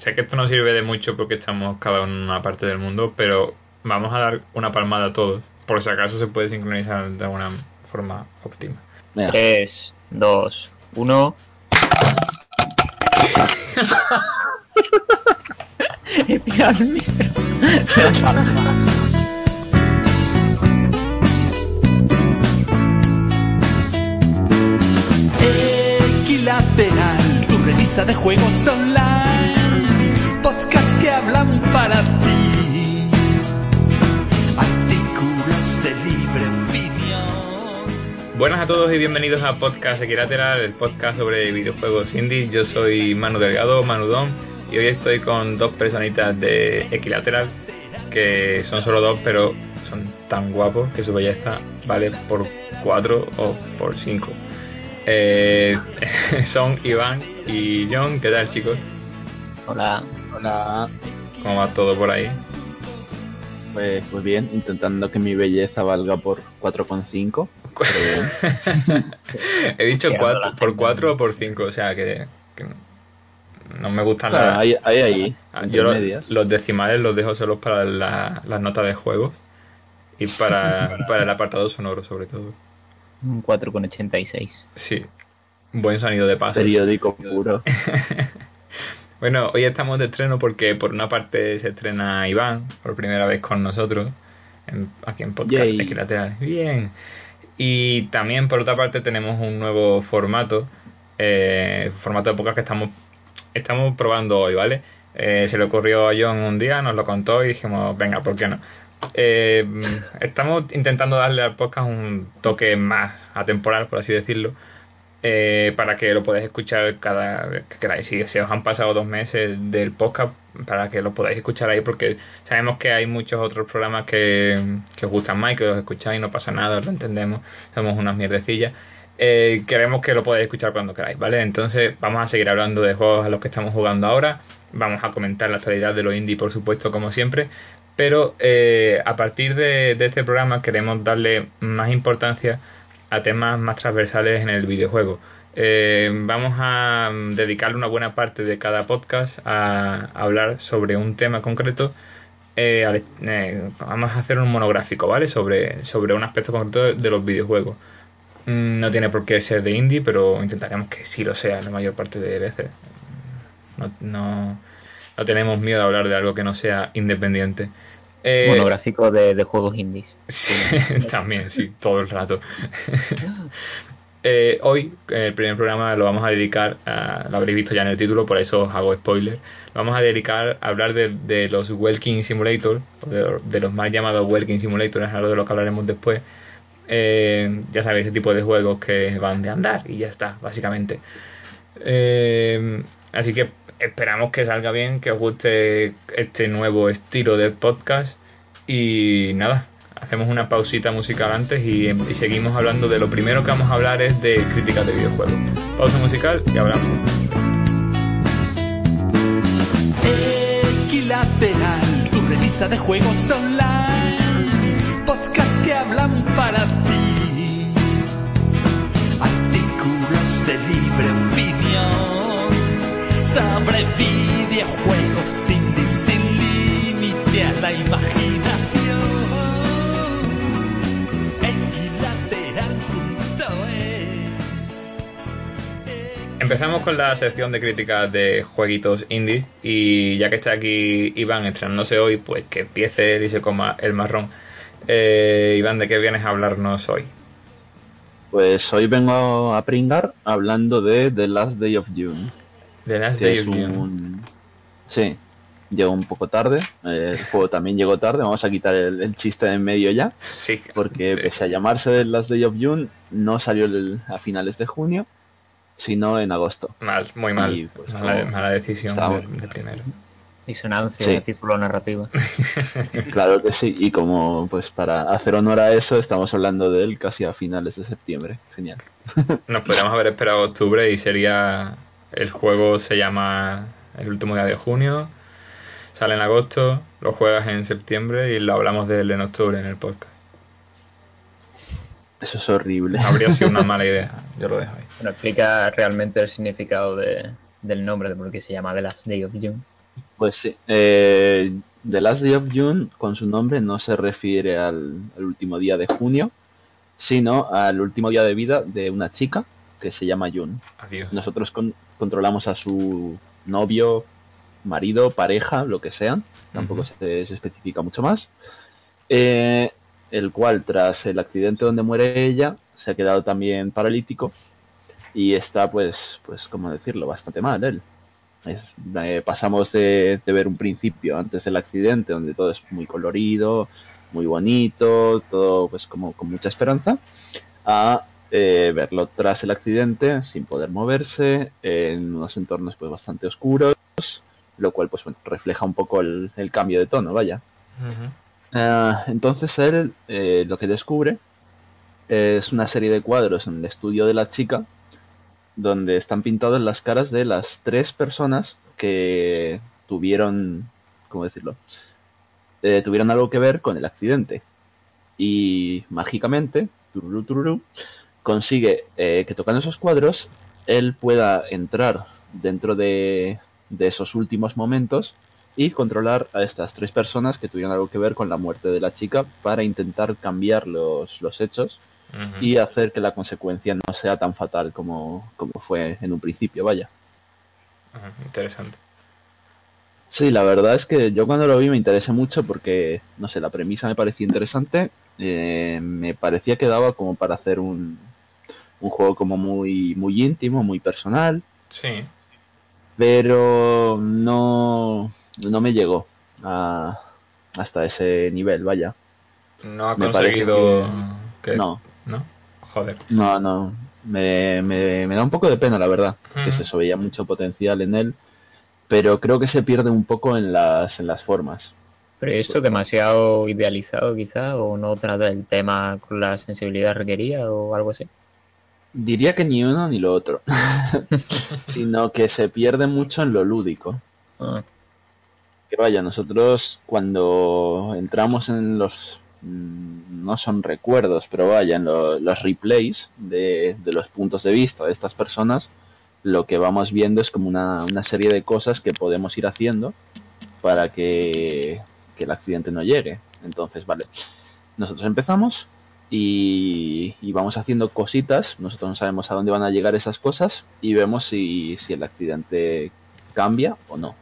sé que esto no sirve de mucho porque estamos cada uno en una parte del mundo, pero vamos a dar una palmada a todos, por si acaso se puede sincronizar de alguna forma óptima. 3, 2, 1. Equilateral, tu revista de juegos online, para ti, artículos de libre opinión. Buenas a todos y bienvenidos a Podcast Equilateral, el podcast sobre videojuegos indie. Yo soy Manu Delgado, Manudón, y hoy estoy con dos personitas de Equilateral, que son solo dos, pero son tan guapos que su belleza vale por cuatro o por cinco. Eh, son Iván y John. ¿Qué tal, chicos? Hola. Hola, ¿Cómo va todo por ahí? pues, pues bien, intentando que mi belleza valga por 4,5. pero bien. He dicho cuatro, por gente. 4 o por 5, o sea que, que no me gustan Claro, las- hay, hay ahí, Ah, Yo los decimales los dejo solos para la- las notas de juego y para, para el apartado sonoro, sobre todo. Un 4,86. Sí, buen sonido de pasos. Periódico puro. Bueno, hoy estamos de estreno porque por una parte se estrena Iván por primera vez con nosotros en- aquí en Podcast. Equilateral. Bien. Y también por otra parte tenemos un nuevo formato, eh, formato de podcast que estamos, estamos probando hoy, ¿vale? Eh, se le ocurrió a John un día, nos lo contó y dijimos, venga, ¿por qué no? Eh, estamos intentando darle al podcast un toque más atemporal, por así decirlo, eh, para que lo podáis escuchar cada vez que queráis. Si se os han pasado dos meses del podcast, para que lo podáis escuchar ahí, porque sabemos que hay muchos otros programas que, que os gustan más y que los escucháis, no pasa nada, lo entendemos, somos unas mierdecillas. Eh, queremos que lo podáis escuchar cuando queráis, ¿vale? Entonces vamos a seguir hablando de juegos a los que estamos jugando ahora, vamos a comentar la actualidad de los indie, por supuesto, como siempre, pero eh, a partir de, de este programa queremos darle más importancia a temas más transversales en el videojuego. Eh, vamos a dedicarle una buena parte de cada podcast a, hablar sobre un tema concreto. Eh, eh, vamos a hacer un monográfico, ¿vale? Sobre, sobre un aspecto concreto de, de los videojuegos. Mm, No tiene por qué ser de indie, pero intentaremos que sí lo sea la mayor parte de veces. No, no, no tenemos miedo a hablar de algo que no sea independiente. Eh, Monográfico de, de juegos indies. Sí, también, sí, todo el rato. Eh, hoy, el primer programa lo vamos a dedicar, a, lo habréis visto ya en el título, por eso os hago spoiler. Lo vamos a dedicar a hablar de, de los Welking Simulator, de, de los más llamados Welking Simulator, es algo de lo que hablaremos después. Eh, ya sabéis, ese tipo de juegos que van de andar y ya está, básicamente. Eh, así que esperamos que salga bien, que os guste este nuevo estilo de podcast. Y nada, hacemos una pausita musical antes y, y seguimos hablando de lo primero que vamos a hablar es de críticas de videojuegos. Pausa musical y hablamos. Equilateral, tu revista de juegos online, podcast que hablan para ti, videojuegos indie sin límite a la imaginación. Empezamos con la sección de críticas de jueguitos indies y ya que está aquí Iván estrenándose hoy, pues que empiece él y se coma el marrón. Eh, Iván, ¿de qué vienes a hablarnos hoy? Pues hoy vengo a pringar hablando de The Last Day of June. The Last Que Day es of June. un... Sí, llegó un poco tarde. eh, El juego también llegó tarde. Vamos a quitar el, el chiste de en medio ya. Sí, Porque pese a llamarse The Last Day of June, no salió el- a finales de junio, sino en agosto. mal, muy mal. Y, pues, mala, como mala decisión estaba- de, de primero. Disonancia Sí. de título narrativo. Claro que sí, y como pues para hacer honor a eso, estamos hablando de él casi a finales de septiembre. Genial. Nos podríamos haber esperado octubre y sería. El juego se llama El último día de junio. Sale en agosto, lo juegas en septiembre y lo hablamos de él en octubre en el podcast. Eso es horrible. Habría sido una mala idea. Yo lo dejo ahí. Bueno, explica realmente el significado de- del nombre de por qué se llama The Last Day of June. Pues sí. Eh, The Last Day of June, con su nombre, no se refiere al, al último día de junio, sino al último día de vida de una chica que se llama June. Adiós. Nosotros con- controlamos a su novio, marido, pareja, lo que sean. Tampoco Ujú. se, se especifica mucho más. Eh, el cual, tras el accidente donde muere ella, se ha quedado también paralítico y está, pues, pues, ¿cómo decirlo? Bastante mal él. Es- eh, pasamos de, de ver un principio antes del accidente, donde todo es muy colorido, muy bonito, todo pues como con mucha esperanza, a eh, verlo tras el accidente, sin poder moverse, en unos entornos pues bastante oscuros, lo cual pues bueno, refleja un poco el, el cambio de tono, vaya. Ah, entonces él eh, lo que descubre es una serie de cuadros en el estudio de la chica donde están pintadas las caras de las tres personas que tuvieron, ¿cómo decirlo? Eh, tuvieron algo que ver con el accidente. Y mágicamente, tururú, tururú, consigue eh, que tocando esos cuadros, él pueda entrar dentro de, de esos últimos momentos y controlar a estas tres personas que tuvieron algo que ver con la muerte de la chica para intentar cambiar los, los hechos y hacer que la consecuencia no sea tan fatal como, como fue en un principio, vaya. Interesante. Sí, la verdad es que yo cuando lo vi me interesé mucho porque, no sé, la premisa me parecía interesante, eh, me parecía que daba como para hacer un, un juego como muy, muy íntimo, muy personal, Sí. pero no, no me llegó a- hasta ese nivel, vaya. No ha Me conseguido que... No, ¿No? Joder. no, no. Me, me, me da un poco de pena, la verdad. Que se veía mucho potencial en él, pero creo que se pierde un poco en las, en las formas. Pero esto es demasiado idealizado quizás, o no trata el tema con la sensibilidad requerida o algo así. Diría que ni uno ni lo otro, sino que se pierde mucho en lo lúdico. Ah, Que vaya, nosotros cuando entramos en los, mm, no son recuerdos, pero vaya, en lo- los replays de, de los puntos de vista de estas personas, lo que vamos viendo es como una, una serie de cosas que podemos ir haciendo para que, que el accidente no llegue. Entonces, vale, nosotros empezamos y, y vamos haciendo cositas, nosotros no sabemos a dónde van a llegar esas cosas y vemos si, si el accidente cambia o no.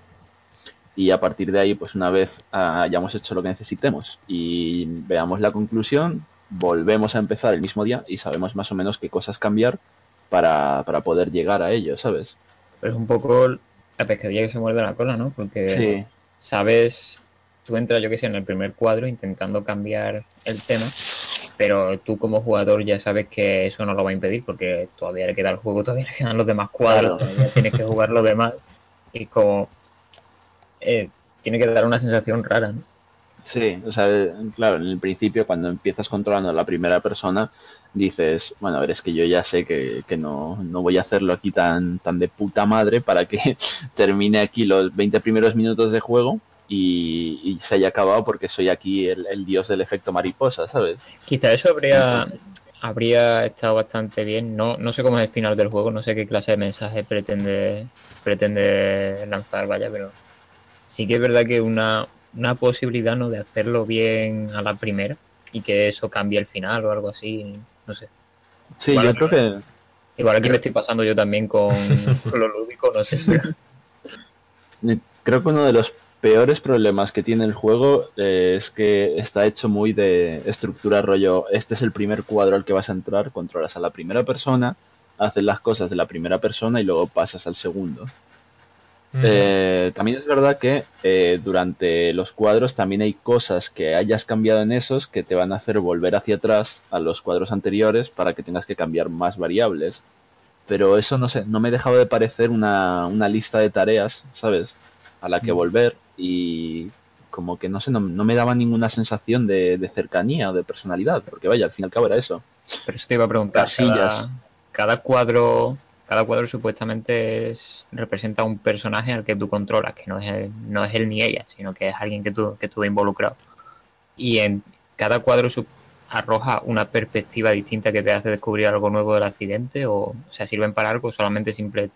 Y a partir de ahí, pues una vez ah, hayamos hecho lo que necesitemos y veamos la conclusión, volvemos a empezar el mismo día y sabemos más o menos qué cosas cambiar para, para poder llegar a ello, ¿sabes? pero es un poco la pescadilla que se muerde la cola, ¿no? Porque Sí, sabes, tú entras, yo que sé, en el primer cuadro intentando cambiar el tema, pero tú como jugador ya sabes que eso no lo va a impedir porque todavía le queda el juego, todavía le quedan los demás cuadros, Claro. todavía tienes que jugar los demás y como eh, tiene que dar una sensación rara, ¿no? sí, o sea, claro, en el principio cuando empiezas controlando a la primera persona, dices, bueno, a ver, es que yo ya sé que, que no, no voy a hacerlo aquí tan, tan de puta madre para que termine aquí los 20 primeros minutos de juego y, y se haya acabado porque soy aquí el, el dios del efecto mariposa, ¿sabes? Quizá eso habría, habría estado bastante bien. No, no sé cómo es el final del juego, no sé qué clase de mensaje pretende, pretende lanzar, vaya, pero sí que es verdad que una, una posibilidad ¿no? de hacerlo bien a la primera y que eso cambie el final o algo así, no sé. Sí, yo creo que Igual aquí me estoy pasando yo también con, con lo lúdico, no sé. Creo que uno de los peores problemas que tiene el juego eh, es que está hecho muy de estructura rollo. Este es el primer cuadro al que vas a entrar, controlas a la primera persona, haces las cosas de la primera persona y luego pasas al segundo. Eh, también es verdad que eh, durante los cuadros también hay cosas que hayas cambiado en esos que te van a hacer volver hacia atrás a los cuadros anteriores para que tengas que cambiar más variables. Pero eso no sé, no me ha dejado de parecer una, una lista de tareas, ¿sabes? A la que volver y como que no sé, no, no me daba ninguna sensación de, de cercanía o de personalidad, porque vaya, al fin y al cabo era eso. Pero eso te iba a preguntar. Casillas. Cada, cada cuadro, cada cuadro supuestamente es, representa un personaje al que tú controlas, que no es, él, no es él ni ella, sino que es alguien que, tú, que estuvo involucrado. Y en cada cuadro su- arroja una perspectiva distinta que te hace descubrir algo nuevo del accidente, o, o sea, sirven para algo, o solamente simple,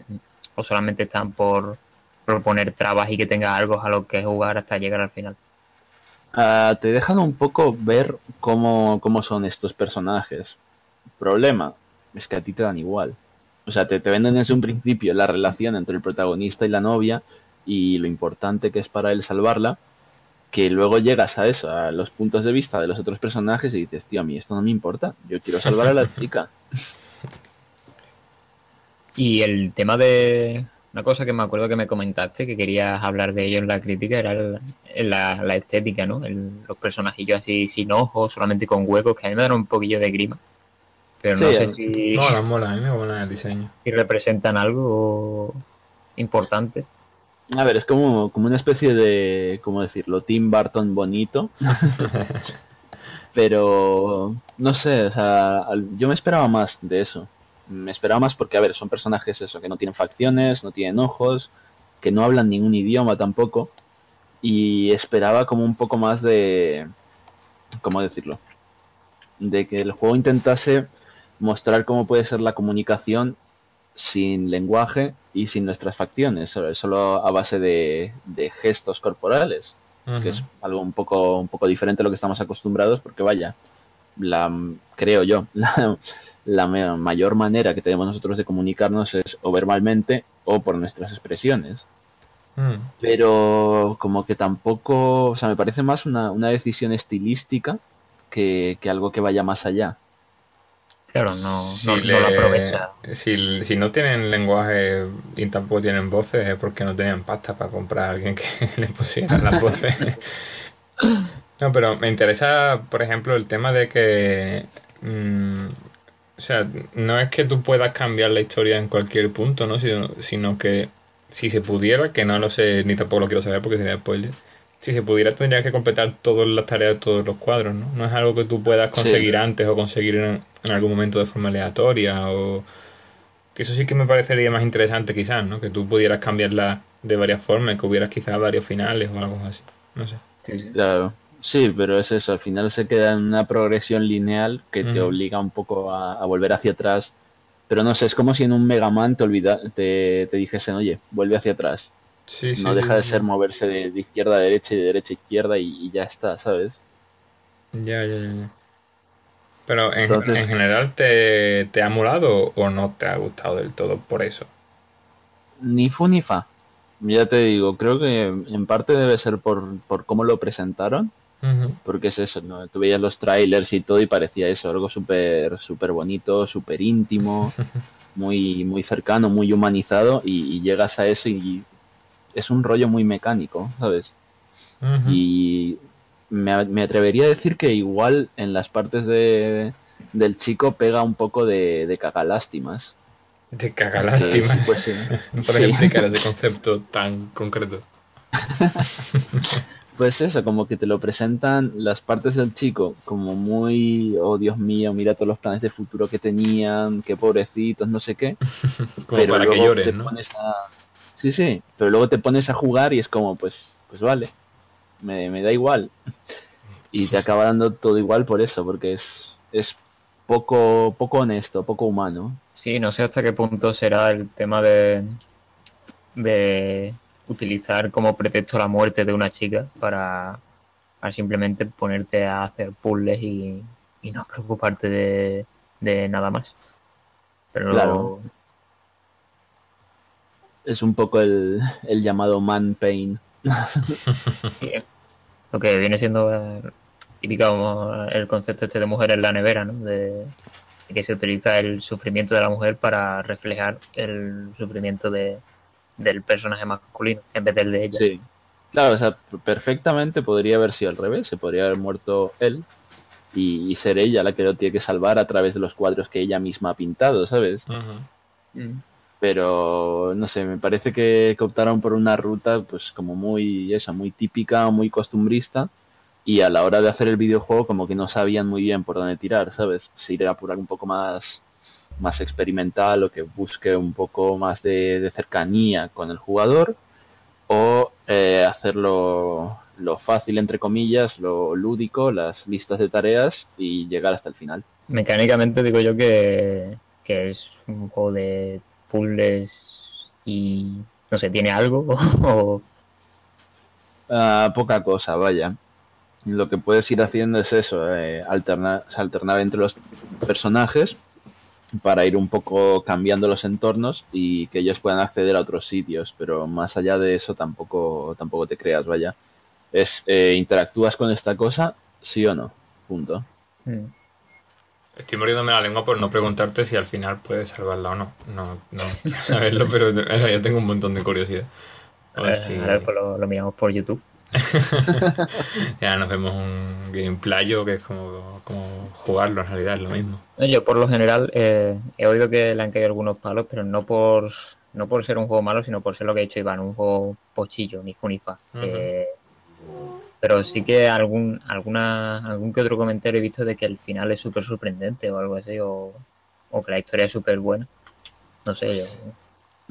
o solamente están por, proponer trabas y que tenga algo a lo que jugar hasta llegar al final. Ah, te dejan un poco ver cómo, cómo son estos personajes. Problema es que a ti te dan igual. O sea, te, te venden desde un principio la relación entre el protagonista y la novia y lo importante que es para él salvarla, que luego llegas a eso, a los puntos de vista de los otros personajes y dices, tío, a mí esto no me importa, yo quiero salvar a la chica. Y el tema de. Una cosa que me acuerdo que me comentaste, que querías hablar de ello en la crítica, era el- la, la estética, ¿no? El- los personajillos así sin ojos, solamente con huecos, que a mí me dan un poquillo de grima. Pero no Sí, sé si, Mola, mola, a mí me mola el diseño. si representan algo importante. A ver, es como, como una especie de, ¿cómo decirlo? Tim Burton bonito. Pero, no sé, o sea, yo me esperaba más de eso. Me esperaba más porque, a ver, son personajes eso, que no tienen facciones, no tienen ojos, que no hablan ningún idioma tampoco. Y esperaba como un poco más de, ¿cómo decirlo? De que el juego intentase mostrar cómo puede ser la comunicación sin lenguaje y sin nuestras facciones, solo- a base de, de gestos corporales, que es algo un poco, un poco diferente a lo que estamos acostumbrados, porque vaya, la, creo yo, la, la ma- mayor manera que tenemos nosotros de comunicarnos es o verbalmente o por nuestras expresiones. Mm. Pero como que tampoco, o sea, me parece más una, una decisión estilística que, que algo que vaya más allá. Claro, no, Si no, lo aprovecha. Si, si no tienen lenguaje y tampoco tienen voces, es porque no tenían pasta para comprar a alguien que le pusiera las voces. No, pero me interesa, por ejemplo, el tema de que. mm, o sea, no es que tú puedas cambiar la historia en cualquier punto, ¿no? Sino, sino que si se pudiera, que no lo sé ni tampoco lo quiero saber porque sería spoiler. Si se pudiera, tendrías que completar todas las tareas de todos los cuadros, ¿no? No es algo que tú puedas conseguir antes o conseguir en, en algún momento de forma aleatoria o... Que eso sí que me parecería más interesante quizás, ¿no? Que tú pudieras cambiarla de varias formas, que hubieras quizás varios finales o algo así. No sé. Sí, sí. Claro. Sí, pero es eso, al final se queda en una progresión lineal que te obliga un poco a, a volver hacia atrás. Pero no sé, es como si en un Mega Man te, olvida, te, te dijesen, oye, vuelve hacia atrás. Sí, no sí, deja de ser moverse de, de izquierda a derecha y de derecha a izquierda y, y ya está, ¿sabes? Ya, ya, ya. ya. Pero en, Entonces- en general, te, ¿te ha molado o no te ha gustado del todo por eso? Ni fu ni fa. Ya te digo, creo que en parte debe ser por, por cómo lo presentaron. Porque es eso, ¿no? Tú veías los trailers y todo y parecía eso, algo súper súper bonito, súper íntimo, muy, muy cercano, muy humanizado y, y llegas a eso y es un rollo muy mecánico, ¿sabes? Y me, me atrevería a decir que igual en las partes de, del chico pega un poco de, de cagalástimas. Te caga Que lástima. sí, pues sí. Por Sí. explicar ese concepto tan concreto. Pues eso, como que te lo presentan las partes del chico como muy, oh Dios mío, mira todos los planes de futuro que tenían, qué pobrecitos, no sé qué. Como pero para que luego llores, te ¿no? pones a... Sí, sí, pero luego te pones a jugar y es como, pues, pues vale, me, me da igual. Y te acaba dando todo igual por eso, porque es, es poco, poco honesto, poco humano. Sí, no sé hasta qué punto será el tema de, de utilizar como pretexto la muerte de una chica para, para simplemente ponerte a hacer puzzles y, y no preocuparte de, de nada más. Pero Claro. Es un poco el, el llamado man pain. sí, lo que viene siendo eh, típico el concepto este de mujer en la nevera, ¿no? De, de que se utiliza el sufrimiento de la mujer para reflejar el sufrimiento de, del personaje masculino en vez del de ella. Sí. Claro, o sea, perfectamente podría haber sido al revés, se podría haber muerto él y, y ser ella la que lo tiene que salvar a través de los cuadros que ella misma ha pintado, ¿sabes? Mm. pero no sé, me parece que, que optaron por una ruta pues como muy esa, muy típica, muy costumbrista y a la hora de hacer el videojuego como que no sabían muy bien por dónde tirar, ¿sabes? Si ir a por algo un poco más más experimental o que busque un poco más de, de cercanía con el jugador o eh, hacerlo lo fácil entre comillas, lo lúdico, las listas de tareas y llegar hasta el final. Mecánicamente digo yo que, que es un juego de puzzles y No sé, ¿tiene algo? o... Ah, poca cosa, vaya. Lo que puedes ir haciendo es eso, eh, alternar, alternar entre los personajes para ir un poco cambiando los entornos y que ellos puedan acceder a otros sitios, pero más allá de eso tampoco, tampoco te creas, vaya. Es, eh, interactúas con esta cosa, sí o no, punto. Mm. Estoy mordiéndome la lengua por no preguntarte si al final puedes salvarla o no. No, no quiero saberlo, pero en realidad tengo un montón de curiosidad. A ver Eh, si- a ver, pues lo, lo miramos por YouTube. ya nos vemos un gameplayo que es como, como jugarlo en realidad, es lo mismo. Yo por lo general eh, he oído que le han caído algunos palos, pero no por no por ser un juego malo, sino por ser lo que ha dicho Iván, un juego pochillo, ni fu ni fa. Ujú. Eh, pero sí que algún alguna algún que otro comentario he visto de que el final es súper sorprendente o algo así, o, o que la historia es súper buena. No sé, yo.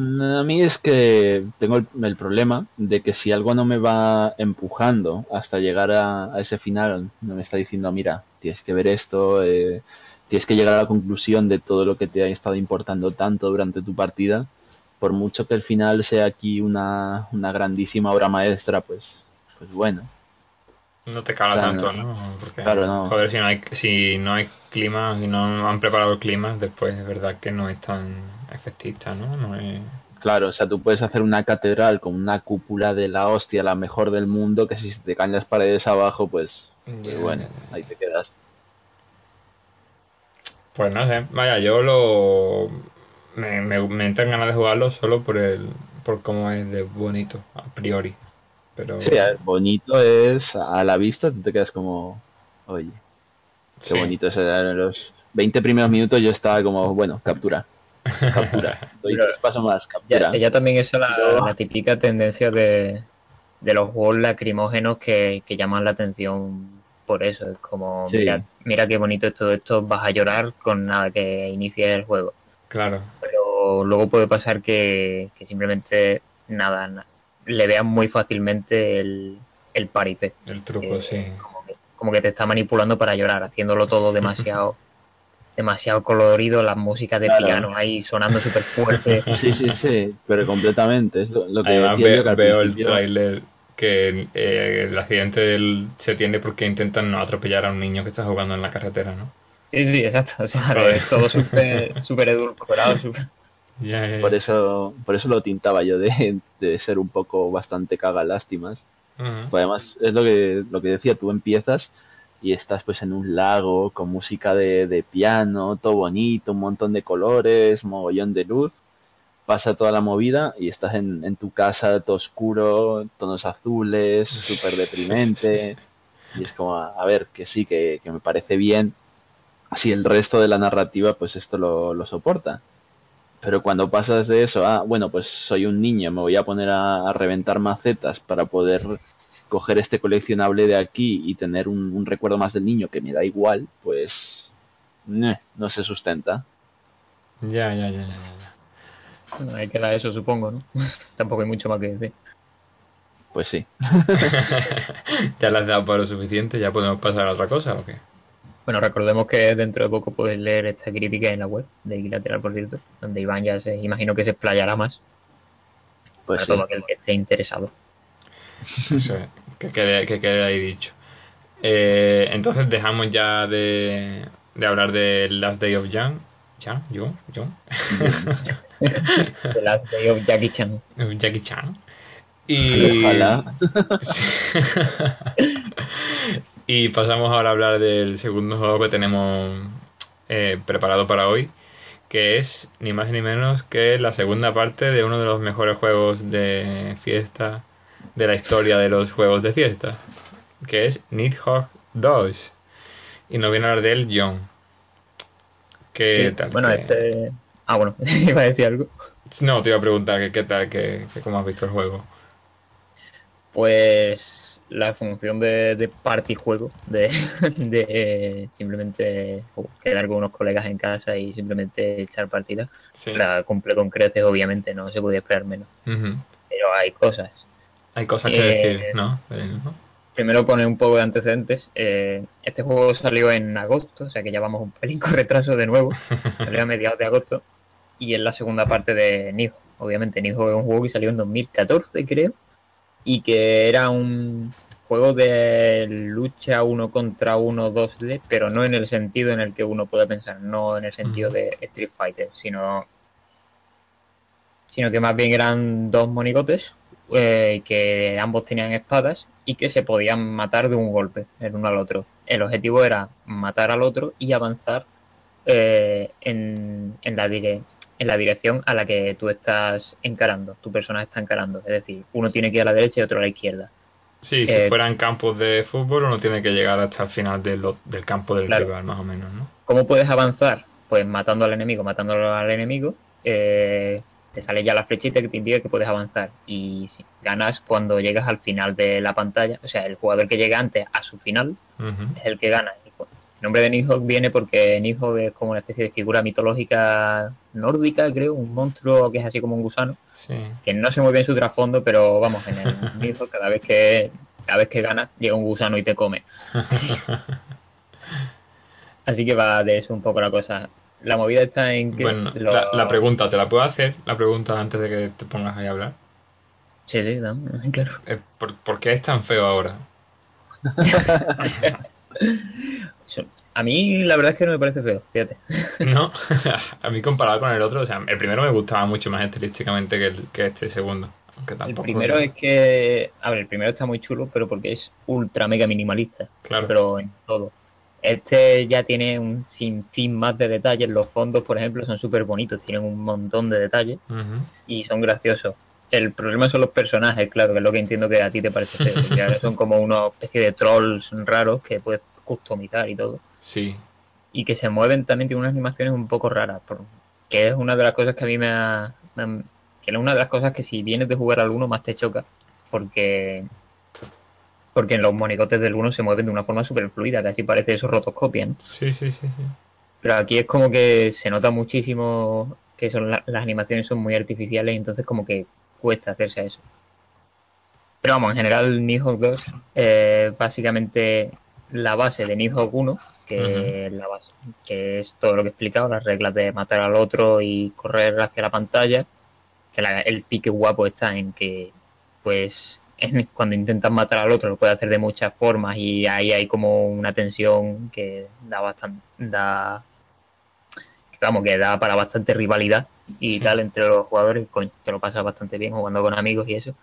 A mí es que tengo el, problema de que si algo no me va empujando hasta llegar a, a ese final, no me está diciendo, mira, tienes que ver esto, eh, tienes que llegar a la conclusión de todo lo que te ha estado importando tanto durante tu partida, por mucho que el final sea aquí una, una grandísima obra maestra, pues, pues bueno. No te cala Claro, tanto, no. ¿no? Porque, Claro, no. joder, si no hay, si no hay clima, si no han preparado el clima, después es verdad que no es tan efectista, ¿no? No es... Claro, o sea, tú puedes hacer una catedral con una cúpula de la hostia, la mejor del mundo, que si te caen las paredes abajo, pues, pues Ya, bueno, ahí te quedas. Pues no sé, vaya, yo lo... Me, me, me entran ganas de jugarlo solo por el por cómo es de bonito, a priori. Pero... Sí, a ver, bonito es a la vista, tú te quedas como, oye, qué Sí. bonito es. En los 20 primeros minutos yo estaba como, bueno, captura, captura. Doy Pero- tres pasos más, Ya, captura. ya también eso la, Pero- la típica tendencia de, de los juegos lacrimógenos que, que llaman la atención por eso. Es como, Sí. mira, mira qué bonito es todo esto, vas a llorar con nada que inicie el juego. Claro. Pero luego puede pasar que, que simplemente nada, na- le vean muy fácilmente el, el paripé. El truco, Eh, sí. Como que, como que te está manipulando para llorar, haciéndolo todo demasiado demasiado colorido, las músicas de Claro. piano ahí sonando súper fuerte. Sí, sí, sí, pero completamente. Es lo, lo que Además decía ve- yo que veo el tráiler que eh, el accidente del- se tiende porque intentan no atropellar a un niño que está jugando en la carretera, ¿no? Sí, sí, exacto. O sea, es todo súper súper edulcorado. súper- Por eso, por eso lo tintaba yo de, de ser un poco bastante caga lástimas. Pues además, es lo que, lo que decía, tú empiezas y estás pues en un lago con música de, de piano, todo bonito, un montón de colores, mogollón de luz. Pasa toda la movida y estás en, en tu casa todo oscuro, tonos azules, súper deprimente. Y es como, a ver, que sí, que, que me parece bien si el resto de la narrativa pues esto lo, lo soporta. Pero cuando pasas de eso a, bueno, pues soy un niño, me voy a poner a, a reventar macetas para poder coger este coleccionable de aquí y tener un, un recuerdo más del niño que me da igual, pues eh, no se sustenta. Ya, ya, ya, ya, ya, ya. Bueno, hay que dar eso, supongo, ¿no? Tampoco hay mucho más que decir. Pues sí. ¿Ya le has dado para lo suficiente? ¿Ya podemos pasar a otra cosa o qué? Bueno, recordemos que dentro de poco puedes leer esta crítica en la web de Equilateral, por cierto, donde Iván ya se imagino que se explayará más Pues para sí. todo aquel que esté interesado. Es, que quede, que quede ahí dicho. Eh, entonces dejamos ya de, de hablar de Last Day of Young. ¿Chan? ¿Yo? ¿Yo? The Last Day of Jackie Chan. Jackie Chan. Y... Ojalá. Sí. Y pasamos ahora a hablar del segundo juego que tenemos eh, preparado para hoy, que es ni más ni menos que la segunda parte de uno de los mejores juegos de fiesta de la historia de los juegos de fiesta, que es Nidhogg 2. Y nos viene a hablar de él John. ¿Qué Sí, tal? Bueno, ¿Qué- este... Ah, bueno, iba a decir algo. No, te iba a preguntar que qué tal, que, que cómo has visto el juego. Pues la función de, de party juego, de, de eh, simplemente uh, quedar con unos colegas en casa y simplemente echar partidas, Sí. la cumple con creces, obviamente, no se podía esperar menos. Pero hay cosas. Hay cosas que Eh, decir, ¿no? De él, ¿no? Primero poner un poco de antecedentes. Eh, este juego salió en agosto, o sea que ya vamos un pelín con retraso de nuevo. Salió a mediados de agosto y es la segunda parte de Nioh obviamente Nidhogg es un juego que salió en 2014, creo, y que era un juego de lucha uno contra uno 2D, pero no en el sentido en el que uno puede pensar, no en el sentido de Street Fighter, sino, sino que más bien eran dos monigotes eh, que ambos tenían espadas y que se podían matar de un golpe el uno al otro. El objetivo era matar al otro y avanzar eh, en, en la dire- en la dirección a la que tú estás encarando, tu personaje está encarando. Es decir, uno tiene que ir a la derecha y otro a la izquierda. Sí, si Eh, fueran campos de fútbol uno tiene que llegar hasta el final del, del campo del Claro. rival, más o menos, ¿no? ¿Cómo puedes avanzar? Pues matando al enemigo, matándolo al enemigo. eh, te sale ya la flechita que te indica que puedes avanzar. Y si ganas cuando llegas al final de la pantalla. O sea, el jugador que llega antes a su final es el que gana. El nombre de Nidhogg viene porque Nidhogg es como una especie de figura mitológica nórdica, creo, un monstruo que es así como un gusano, Sí. que no sé muy bien su trasfondo, pero vamos, en el Nidhogg cada vez que cada vez que ganas llega un gusano y te come. Así, así que va de eso un poco la cosa. La movida está en que Bueno, lo- la, la pregunta, ¿te la puedo hacer? La pregunta antes de que te pongas ahí a hablar. Sí, sí, dame, claro. Eh, ¿Por, por qué es tan feo ahora? A mí la verdad es que no me parece feo, fíjate. ¿No? a mí comparado con el otro, o sea, el primero me gustaba mucho más estilísticamente que, el- que este segundo. Aunque El primero es que, a ver, el primero está muy chulo, pero porque es ultra mega minimalista. Claro. pero en todo. Este ya tiene un sinfín más de detalles. Los fondos, por ejemplo, son súper bonitos, tienen un montón de detalles y son graciosos. El problema son los personajes, claro, que es lo que entiendo que a ti te parece feo. son como una especie de trolls raros que puedes customizar y todo. Sí. Y que se mueven también, tienen unas animaciones un poco raras. por- que es una de las cosas que a mí me ha. me ha- que es una de las cosas que si vienes de jugar al 1 más te choca. Porque. Porque en los monigotes del 1 se mueven de una forma súper fluida, casi parece eso rotoscopia, ¿no? Sí, sí, sí, sí. Pero aquí es como que se nota muchísimo que son la- las animaciones son muy artificiales y entonces como que cuesta hacerse a eso. Pero vamos, en general Nidhogg 2 eh, básicamente la base de Nidhogg 1, que, es la base, que es todo lo que he explicado, las reglas de matar al otro y correr hacia la pantalla, que la- el pique guapo está en que pues en- cuando intentas matar al otro lo puedes hacer de muchas formas y ahí hay como una tensión que da bastante da vamos que da para bastante rivalidad y Sí. tal entre los jugadores coño, te lo pasas bastante bien jugando con amigos y eso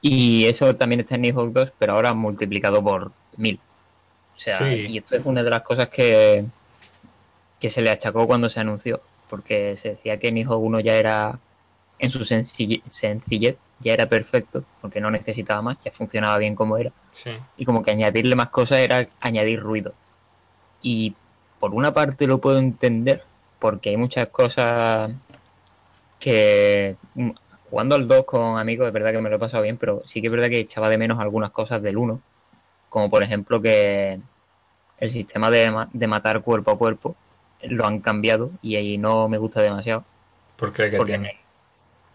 y eso también está en Nidhogg 2 pero ahora multiplicado por mil o sea Sí. y esto es una de las cosas que que se le achacó cuando se anunció porque se decía que Nidhogg 1 ya era en su sencille- sencillez ya era perfecto porque no necesitaba más ya funcionaba bien como era Sí. y como que añadirle más cosas era añadir ruido. Y por una parte lo puedo entender, porque hay muchas cosas que jugando al 2 con amigos es verdad que me lo he pasado bien, pero sí que es verdad que echaba de menos algunas cosas del 1, como por ejemplo que el sistema de, de matar cuerpo a cuerpo lo han cambiado y ahí no me gusta demasiado. ¿Por qué? ¿Qué Porque en tiene? el,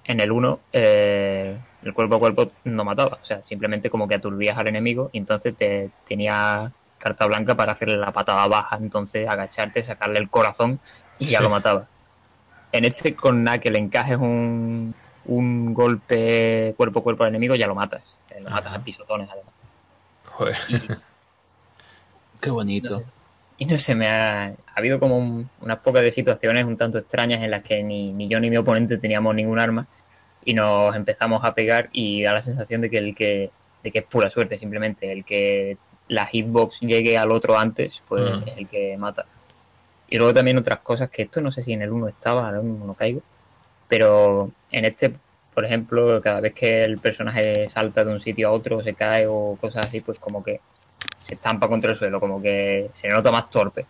en el 1 eh, el cuerpo a cuerpo no mataba, o sea, simplemente como que aturdías al enemigo y entonces te tenía carta blanca para hacerle la patada baja, entonces agacharte, sacarle el corazón y ya Sí. lo mataba. En este con nada que le encajes un, un golpe cuerpo a cuerpo al enemigo ya lo matas, Eh, lo matas Ajá. a pisotones además. Joder. Qué bonito. Y no sé, me ha, ha habido como un- unas pocas de situaciones un tanto extrañas en las que ni, ni yo ni mi oponente teníamos ningún arma y nos empezamos a pegar y da la sensación de que el que, de que es pura suerte simplemente, el que la hitbox llegue al otro antes, pues Mm. es el que mata. Y luego también otras cosas que esto no sé si en el 1 estaba, ahora mismo no caigo, pero en este, por ejemplo, cada vez que el personaje salta de un sitio a otro, se cae o cosas así, pues como que se estampa contra el suelo, como que se nota más torpe.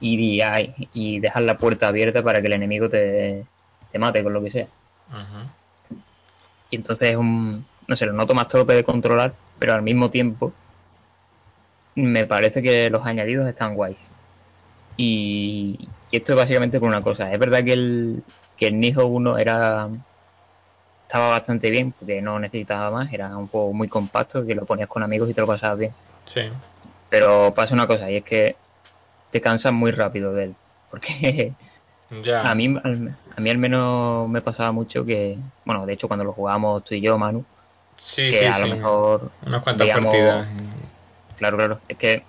Y, y, y dejas la puerta abierta para que el enemigo te, te mate con lo que sea. Ujú. Y entonces es un, no sé, lo noto más torpe de controlar, pero al mismo tiempo me parece que los añadidos están guays. Y, y esto es básicamente por una cosa. Es verdad que el, que el Nijo 1 era estaba bastante bien, porque no necesitaba más, era un juego muy compacto, que lo ponías con amigos y te lo pasabas bien. Sí. Pero pasa una cosa, y es que te cansas muy rápido de él. Porque Ya. A mí, a mí al menos me pasaba mucho que, bueno, de hecho cuando lo jugábamos tú y yo, Manu, sí, que sí, a sí. lo mejor, Unas cuantas digamos, partidas. claro, claro, es que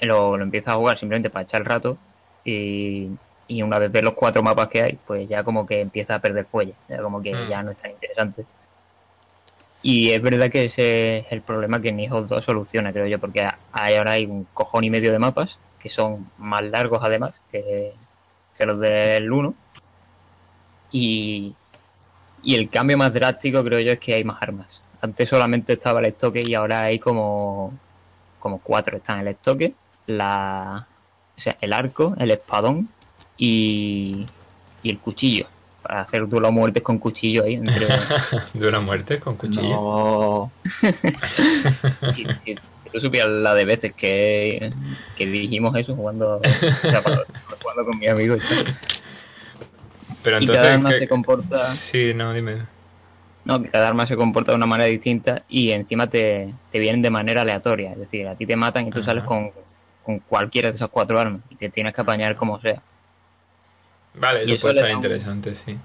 lo, lo empiezas a jugar simplemente para echar el rato y, y una vez ves los cuatro mapas que hay, pues ya como que empieza a perder fuelle, ya como que Mm. ya no es tan interesante. Y es verdad que ese es el problema que Nihon 2 soluciona, creo yo, porque hay, ahora hay un cojón y medio de mapas que son más largos además que, que los del 1. Y, y el cambio más drástico creo yo es que hay más armas. Antes solamente estaba el estoque y ahora hay como, como cuatro. Están el estoque, la, o sea, el arco, el espadón y, y el cuchillo. Para hacer duelo a muertes con cuchillo ahí. Entre, Dura muerte con cuchillo. No. si tú supieras la de veces que, que dijimos eso jugando, o sea, cuando- jugando con mi amigo y tal. Pero Y entonces. cada arma ¿qué- se comporta. Sí, no, dime. No, que cada arma se comporta de una manera distinta y encima te, te vienen de manera aleatoria. Es decir, a ti te matan y tú Ajá. sales con, con cualquiera de esas cuatro armas y te tienes que apañar como sea. Vale, eso eso puede estar un- interesante, sí.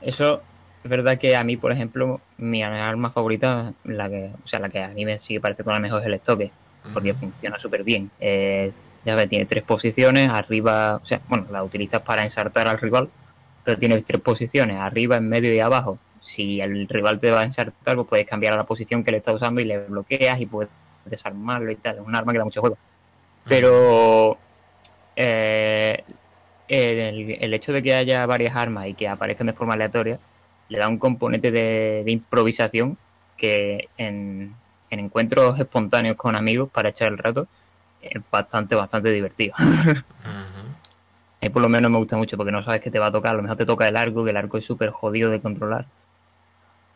Eso es verdad que a mí, por ejemplo, mi arma favorita, la que, o sea, la que a mí me sigue pareciendo la mejor es el estoque, porque funciona súper bien. Eh, ya ves, tiene tres posiciones, arriba, o sea, bueno, la utilizas para ensartar al rival, pero tiene tres posiciones, arriba, en medio y abajo. Si el rival te va a ensartar, pues puedes cambiar a la posición que le está usando y le bloqueas y puedes desarmarlo y tal. Es un arma que da mucho juego. Pero eh, el, el hecho de que haya varias armas y que aparezcan de forma aleatoria le da un componente de, de improvisación que en, en encuentros espontáneos con amigos para echar el rato es bastante, bastante divertido. A mí por lo menos me gusta mucho porque no sabes qué te va a tocar. A lo mejor te toca el arco, que el arco es súper jodido de controlar.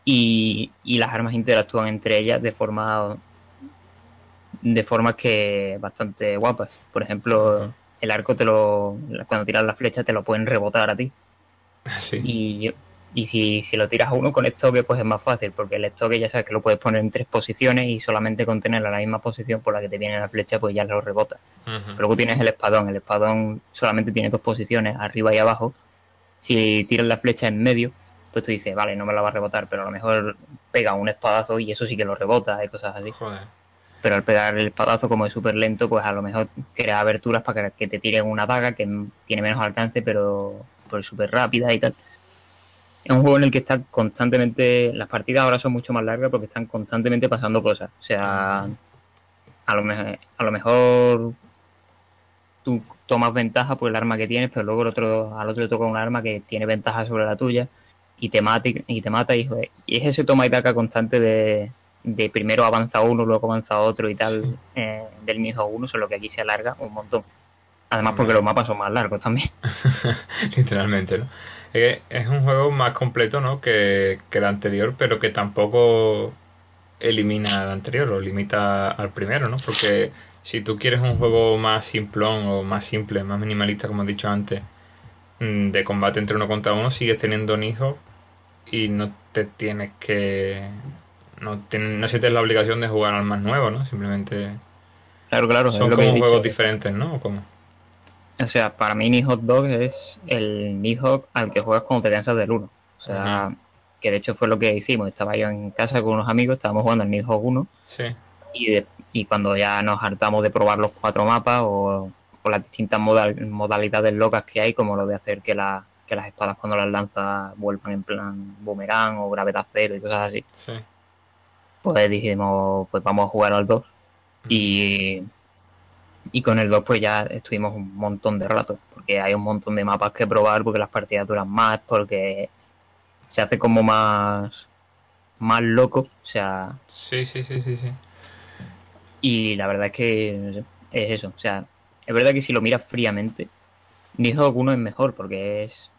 Y, y las armas interactúan entre ellas de forma de formas que bastante guapas. Por ejemplo. El arco te lo cuando tiras la flecha te lo pueden rebotar a ti. Sí. Y, y si, si lo tiras a uno con estoque, pues es más fácil, porque el estoque ya sabes que lo puedes poner en tres posiciones y solamente con tenerlo en la misma posición por la que te viene la flecha, pues ya lo rebota. Ujú. Pero luego tienes el espadón. El espadón solamente tiene dos posiciones, arriba y abajo. Si tiras la flecha en medio, pues tú dices, vale, no me la va a rebotar, pero a lo mejor pega un espadazo y eso sí que lo rebota y cosas así. Joder. Pero al pegar el espadazo, como es súper lento, pues a lo mejor crea aberturas para que te tiren una daga que tiene menos alcance, pero pues súper rápida y tal. Es un juego en el que está constantemente. Las partidas ahora son mucho más largas porque están constantemente pasando cosas. O sea, a lo, me- a lo mejor tú tomas ventaja por el arma que tienes, pero luego el otro, al otro le toca un arma que tiene ventaja sobre la tuya y te mata y, te mata y, y es ese toma y daca constante de, de primero avanza uno, luego avanza otro y tal Sí. eh, del mismo uno, solo que aquí se alarga un montón. Además porque Hombre. los mapas son más largos también. Literalmente, ¿no? Es, un juego más completo, ¿no? Que, que el anterior, pero que tampoco elimina al anterior, o limita al primero, ¿no? Porque si tú quieres un juego más simplón o más simple, más minimalista, como he dicho antes, mm, de combate entre uno contra uno, sigues teniendo un hijo y no te tienes que... No, no sientes la obligación de jugar al más nuevo, ¿no? Simplemente Claro, claro. son como dicho. juegos diferentes, ¿no? ¿O cómo? O sea, para mí Nihawk Dog es el Nihawk al que juegas cuando te cansas del 1. O sea, que de hecho fue lo que hicimos. Estaba yo en casa con unos amigos, estábamos jugando al Nihawk 1 Sí. y, de- y cuando ya nos hartamos de probar los cuatro mapas o, o las distintas modal- modalidades locas que hay, como lo de hacer que, la- que las espadas cuando las lanzas vuelvan en plan boomerang o gravedad cero y cosas así, Sí. Pues dijimos, pues vamos a jugar al 2 y, y con el 2 pues ya estuvimos un montón de rato, porque hay un montón de mapas que probar, porque las partidas duran más, porque se hace como más, más loco, o sea, Sí, sí, sí, sí, sí. y la verdad es que no sé, es eso, o sea, es verdad que si lo miras fríamente, Nihawk 1 es mejor, porque es,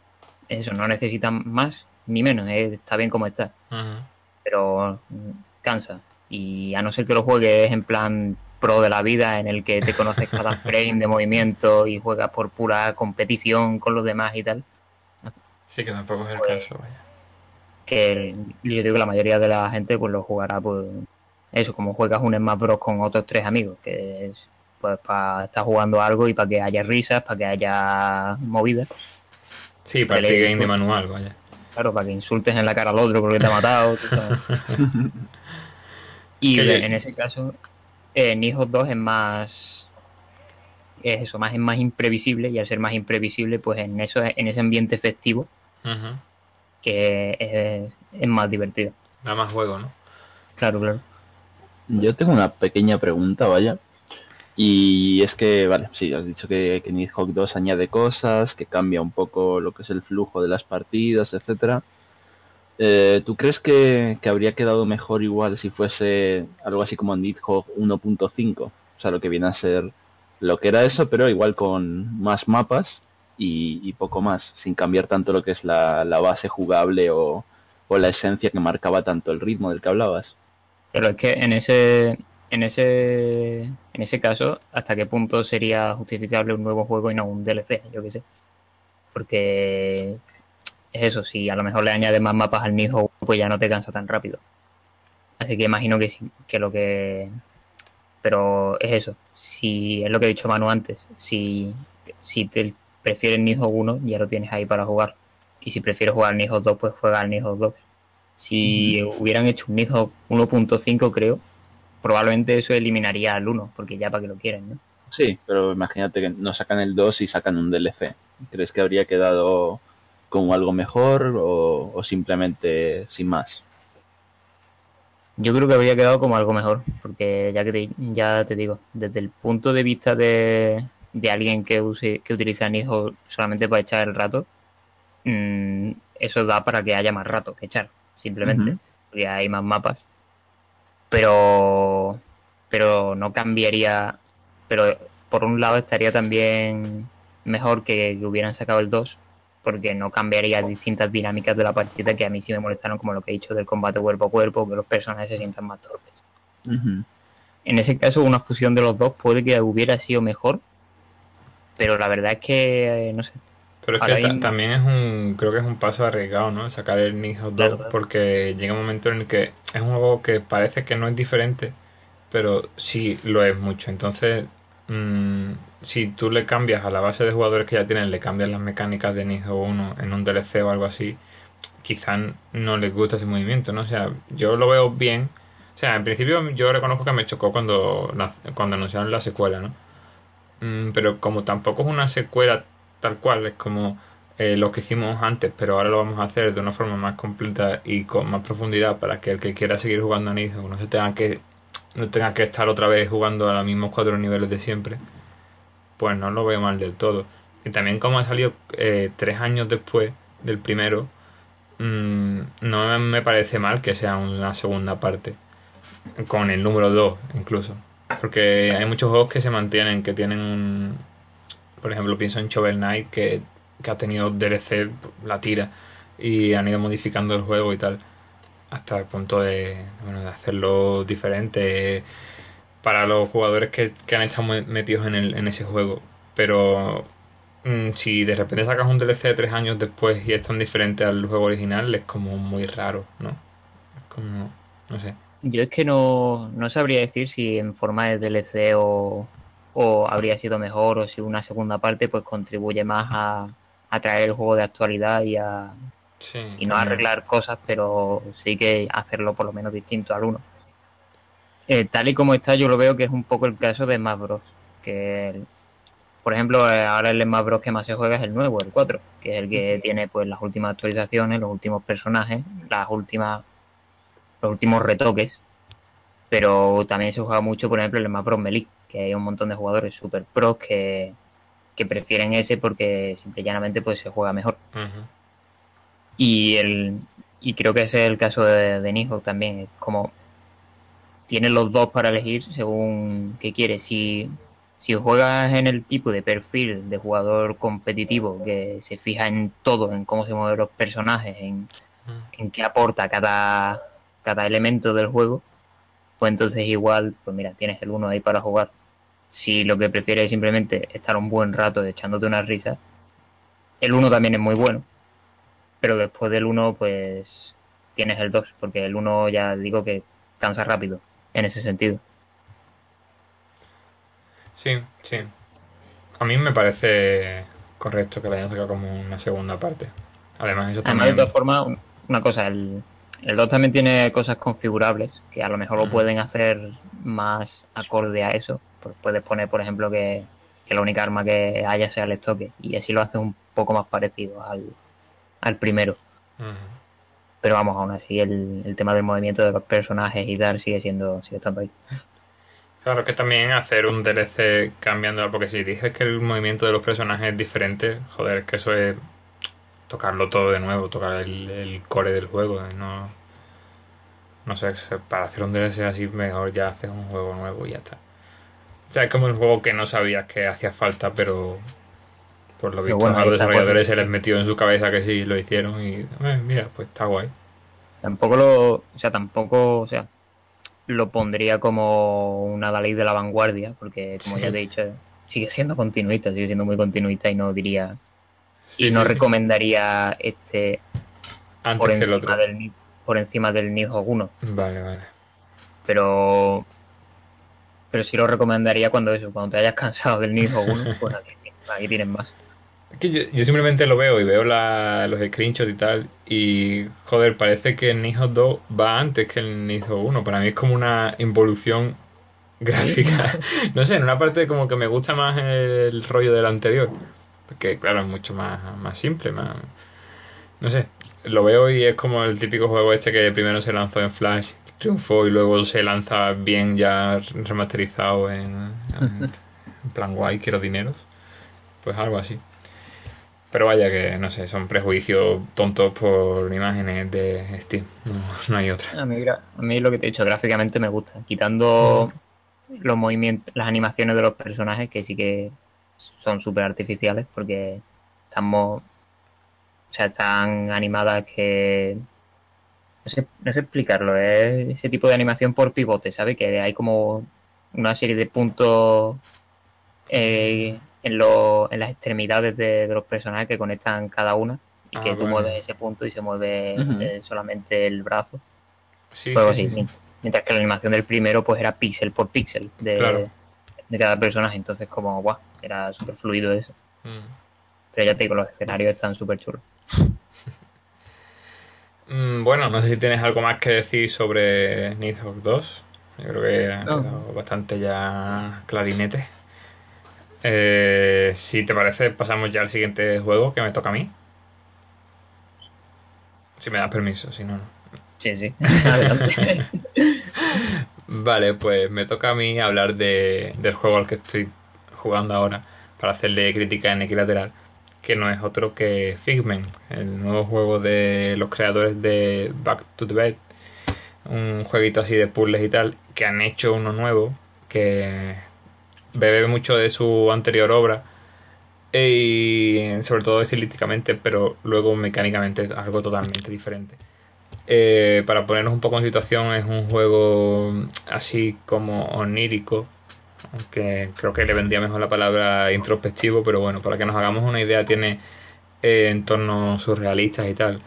es eso, no necesita más ni menos, es- está bien como está. Pero Y a no ser que lo juegues en plan pro de la vida, en el que te conoces cada frame de movimiento y juegas por pura competición con los demás y tal, Sí, que tampoco es el Pues- caso, vaya. que yo digo que la mayoría de la gente pues lo jugará pues eso, como juegas un Smash Bros con otros tres amigos, que es pues para estar jugando algo y para que haya risas, para que haya movidas. Sí, party Dele- game de manual, vaya. Claro, para que insultes en la cara al otro porque te ha matado. y en ese caso, eh, Nihon 2 es más. Es eso, más, es más imprevisible. Y al ser más imprevisible, pues en, eso, en ese ambiente festivo, que es, es más divertido. Da más juego, ¿no? Claro, claro. Yo tengo una pequeña pregunta, vaya. Y es que, vale, sí, has dicho que, que Nidhogg 2 añade cosas, que cambia un poco lo que es el flujo de las partidas, etcétera. Eh, ¿Tú crees que, que habría quedado mejor igual si fuese algo así como Nidhogg 1.5? O sea, lo que viene a ser lo que era eso, pero igual con más mapas y, y poco más, sin cambiar tanto lo que es la, la base jugable o, o la esencia que marcaba tanto el ritmo del que hablabas. Pero es que en ese, en ese, en ese caso, ¿hasta qué punto sería justificable un nuevo juego y no un DLC? Yo qué sé. Porque es eso, si a lo mejor le añades más mapas al Nihon, pues ya no te cansa tan rápido. Así que imagino que sí, que lo que. Pero es eso, si es lo que he dicho Manu antes, si, si te prefieres Nihon 1, ya lo tienes ahí para jugar. Y si prefieres jugar al Nihon 2, pues juega al Nihon 2. Si hubieran hecho un Nidhogg 1.5, creo, probablemente eso eliminaría al 1, porque ya para que lo quieren, ¿no? Sí, pero imagínate que no sacan el 2 y sacan un DLC. ¿Crees que habría quedado como algo mejor o, o simplemente sin más? Yo creo que habría quedado como algo mejor, porque ya que te, ya te digo, desde el punto de vista de, de alguien que use que utiliza Nidhogg solamente para echar el rato, mm, eso da para que haya más rato que echar, simplemente, porque hay más mapas. Pero pero no cambiaría, pero por un lado estaría también mejor que, que hubieran sacado el 2, porque no cambiaría distintas dinámicas de la partida que a mí sí me molestaron, como lo que he dicho del combate cuerpo a cuerpo, que los personajes se sientan más torpes. En ese caso, una fusión de los dos puede que hubiera sido mejor, pero la verdad es que, eh, no sé, Pero es que también es un, creo que es un paso arriesgado, ¿no? Sacar el Nidhogg 2, Claro, claro. porque llega un momento en el que es un juego que parece que no es diferente, pero sí lo es mucho. Entonces, mm, si tú le cambias a la base de jugadores que ya tienen, le cambias las mecánicas de Nidhogg 1 en un DLC o algo así, quizás no les gusta ese movimiento, ¿no? O sea, yo lo veo bien. O sea, en principio yo reconozco que me chocó cuando, cuando anunciaron la secuela, ¿no? Mm, pero como tampoco es una secuela tal cual, es como eh, lo que hicimos antes, pero ahora lo vamos a hacer de una forma más completa y con más profundidad para que el que quiera seguir jugando a Nidhogg no se tenga que no tenga que estar otra vez jugando a los mismos cuatro niveles de siempre, pues no lo veo mal del todo. Y también como ha salido eh, tres años después del primero, mm, no me parece mal que sea una segunda parte, con el número 2 incluso. Porque hay muchos juegos que se mantienen, que tienen un... Por ejemplo, pienso en Shovel Knight, que, que ha tenido DLC, la tira, y han ido modificando el juego y tal, hasta el punto de, bueno, de hacerlo diferente para los jugadores que, que han estado metidos en, el, en ese juego. Pero mm, si de repente sacas un DLC tres años después y es tan diferente al juego original, es como muy raro, ¿no? Es como, no sé. Yo es que no, no sabría decir si en forma de DLC o, o habría sido mejor o si una segunda parte pues contribuye más a, a traer el juego de actualidad y, a, Sí, y no también. arreglar cosas, pero sí que hacerlo por lo menos distinto al uno. Eh, tal y como está, yo lo veo que es un poco el caso de Smash Bros. Que, el- por ejemplo, eh, ahora el Smash Bros. que más se juega es el nuevo, el 4, que es el que tiene pues las últimas actualizaciones, los últimos personajes, las últimas los últimos retoques. Pero también se juega mucho, por ejemplo, el Smash Bros. Melee, que hay un montón de jugadores super pros que, que prefieren ese porque simple y llanamente pues se juega mejor. Y el y creo que ese es el caso de, de Nihon también. Como tienes los dos para elegir según qué quieres. Si, si juegas en el tipo de perfil de jugador competitivo que se fija en todo, en cómo se mueven los personajes, en, en qué aporta cada, cada elemento del juego, pues entonces igual, pues mira, tienes el uno ahí para jugar. Si lo que prefieres es simplemente estar un buen rato echándote una risa, el uno también es muy bueno. Pero después del uno, pues tienes el 2, porque el uno ya digo que cansa rápido en ese sentido. Sí, sí. A mí me parece Correcto, que la hayan sacado como una segunda parte. Además, eso Además, de también. todas formas, un- una cosa, el, el 2 también tiene cosas configurables que a lo mejor lo pueden hacer más acorde a eso. Pues puedes poner, por ejemplo, que, que la única arma que haya sea el estoque y así lo hace un poco más parecido al, al primero. Ujú. Pero vamos, aún así el, el tema del movimiento de los personajes y tal sigue siendo sigue estando ahí. Claro que también hacer un DLC cambiándolo, porque si dices que el movimiento de los personajes es diferente, joder, es que eso es tocarlo todo de nuevo, tocar el, el core del juego, eh, no, no sé, para hacer un DLC así mejor ya haces un juego nuevo y ya está. O sea, es como el juego que no sabías que hacía falta, pero por lo visto bueno, a los desarrolladores pues. se les metió en su cabeza que sí lo hicieron y eh, mira, pues está guay. Tampoco lo, o sea, tampoco, o sea, lo pondría como una Dalí de la vanguardia, porque como Sí. ya te he dicho, sigue siendo continuista, sigue siendo muy continuista y no diría Sí, y no sí, recomendaría este Antes por encima otro. del por encima del Nidhogg 1, Vale, vale. pero pero sí lo recomendaría cuando eso, cuando te hayas cansado del Nidhogg 1, pues aquí, aquí tienes más. Que yo, yo simplemente lo veo y veo la- los screenshots y tal. Y joder, parece que el Nihon 2 va antes que el Nihon 1. Para mí es como una involución gráfica. no sé, en una parte como que me gusta más el rollo del anterior. Porque claro, es mucho más, más simple, más. No sé. Lo veo y es como el típico juego este que primero se lanzó en Flash, triunfó y luego se lanza bien ya remasterizado en, en, en plan guay, quiero dineros. Pues algo así. Pero vaya que, no sé, son prejuicios tontos por imágenes de Steam. No, no hay otra. A mí, a mí lo que te he dicho, gráficamente me gusta, quitando los movimientos, las animaciones de los personajes que sí que son súper artificiales porque estamos, o sea, están animadas que no sé, no sé explicarlo, es ese tipo de animación por pivote, ¿sabes? Que hay como una serie de puntos eh, en, lo- en las extremidades de, de los personajes que conectan cada una y Ah, que tú vale. mueves ese punto y se mueve eh, solamente el brazo. Sí, sí, así, sí, sí. Mientras que la animación del primero pues era píxel por píxel de, Claro. de cada personaje, entonces como guau, era súper fluido eso. Mm. Pero ya te digo, los escenarios están súper chulos. Mm, bueno, no sé si tienes algo más que decir sobre Nidhogg 2. Yo creo que ha No. quedado bastante ya clarinete. Eh, si te parece, pasamos ya al siguiente juego que me toca a mí. Si me das permiso, si no, no. Sí, sí. Vale, pues me toca a mí hablar de, del juego al que estoy jugando ahora para hacerle crítica en equilateral, que no es otro que Figment, el nuevo juego de los creadores de Back to the Bed, un jueguito así de puzzles y tal, que han hecho uno nuevo que bebe mucho de su anterior obra y sobre todo estilísticamente, pero luego mecánicamente es algo totalmente diferente. Eh, para ponernos un poco en situación, es un juego así como onírico, aunque creo que le vendría mejor la palabra introspectivo, pero bueno, para que nos hagamos una idea, tiene eh, entornos surrealistas y tal.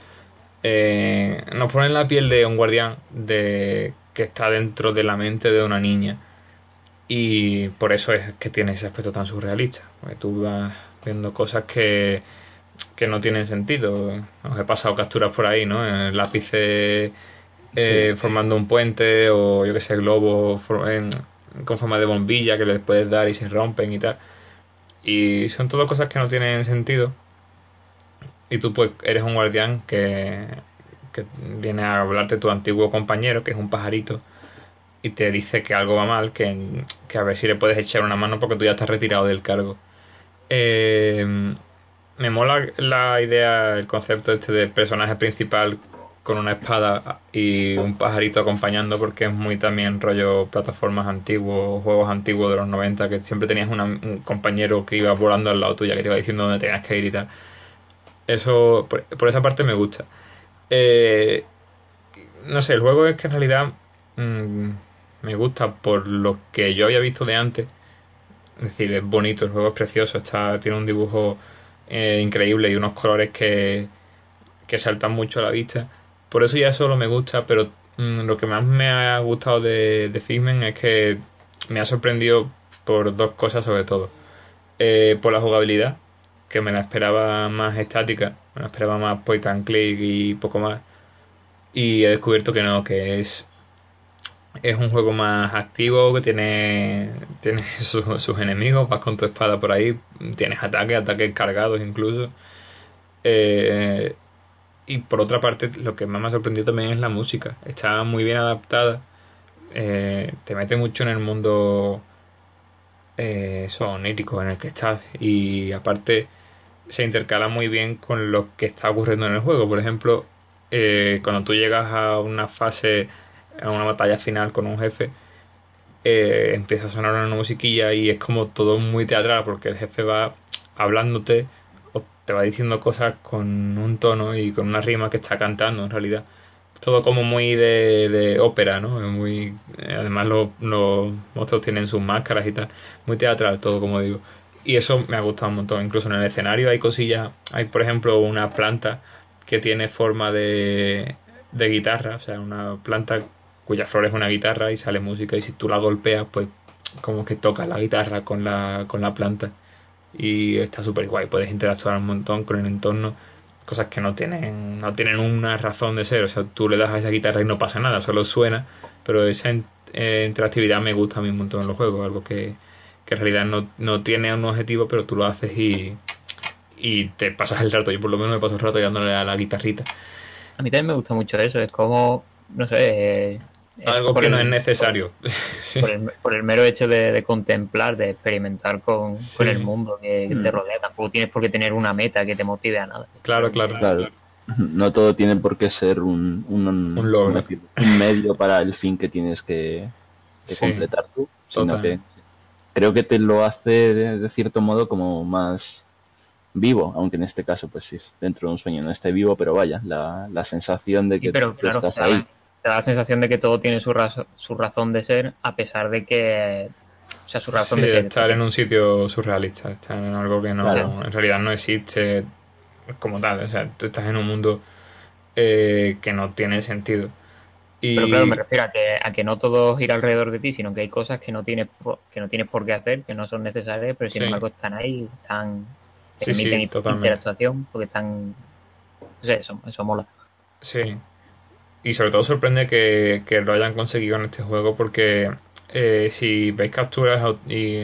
Eh, nos pone en la piel de un guardián de que está dentro de la mente de una niña y por eso es que tiene ese aspecto tan surrealista, porque tú vas viendo cosas que que no tienen sentido. Os he pasado capturas por ahí, ¿no? En lápices eh, Sí. formando un puente o yo que sé, globos con forma de bombilla que les puedes dar y se rompen y tal. Y son todo cosas que no tienen sentido. Y tú pues eres un guardián que, que viene a hablarte tu antiguo compañero, que es un pajarito, y te dice que algo va mal, que, que a ver si le puedes echar una mano porque tú ya estás retirado del cargo. Eh, me mola la idea, el concepto este de personaje principal con una espada y un pajarito acompañando porque es muy también rollo plataformas antiguos, juegos antiguos de los 90 que siempre tenías un compañero que iba volando al lado tuya que te iba diciendo dónde tenías que ir y tal. Eso, por, por esa parte me gusta. Eh, no sé, el juego es que en realidad mm, me gusta por lo que yo había visto de antes. Es decir, es bonito, el juego es precioso, está, tiene un dibujo eh, increíble y unos colores que, que saltan mucho a la vista. Por eso ya solo me gusta, pero mm, lo que más me ha gustado de, de Figment es que me ha sorprendido por dos cosas sobre todo. Eh, por la jugabilidad, que me la esperaba más estática, me la esperaba más point and click y poco más. Y he descubierto que no, que es es un juego más activo, que tiene, tiene sus enemigos, vas con tu espada por ahí, tienes ataques, ataques cargados incluso. Eh, y por otra parte, lo que más me ha sorprendido también es la música. Está muy bien adaptada. Eh, te mete mucho en el mundo eh, onírico en el que estás. Y aparte se intercala muy bien con lo que está ocurriendo en el juego. Por ejemplo, eh, cuando tú llegas a una fase, a una batalla final con un jefe, eh, empieza a sonar una musiquilla y es como todo muy teatral porque el jefe va hablándote o te va diciendo cosas con un tono y con una rima que está cantando en realidad. Todo como muy de, de ópera, ¿no? Muy, además los, los monstruos tienen sus máscaras y tal. Muy teatral todo, como digo. Y eso me ha gustado un montón. Incluso en el escenario hay cosillas. Hay, por ejemplo, una planta que tiene forma de, de guitarra. O sea, una planta cuya flor es una guitarra y sale música. Y si tú la golpeas, pues como que tocas la guitarra con la, con la planta. Y está súper guay. Puedes interactuar un montón con el entorno. Cosas que no tienen, no tienen una razón de ser. O sea, tú le das a esa guitarra y no pasa nada, solo suena. Pero esa eh, interactividad me gusta a mí un montón en los juegos. Algo que, que en realidad no, no tiene un objetivo, pero tú lo haces y, y te pasas el rato. Yo por lo menos me paso el rato dándole a la guitarrita. A mí también me gusta mucho eso. Es como, no sé. eh, Algo que el- no es necesario. Sí. Por el, por el mero hecho de, de contemplar, de experimentar con, Sí. con el mundo que, que te Mm. rodea. Tampoco tienes por qué tener una meta que te motive a nada. Claro, claro. Claro. No todo tiene por qué ser un, un, Un logro. un medio para el fin que tienes que, que Sí. completar tú, sino Total. que creo que te lo hace de, de cierto modo como más vivo, aunque en este caso pues sí, dentro de un sueño no esté vivo, pero vaya, la, la sensación de Sí, que pero tú claro, estás ahí. Te da la sensación de que todo tiene su, razo- su razón de ser, a pesar de que. O sea, su razón Sí, de ser. estar en un sitio surrealista, estar en algo que no, Claro. en realidad no existe como tal. O sea, tú estás en un mundo eh, que no tiene sentido. Y Pero claro, me refiero a que, a que no todo gira alrededor de ti, sino que hay cosas que no tienes por, que no tienes por qué hacer, que no son necesarias, pero sin Sí. embargo están ahí, están te Sí, sí, permiten totalmente. interactuación, porque están no sé, eso, eso mola. Sí. Y sobre todo sorprende que, que lo hayan conseguido en este juego porque eh, si veis capturas y,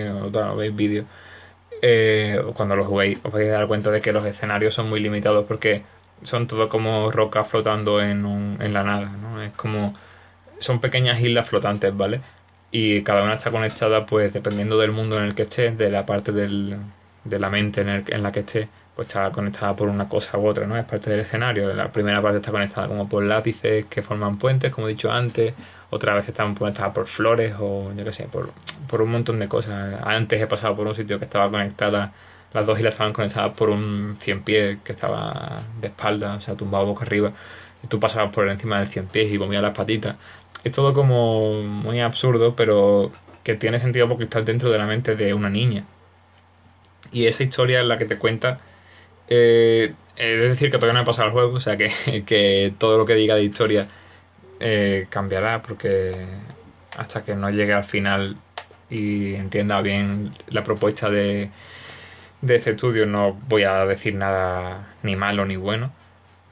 veis vídeos, eh, cuando lo juguéis os vais a dar cuenta de que los escenarios son muy limitados porque son todo como rocas flotando en, un- en la nada, ¿no? Es como... Son pequeñas islas flotantes, ¿vale? Y cada una está conectada, pues, dependiendo del mundo en el que estés, de la parte del, de la mente en, el- en la que estés, pues está conectada por una cosa u otra, ¿no? Es parte del escenario. La primera parte está conectada como por lápices que forman puentes, como he dicho antes. Otra vez están conectadas por flores o yo qué sé, por, por un montón de cosas. Antes he pasado por un sitio que estaba conectada, las dos islas estaban conectadas por un cien pies que estaba de espalda, o sea, tumbado boca arriba. Y tú pasabas por encima del cien pies y comías las patitas. Es todo como muy absurdo, pero que tiene sentido porque está dentro de la mente de una niña. Y esa historia es la que te cuenta. Eh, es decir, que todavía no he pasado el juego, o sea que, que todo lo que diga de historia eh, cambiará, porque hasta que no llegue al final y entienda bien la propuesta de, de este estudio, no voy a decir nada ni malo ni bueno.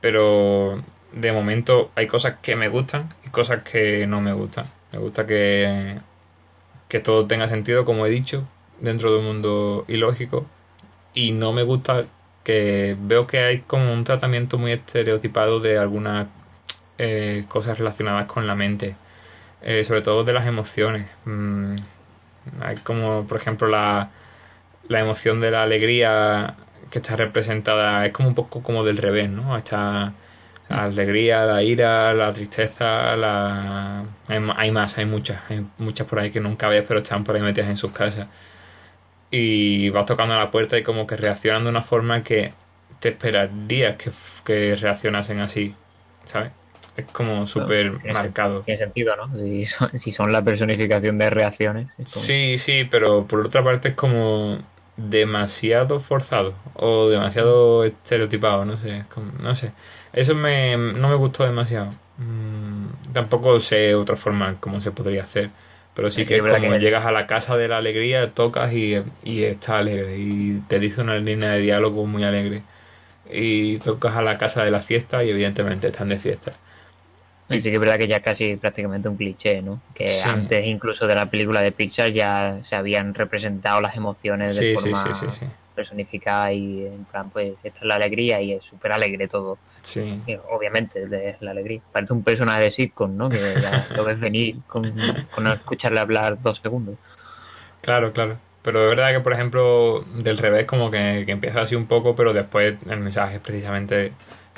Pero de momento hay cosas que me gustan y cosas que no me gustan. Me gusta que, que todo tenga sentido, como he dicho, dentro de un mundo ilógico. Y no me gusta que veo que hay como un tratamiento muy estereotipado de algunas eh, cosas relacionadas con la mente. Eh, sobre todo de las emociones. Mm, hay como, por ejemplo, la, la emoción de la alegría que está representada, es como un poco como del revés, ¿no? Está la alegría, la ira, la tristeza, la... Hay, más, hay muchas, hay muchas por ahí que nunca ves, pero están por ahí metidas en sus casas. Y vas tocando a la puerta y como que reaccionan de una forma que te esperarías que, que reaccionasen así, ¿sabes? Es como súper marcado. Tiene sentido, ¿no? Si son, si son la personificación de reacciones. como- Sí, sí, pero por otra parte es como demasiado forzado o demasiado estereotipado, no sé, es como- no sé. Eso me, no me gustó demasiado. Mm, tampoco sé otra forma como se podría hacer, Pero sí Sí, que es es como que- llegas a la casa de la alegría, tocas y, y está alegre. Y te dice una línea de diálogo muy alegre. Y tocas a la casa de la fiesta y evidentemente están de fiesta. Y sí que es verdad que ya casi prácticamente un cliché, ¿no? Que Sí. antes incluso de la película de Pixar ya se habían representado las emociones de Sí, sí, forma sí, sí, sí. personificada y en plan, pues esta es la alegría y es súper alegre todo. Sí. Y obviamente es la alegría. Parece un personaje de sitcom, ¿no? Que lo ves venir con, con no escucharle hablar dos segundos. Claro, claro. Pero de verdad que, por ejemplo, del revés, como que, que empieza así un poco, pero después el mensaje es precisamente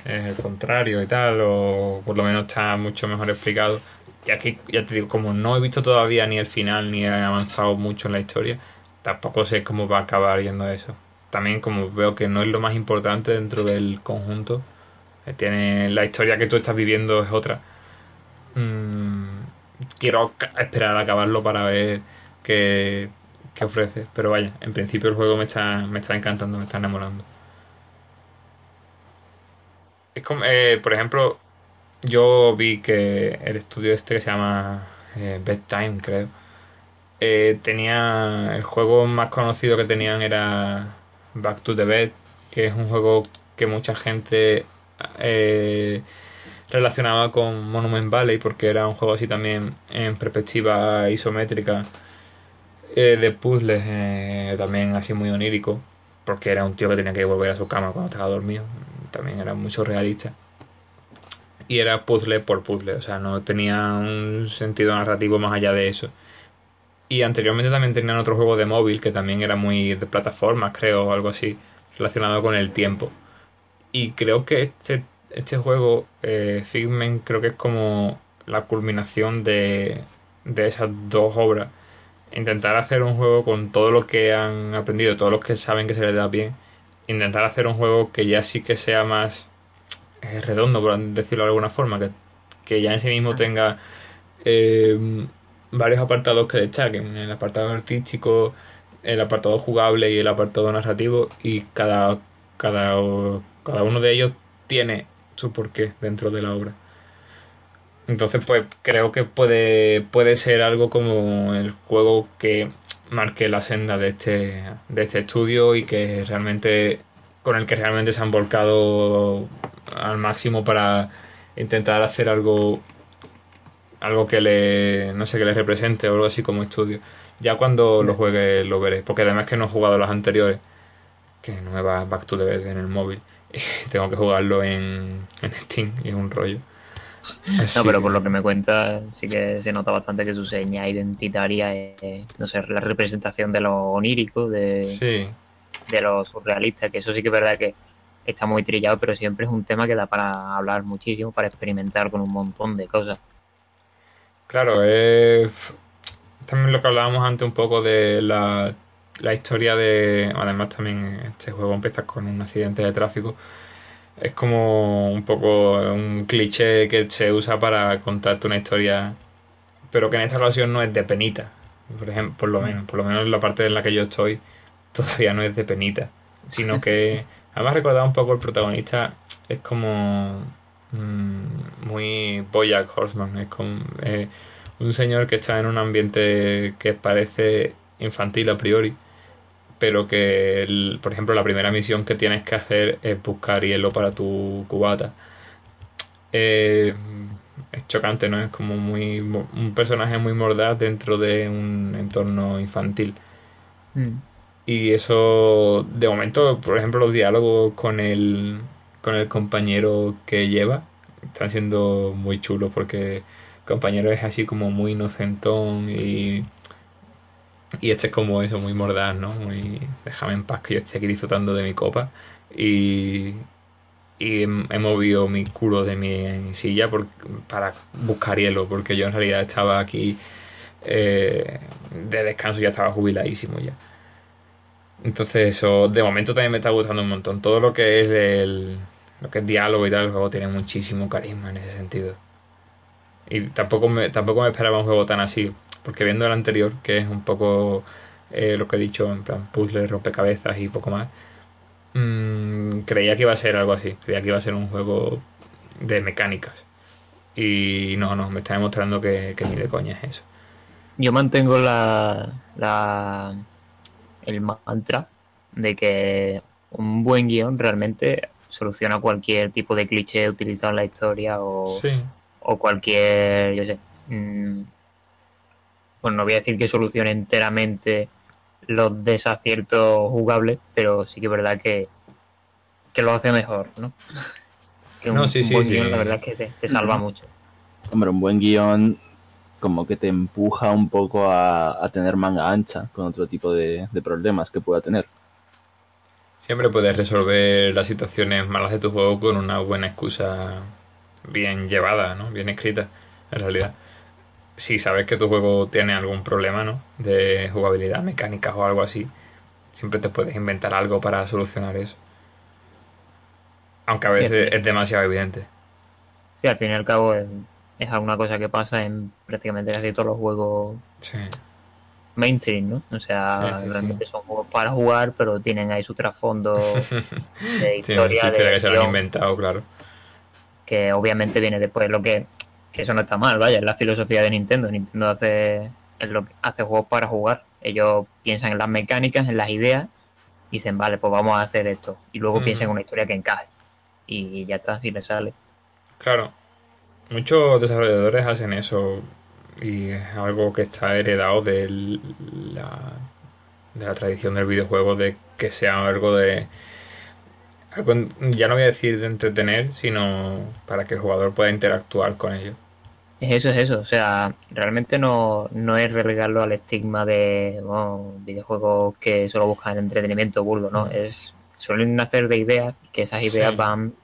el contrario y tal, o por lo menos está mucho mejor explicado. Y aquí, ya te digo, como no he visto todavía ni el final, ni he avanzado mucho en la historia, tampoco sé cómo va a acabar yendo eso. También como veo que no es lo más importante dentro del conjunto, tiene la historia que tú estás viviendo es otra. Mm, quiero esperar a acabarlo para ver qué, qué ofrece. Pero vaya, en principio el juego me está, me está encantando, me está enamorando. Es como, eh, por ejemplo, yo vi que el estudio este que se llama eh, Bedtime, creo, eh, tenía el juego más conocido que tenían era Back to the Bed, que es un juego que mucha gente eh, relacionaba con Monument Valley porque era un juego así también en perspectiva isométrica eh, de puzzles, eh, también así muy onírico, porque era un tío que tenía que volver a su cama cuando estaba dormido, también era muy surrealista. Y era puzzle por puzzle, o sea, no tenía un sentido narrativo más allá de eso. Y anteriormente también tenían otro juego de móvil que también era muy de plataformas, creo, o algo así, relacionado con el tiempo. Y creo que este, este juego, eh, Figment, creo que es como la culminación de, de esas dos obras. Intentar hacer un juego con todo lo que han aprendido, todos los que saben que se les da bien. Intentar hacer un juego que ya sí que sea más eh, redondo, por decirlo de alguna forma, que, que ya en sí mismo tenga eh, varios apartados que destaquen. El apartado artístico, el apartado jugable y el apartado narrativo. Y cada, cada, cada uno de ellos tiene su porqué dentro de la obra. Entonces, pues creo que puede, puede ser algo como el juego que marque la senda de este, de este estudio y que realmente con el que realmente se han volcado al máximo para intentar hacer algo algo que le no sé que les represente o algo así como estudio ya cuando lo juegue lo veré porque además que no he jugado los anteriores que no me Back to the Bed en el móvil tengo que jugarlo en, en Steam y es un rollo Así No, pero por lo que me cuenta, sí que se nota bastante que su seña identitaria es, no sé, la representación de lo onírico, de, sí de lo surrealista, que eso sí que es verdad que está muy trillado, pero siempre es un tema que da para hablar muchísimo, para experimentar con un montón de cosas. Claro, es también lo que hablábamos antes un poco de la, la historia de... Además también este juego empieza con un accidente de tráfico. Es como un poco un cliché que se usa para contarte una historia, pero que en esta ocasión no es de penita. Por ejemplo, por lo menos, por lo menos la parte en la que yo estoy todavía no es de penita, sino que además recordaba un poco el protagonista es como mm, muy Bojack Horseman, es como eh, un señor que está en un ambiente que parece infantil a priori, pero que, el- por ejemplo, la primera misión que tienes que hacer es buscar hielo para tu cubata. Eh, es chocante, ¿no? Es como muy un personaje muy mordaz dentro de un entorno infantil. Y eso, de momento, por ejemplo, los diálogos con el, con el compañero que lleva están siendo muy chulos porque el compañero es así como muy inocentón y, y este es como eso, muy mordaz, ¿no? Muy, déjame en paz que yo esté aquí disfrutando de mi copa y, y he, he movido mi culo de mi silla por- para buscar hielo porque yo en realidad estaba aquí eh, de descanso, ya estaba jubiladísimo ya. Entonces eso, de momento también me está gustando un montón. Todo lo que es el, lo que es diálogo y tal, el juego tiene muchísimo carisma en ese sentido. Y tampoco me, tampoco me esperaba un juego tan así, porque viendo el anterior, que es un poco eh, lo que he dicho, en plan puzzle, rompecabezas y poco más, mm, creía que iba a ser algo así, creía que iba a ser un juego de mecánicas. Y no, no, me está demostrando que, que ni de coña es eso. yo mantengo la, la el mantra de que un buen guion realmente soluciona cualquier tipo de cliché utilizado en la historia o, Sí. O cualquier, yo sé, mm, pues no voy a decir que solucione enteramente los desaciertos jugables, pero sí que es verdad que, que lo hace mejor, ¿no? Que un, No, sí, un sí, buen sí. guion, la verdad es que te, te salva mucho. Hombre, un buen guion como que te empuja un poco a, a tener manga ancha con otro tipo de, de problemas que pueda tener. Siempre puedes resolver las situaciones malas de tu juego con una buena excusa bien llevada, ¿no? Bien escrita, en realidad. Si sabes que tu juego tiene algún problema, ¿no? De jugabilidad, mecánicas o algo así, siempre te puedes inventar algo para solucionar eso. Aunque a veces es demasiado evidente. Sí, al fin y al cabo es, es alguna cosa que pasa en prácticamente casi todos los juegos Sí. mainstream, ¿no? O sea, Sí, sí, realmente son juegos para jugar, pero tienen ahí su trasfondo de historia, de que se lo han guion, inventado, claro. Que obviamente viene después lo que que eso no está mal, vaya, es la filosofía de Nintendo. Nintendo hace es lo que hace juegos para jugar. Ellos piensan en las mecánicas, en las ideas, y dicen, vale, pues vamos a hacer esto. Y luego piensan en una historia que encaje. Y ya está, si les sale. Claro, muchos desarrolladores hacen eso y es algo que está heredado de la, de la tradición del videojuego de que sea algo de ya no voy a decir de entretener, sino para que el jugador pueda interactuar con ello. Es eso, es eso. O sea, realmente no, no es relegarlo al estigma de bueno, videojuegos que solo buscan entretenimiento burdo, ¿no? Es suelen nacer de ideas que esas ideas Sí. van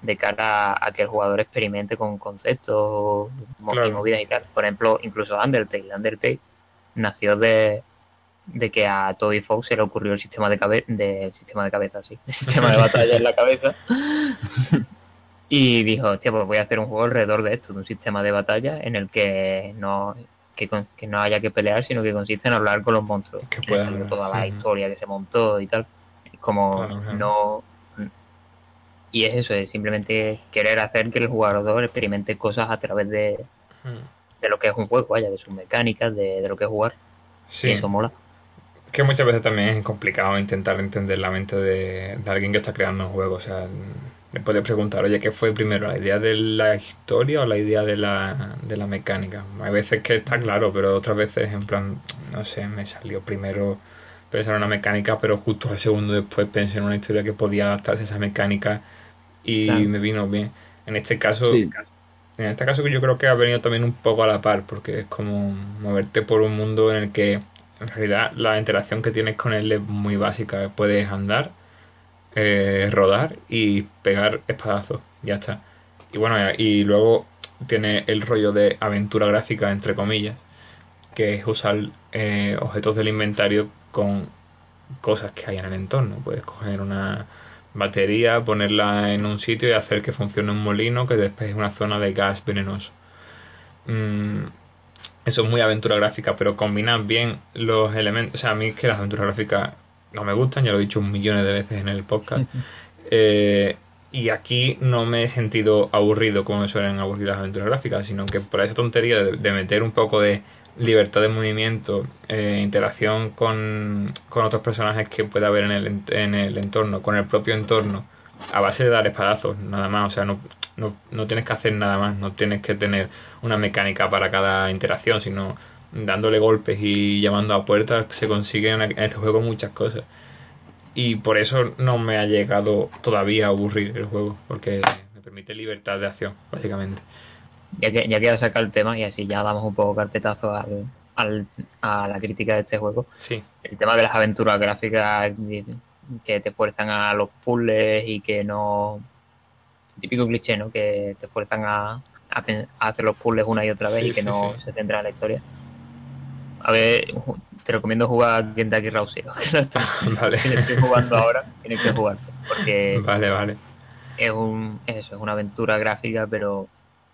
de cara a, a que el jugador experimente con conceptos mo- y Claro. movidas y tal. Por ejemplo, incluso Undertale. Undertale nació de, de que a Toby Fox se le ocurrió el sistema de cabeza, de sistema de cabeza, sí, el sistema de batalla en la cabeza. Y dijo, hostia, pues voy a hacer un juego alrededor de esto, de un sistema de batalla en el que no, que, no haya que pelear, sino que consiste en hablar con los monstruos. Que puedan toda la historia que se montó y tal. Como Claro, claro. no... Y es eso, es simplemente querer hacer que el jugador experimente cosas a través de, de lo que es un juego, vaya, de sus mecánicas, de, de lo que es jugar. Y eso mola. Que muchas veces también es complicado intentar entender la mente de, de alguien que está creando un juego. O sea, le puedes preguntar, oye, ¿qué fue primero? ¿La idea de la historia o la idea de la, de la mecánica? Hay veces que está claro, pero otras veces, en plan, no sé, me salió primero pensar en una mecánica, pero justo al segundo después pensé en una historia que podía adaptarse a esa mecánica y Claro. me vino bien. En este caso, Sí. en este caso yo creo que ha venido también un poco a la par, porque es como moverte por un mundo en el que en realidad la interacción que tienes con él es muy básica. Puedes andar, eh, rodar y pegar espadazos, ya está. Y bueno, y luego tiene el rollo de aventura gráfica, entre comillas, que es usar eh, objetos del inventario con cosas que hay en el entorno. Puedes coger una batería, ponerla en un sitio y hacer que funcione un molino que después es una zona de gas venenoso. Mm, eso es muy aventura gráfica, pero combinan bien los elementos. O sea, a mí es que las aventuras gráficas no me gustan, ya lo he dicho millón de veces en el podcast. Eh, y aquí no me he sentido aburrido como me suelen aburrir las aventuras gráficas, sino que por esa tontería de, de meter un poco de libertad de movimiento, eh, interacción con, con otros personajes que pueda haber en el, en el entorno, con el propio entorno, a base de dar espadazos, nada más. O sea, no, no, no tienes que hacer nada más, no tienes que tener una mecánica para cada interacción, sino dándole golpes y llamando a puertas se consiguen en este juego muchas cosas. Y por eso no me ha llegado todavía a aburrir el juego, porque me permite libertad de acción, básicamente. Ya que, ya que has sacado el tema y así ya damos un poco carpetazo al, al- a la crítica de este juego. Sí, El tema de las aventuras gráficas que te fuerzan a los puzzles y que no. Típico cliché, ¿no? Que te fuerzan a, a pen- a hacer los puzzles una y otra vez Sí, y que sí, no sí. se centra en la historia. A ver, te recomiendo jugar Kentucky Route Zero, que vale. que lo estoy jugando ahora. Tienes que jugarlo. Porque Vale, vale. es un es eso, es una aventura gráfica, pero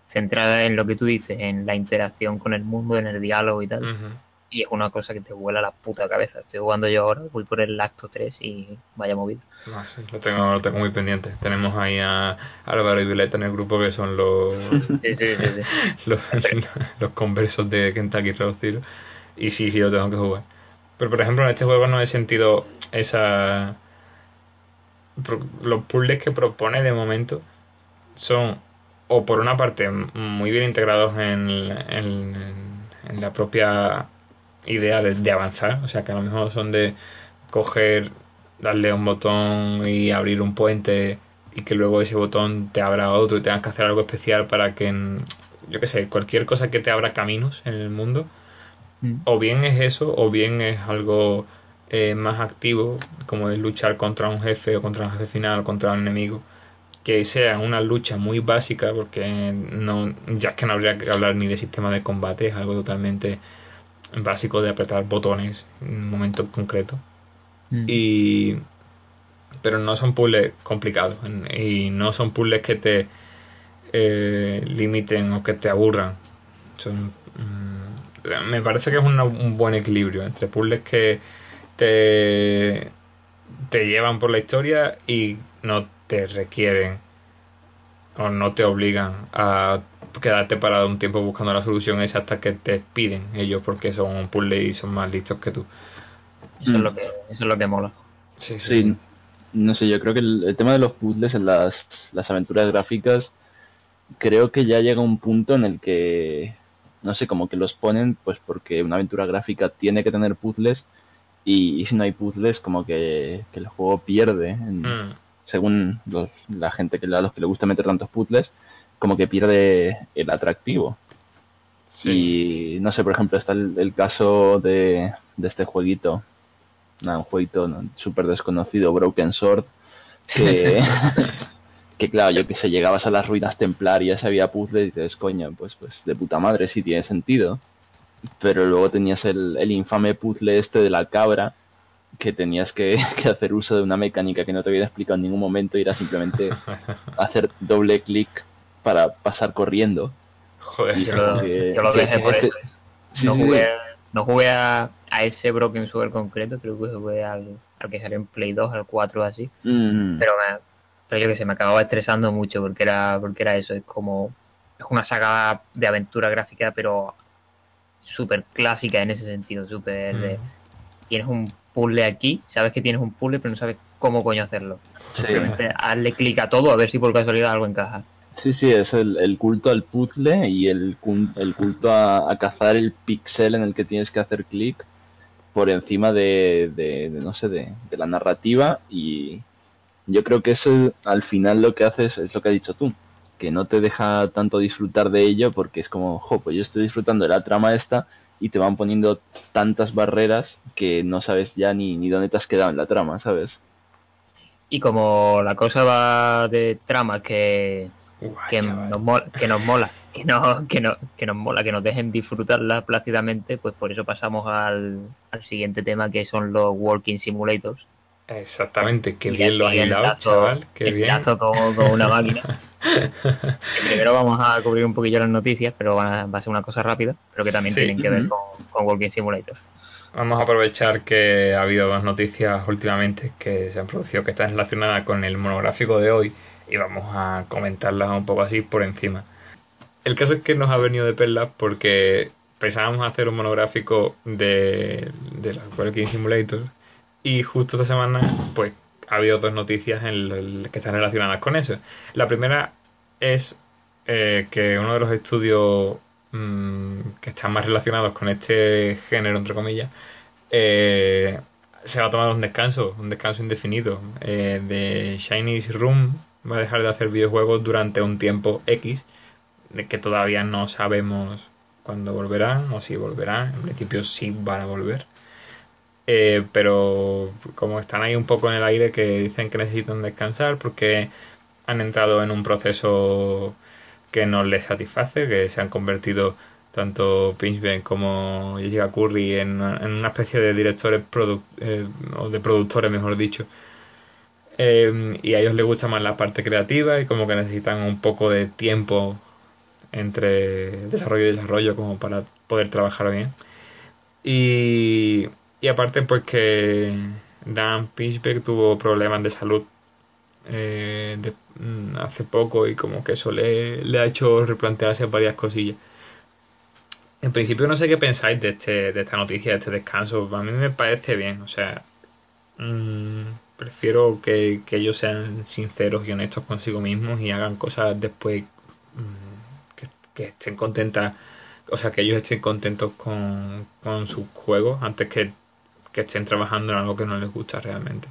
centrada en lo que tú dices, en la interacción con el mundo, en el diálogo y tal. Ujú. Y es una cosa que te vuela la puta cabeza. Estoy jugando yo ahora, voy por el acto 3 y vaya movido. No, sí, lo, tengo, lo tengo muy pendiente. Tenemos ahí a Álvaro y Violeta en el grupo que son los, Sí, sí, sí, sí. los, los conversos de Kentucky Road Zero. Y sí, sí, lo tengo que jugar. Pero por ejemplo, en este juego no he sentido esa. Los puzzles que propone de momento son, o por una parte, muy bien integrados en, en- en la propia idea de, avanzar. O sea, que a lo mejor son de coger, darle un botón y abrir un puente y que luego ese botón te abra otro y tengas que hacer algo especial para que, yo qué sé, cualquier cosa que te abra caminos en el mundo Mm. o bien es eso, o bien es algo eh, más activo, como es luchar contra un jefe o contra un jefe final o contra un enemigo, que sea una lucha muy básica, porque no, ya es que no habría que hablar ni de sistema de combate, es algo totalmente básico de apretar botones en momentos concretos. Mm. Y pero no son puzzles complicados y no son puzzles que te eh, limiten o que te aburran. Son, mm, me parece que es una- un buen equilibrio entre puzzles que te, te llevan por la historia y no te requieren o no te obligan a quedarte parado un tiempo buscando la solución esa hasta que te piden ellos porque son un puzzle y son más listos que tú. Eso, es Mm. lo que, eso es lo que mola. Sí, Sí, no sé, yo creo que el, el tema de los puzzles en las, las aventuras gráficas, creo que ya llega un punto en el que, no sé, como que los ponen, pues porque una aventura gráfica tiene que tener puzzles y, y si no hay puzzles, como que, que el juego pierde, en- Mm. según los- la gente que a los que le gusta meter tantos puzzles, como que pierde el atractivo. Sí. Y no sé, por ejemplo, está el, el caso de, de este jueguito, nada, un jueguito ¿no? súper desconocido, Broken Sword, que, que claro, yo que sé, llegabas a las ruinas templarias, había puzzles y dices, coño, pues, pues de puta madre, sí tiene sentido. Pero luego tenías el, el infame puzzle este de la cabra, que tenías que, que hacer uso de una mecánica que no te había explicado en ningún momento y era simplemente hacer doble clic para pasar corriendo. Joder, Yo lo, que- yo lo que- dejé que por este- eso. Sí, no, sí, jugué, no jugué a, a ese Broken Sword concreto, creo que jugué al, al que salió en Play 2, al 4 así. Mm, Pero, me, pero yo que sé, me acababa estresando mucho porque era, porque era eso, es como. Es una saga de aventura gráfica, pero súper clásica en ese sentido, súper. Mm. Tienes un puzzle aquí, sabes que tienes un puzzle, pero no sabes cómo coño hacerlo. sí. Simplemente hazle clic a todo a ver si por casualidad algo encaja. Sí, sí, es el, culto al puzzle y el, culto a, cazar el pixel en el que tienes que hacer clic por encima de, de- no sé, de, la narrativa y yo creo que eso al final lo que hace es, es lo que has dicho tú, que no te deja tanto disfrutar de ello porque es como, jo, pues yo estoy disfrutando de la trama esta y te van poniendo tantas barreras que no sabes ya ni, ni dónde te has quedado en la trama, ¿sabes? Y como la cosa va de trama que, Guay, que, nos mola, que nos mola, que, no, que, no, que nos mola, que nos dejen disfrutarla plácidamente, pues por eso pasamos al, al siguiente tema que son los Walking Simulators. Exactamente, qué Y bien lo has hilado, chaval, qué bien. como, como una máquina. Primero vamos a cubrir un poquillo las noticias, pero van a- va a ser una cosa rápida, pero que también Sí. tienen que ver con, con Walking Simulators. Vamos a aprovechar que ha habido dos noticias últimamente que se han producido que están relacionadas con el monográfico de hoy y vamos a comentarlas un poco así por encima. El caso es que nos ha venido de perlas porque pensábamos hacer un monográfico de, de los Walking Simulator y justo esta semana pues ha habido dos noticias que están relacionadas con eso. La primera es eh, que uno de los estudios mm, que están más relacionados con este género, entre comillas, eh, se va a tomar un descanso, un descanso indefinido. Eh, de Chinese Room va a dejar de hacer videojuegos durante un tiempo X, de que todavía no sabemos cuándo volverán o si volverán. En principio sí van a volver. Eh, pero como están ahí un poco en el aire que dicen que necesitan descansar porque han entrado en un proceso que no les satisface, que se han convertido tanto Pinchben como Jessica Curry en, una especie de directores eh, o de productores, mejor dicho. Eh, y a ellos les gusta más la parte creativa y como que necesitan un poco de tiempo entre desarrollo y desarrollo como para poder trabajar bien. Y, y aparte pues que Dan Pinchbeck tuvo problemas de salud eh, de- mm, hace poco y como que eso le, le ha hecho replantearse varias cosillas. En principio no sé qué pensáis de, este, de esta noticia, de este descanso. A mí me parece bien, o sea, mm, prefiero que, que ellos sean sinceros y honestos consigo mismos y hagan cosas después mm, que, que estén contentas, o sea, que ellos estén contentos con, con sus juegos antes que, que estén trabajando en algo que no les gusta realmente.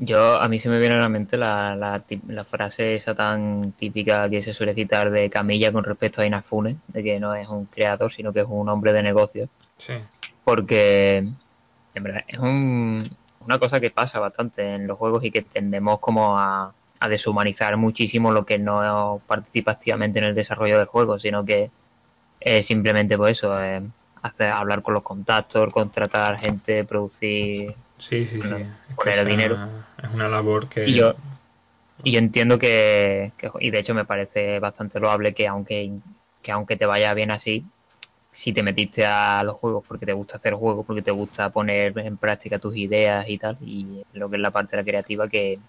Yo, a mí se me viene a la mente la, la frase esa tan típica que se suele citar de Camilla con respecto a Inafune, de que no es un creador, sino que es un hombre de negocios. Sí, Porque, en verdad, es un- una cosa que pasa bastante en los juegos y que tendemos como a, a deshumanizar muchísimo lo que no participa activamente en el desarrollo del juego, sino que es simplemente por eso, eh, hacer, hablar con los contactos, contratar gente, producir sí, sí, sí. Es, que dinero. es una labor que... Y yo, y yo entiendo que, que- y de hecho me parece bastante loable que aunque, que aunque te vaya bien así, si te metiste a los juegos porque te gusta hacer juegos, porque te gusta poner en práctica tus ideas y tal, y lo que es la parte de la creativa, que,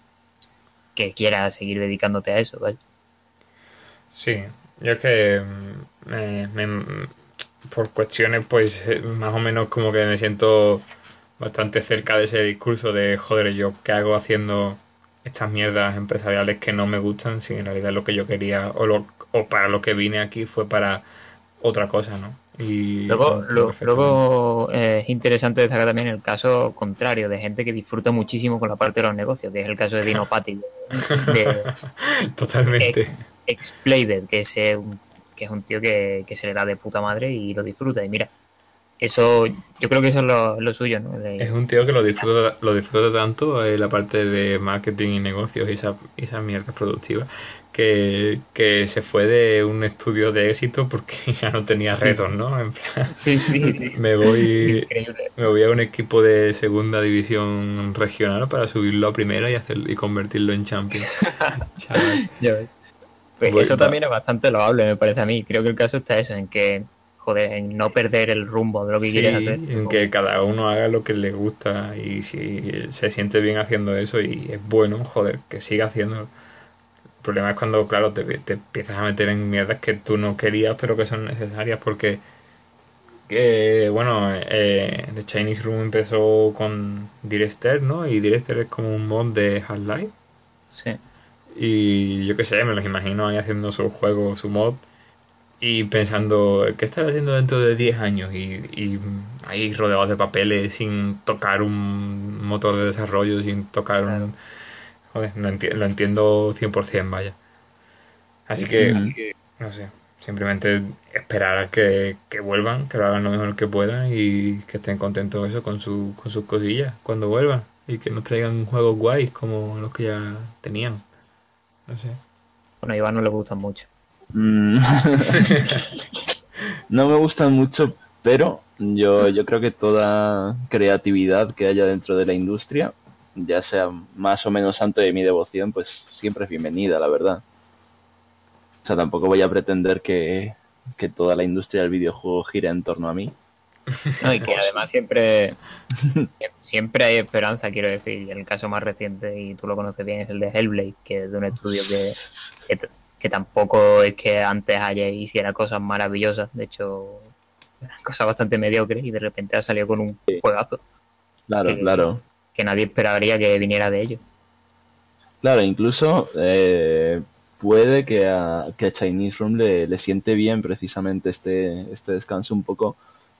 que quieras seguir dedicándote a eso, ¿vale? Sí, yo es que mm, me- por cuestiones pues eh, más o menos como que me siento bastante cerca de ese discurso de joder, yo qué hago haciendo estas mierdas empresariales que no me gustan si en realidad lo que yo quería o, lo, o para lo que vine aquí fue para otra cosa, ¿no? Y Luego, lo- luego eh, es interesante destacar también el caso contrario de gente que disfruta muchísimo con la parte de los negocios, que es el caso de Dinopati, de, Totalmente. ex, que es, un, que es un tío que, que se le da de puta madre y lo disfruta. Y mira, eso, yo creo que eso es lo, lo suyo, ¿no? De- Es un tío que lo disfruta, lo disfruta tanto eh, la parte de marketing y negocios y esa, y esa mierda productiva que, que se fue de un estudio de éxito porque ya no tenía retos. ¿no? En plan, Sí, sí, sí. me voy, Increíble. me voy a un equipo de segunda división regional para subirlo a primera y hacer y convertirlo en champion. Ya ves. Pues Voy- eso va. también es bastante loable, me parece a mí. Creo que el caso está eso, en que, joder, en no perder el rumbo de lo que Sí, quieres hacer. en que cada uno haga lo que le gusta y si se siente bien haciendo eso y es bueno, joder, que siga haciéndolo. El problema es cuando, claro, te, te empiezas a meter en mierdas que tú no querías pero que son necesarias porque, que, bueno, eh, The Chinese Room empezó con Director, ¿no? Y Director es como un mod de Half-Life. Sí. Y yo qué sé, me los imagino ahí haciendo su juego, su mod, y pensando, ¿qué estará haciendo dentro de 10 años? Y, y ahí rodeados de papeles, sin tocar un motor de desarrollo, sin tocar Claro. un... Joder, lo, enti- lo entiendo 100%, vaya. Así que, no sé, simplemente esperar a que, que vuelvan, que lo hagan lo mejor que puedan y que estén contentos eso con, su, con sus cosillas cuando vuelvan. Y que nos traigan juegos guays como los que ya tenían. No sé. Bueno, a Iván no le gustan mucho. Mm. no me gustan mucho, pero yo, yo creo que toda creatividad que haya dentro de la industria, ya sea más o menos santo de mi devoción, pues siempre es bienvenida, la verdad. O sea, tampoco voy a pretender que, que toda la industria del videojuego gire en torno a mí. No, y que además siempre, siempre hay esperanza, quiero decir. Y el caso más reciente, y tú lo conoces bien, es el de Hellblade, que es de un estudio que, que, tampoco es que antes haya hiciera cosas maravillosas. De hecho, eran cosas bastante mediocres y de repente ha salido con un juegazo Claro, Que- claro. Que nadie esperaría que viniera de ello. Claro, incluso eh, puede que a, que a Chinese Room le, le siente bien precisamente este, este descanso un poco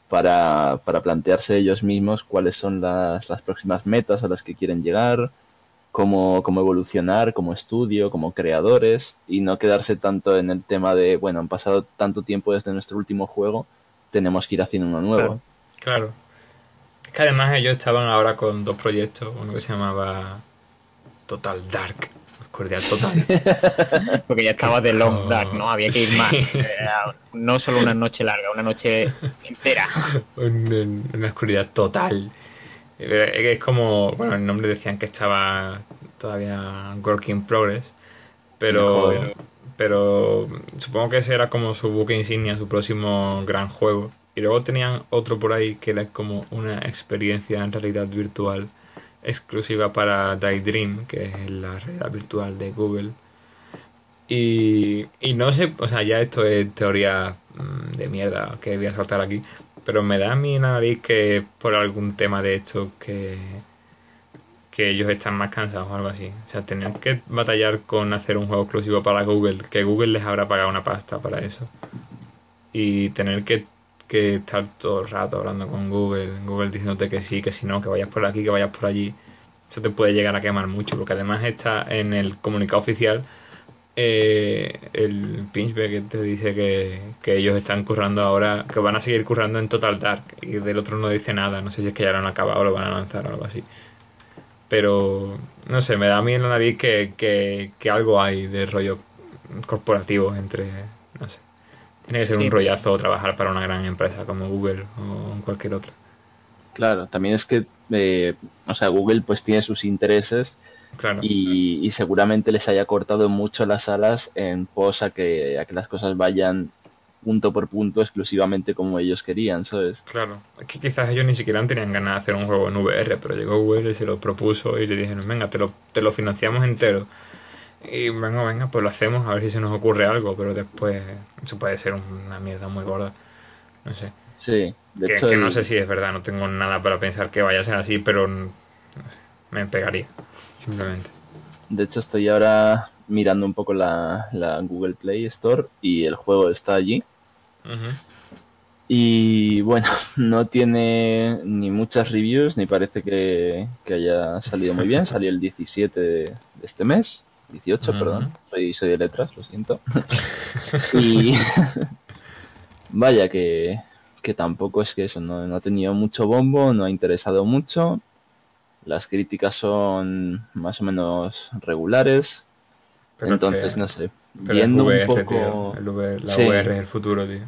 para, para plantearse ellos mismos cuáles son las, las próximas metas a las que quieren llegar, cómo, cómo evolucionar como estudio, como creadores, y no quedarse tanto en el tema de, bueno, han pasado tanto tiempo desde nuestro último juego, tenemos que ir haciendo uno nuevo. Claro. Claro. Es que además ellos estaban ahora con dos proyectos, uno que se llamaba Total Dark, Oscuridad Total. Porque ya estaba de Long Dark, ¿no? Había que ir sí. más. Era no solo una noche larga, una noche entera. Un- una oscuridad total. Es como, bueno, el nombre decían que estaba todavía work in progress, pero, pero supongo que ese era como su buque insignia, su próximo gran juego. Y luego tenían otro por ahí que era como una experiencia en realidad virtual exclusiva para Daydream, que es la realidad virtual de Google. Y, y no sé, o sea, ya esto es teoría mm, de mierda que voy a soltar aquí. Pero me da a mí en la nariz que por algún tema de esto que, que ellos están más cansados o algo así. O sea, tener que batallar con hacer un juego exclusivo para Google, que Google les habrá pagado una pasta para eso. Y tener que, que estar todo el rato hablando con Google, Google diciéndote que sí, que si no, que vayas por aquí, que vayas por allí. Eso te puede llegar a quemar mucho, porque además está en el comunicado oficial eh, el Pinchbeck que te dice que, que ellos están currando ahora, que van a seguir currando en Total Dark, y del otro no dice nada, no sé si es que ya lo han acabado o lo van a lanzar o algo así. Pero, no sé, me da a mí en la nariz que, que, que algo hay de rollo corporativo entre. Tiene que ser Sí. un rollazo trabajar para una gran empresa como Google o cualquier otra. Claro, también es que, eh, o sea, Google pues tiene sus intereses Claro. y, y seguramente les haya cortado mucho las alas en pos a que, a que las cosas vayan punto por punto exclusivamente como ellos querían, ¿sabes? Claro, es que quizás ellos ni siquiera tenían ganas de hacer un juego en VR, pero llegó Google y se lo propuso y le dijeron, venga, te lo, te lo financiamos entero. Y venga, venga, pues lo hacemos, a ver si se nos ocurre algo, pero después eso puede ser una mierda muy gorda. No sé. Sí, de Que, hecho, que el- no sé si es verdad, no tengo nada para pensar que vaya a ser así, pero no sé, me pegaría, simplemente. de hecho estoy ahora mirando un poco la, la Google Play Store y el juego está allí. Y bueno, no tiene ni muchas reviews, ni parece que, que haya salido muy bien. Salió el 17 de, de este mes. 18, Ujú. perdón. Soy, soy de letras, lo siento. y vaya que, que tampoco es que eso, no, no ha tenido mucho bombo, no ha interesado mucho. Las críticas son más o menos regulares. Pero Entonces, no sé. Viendo un poco... tío, el VR la Sí. VR es el futuro, tío.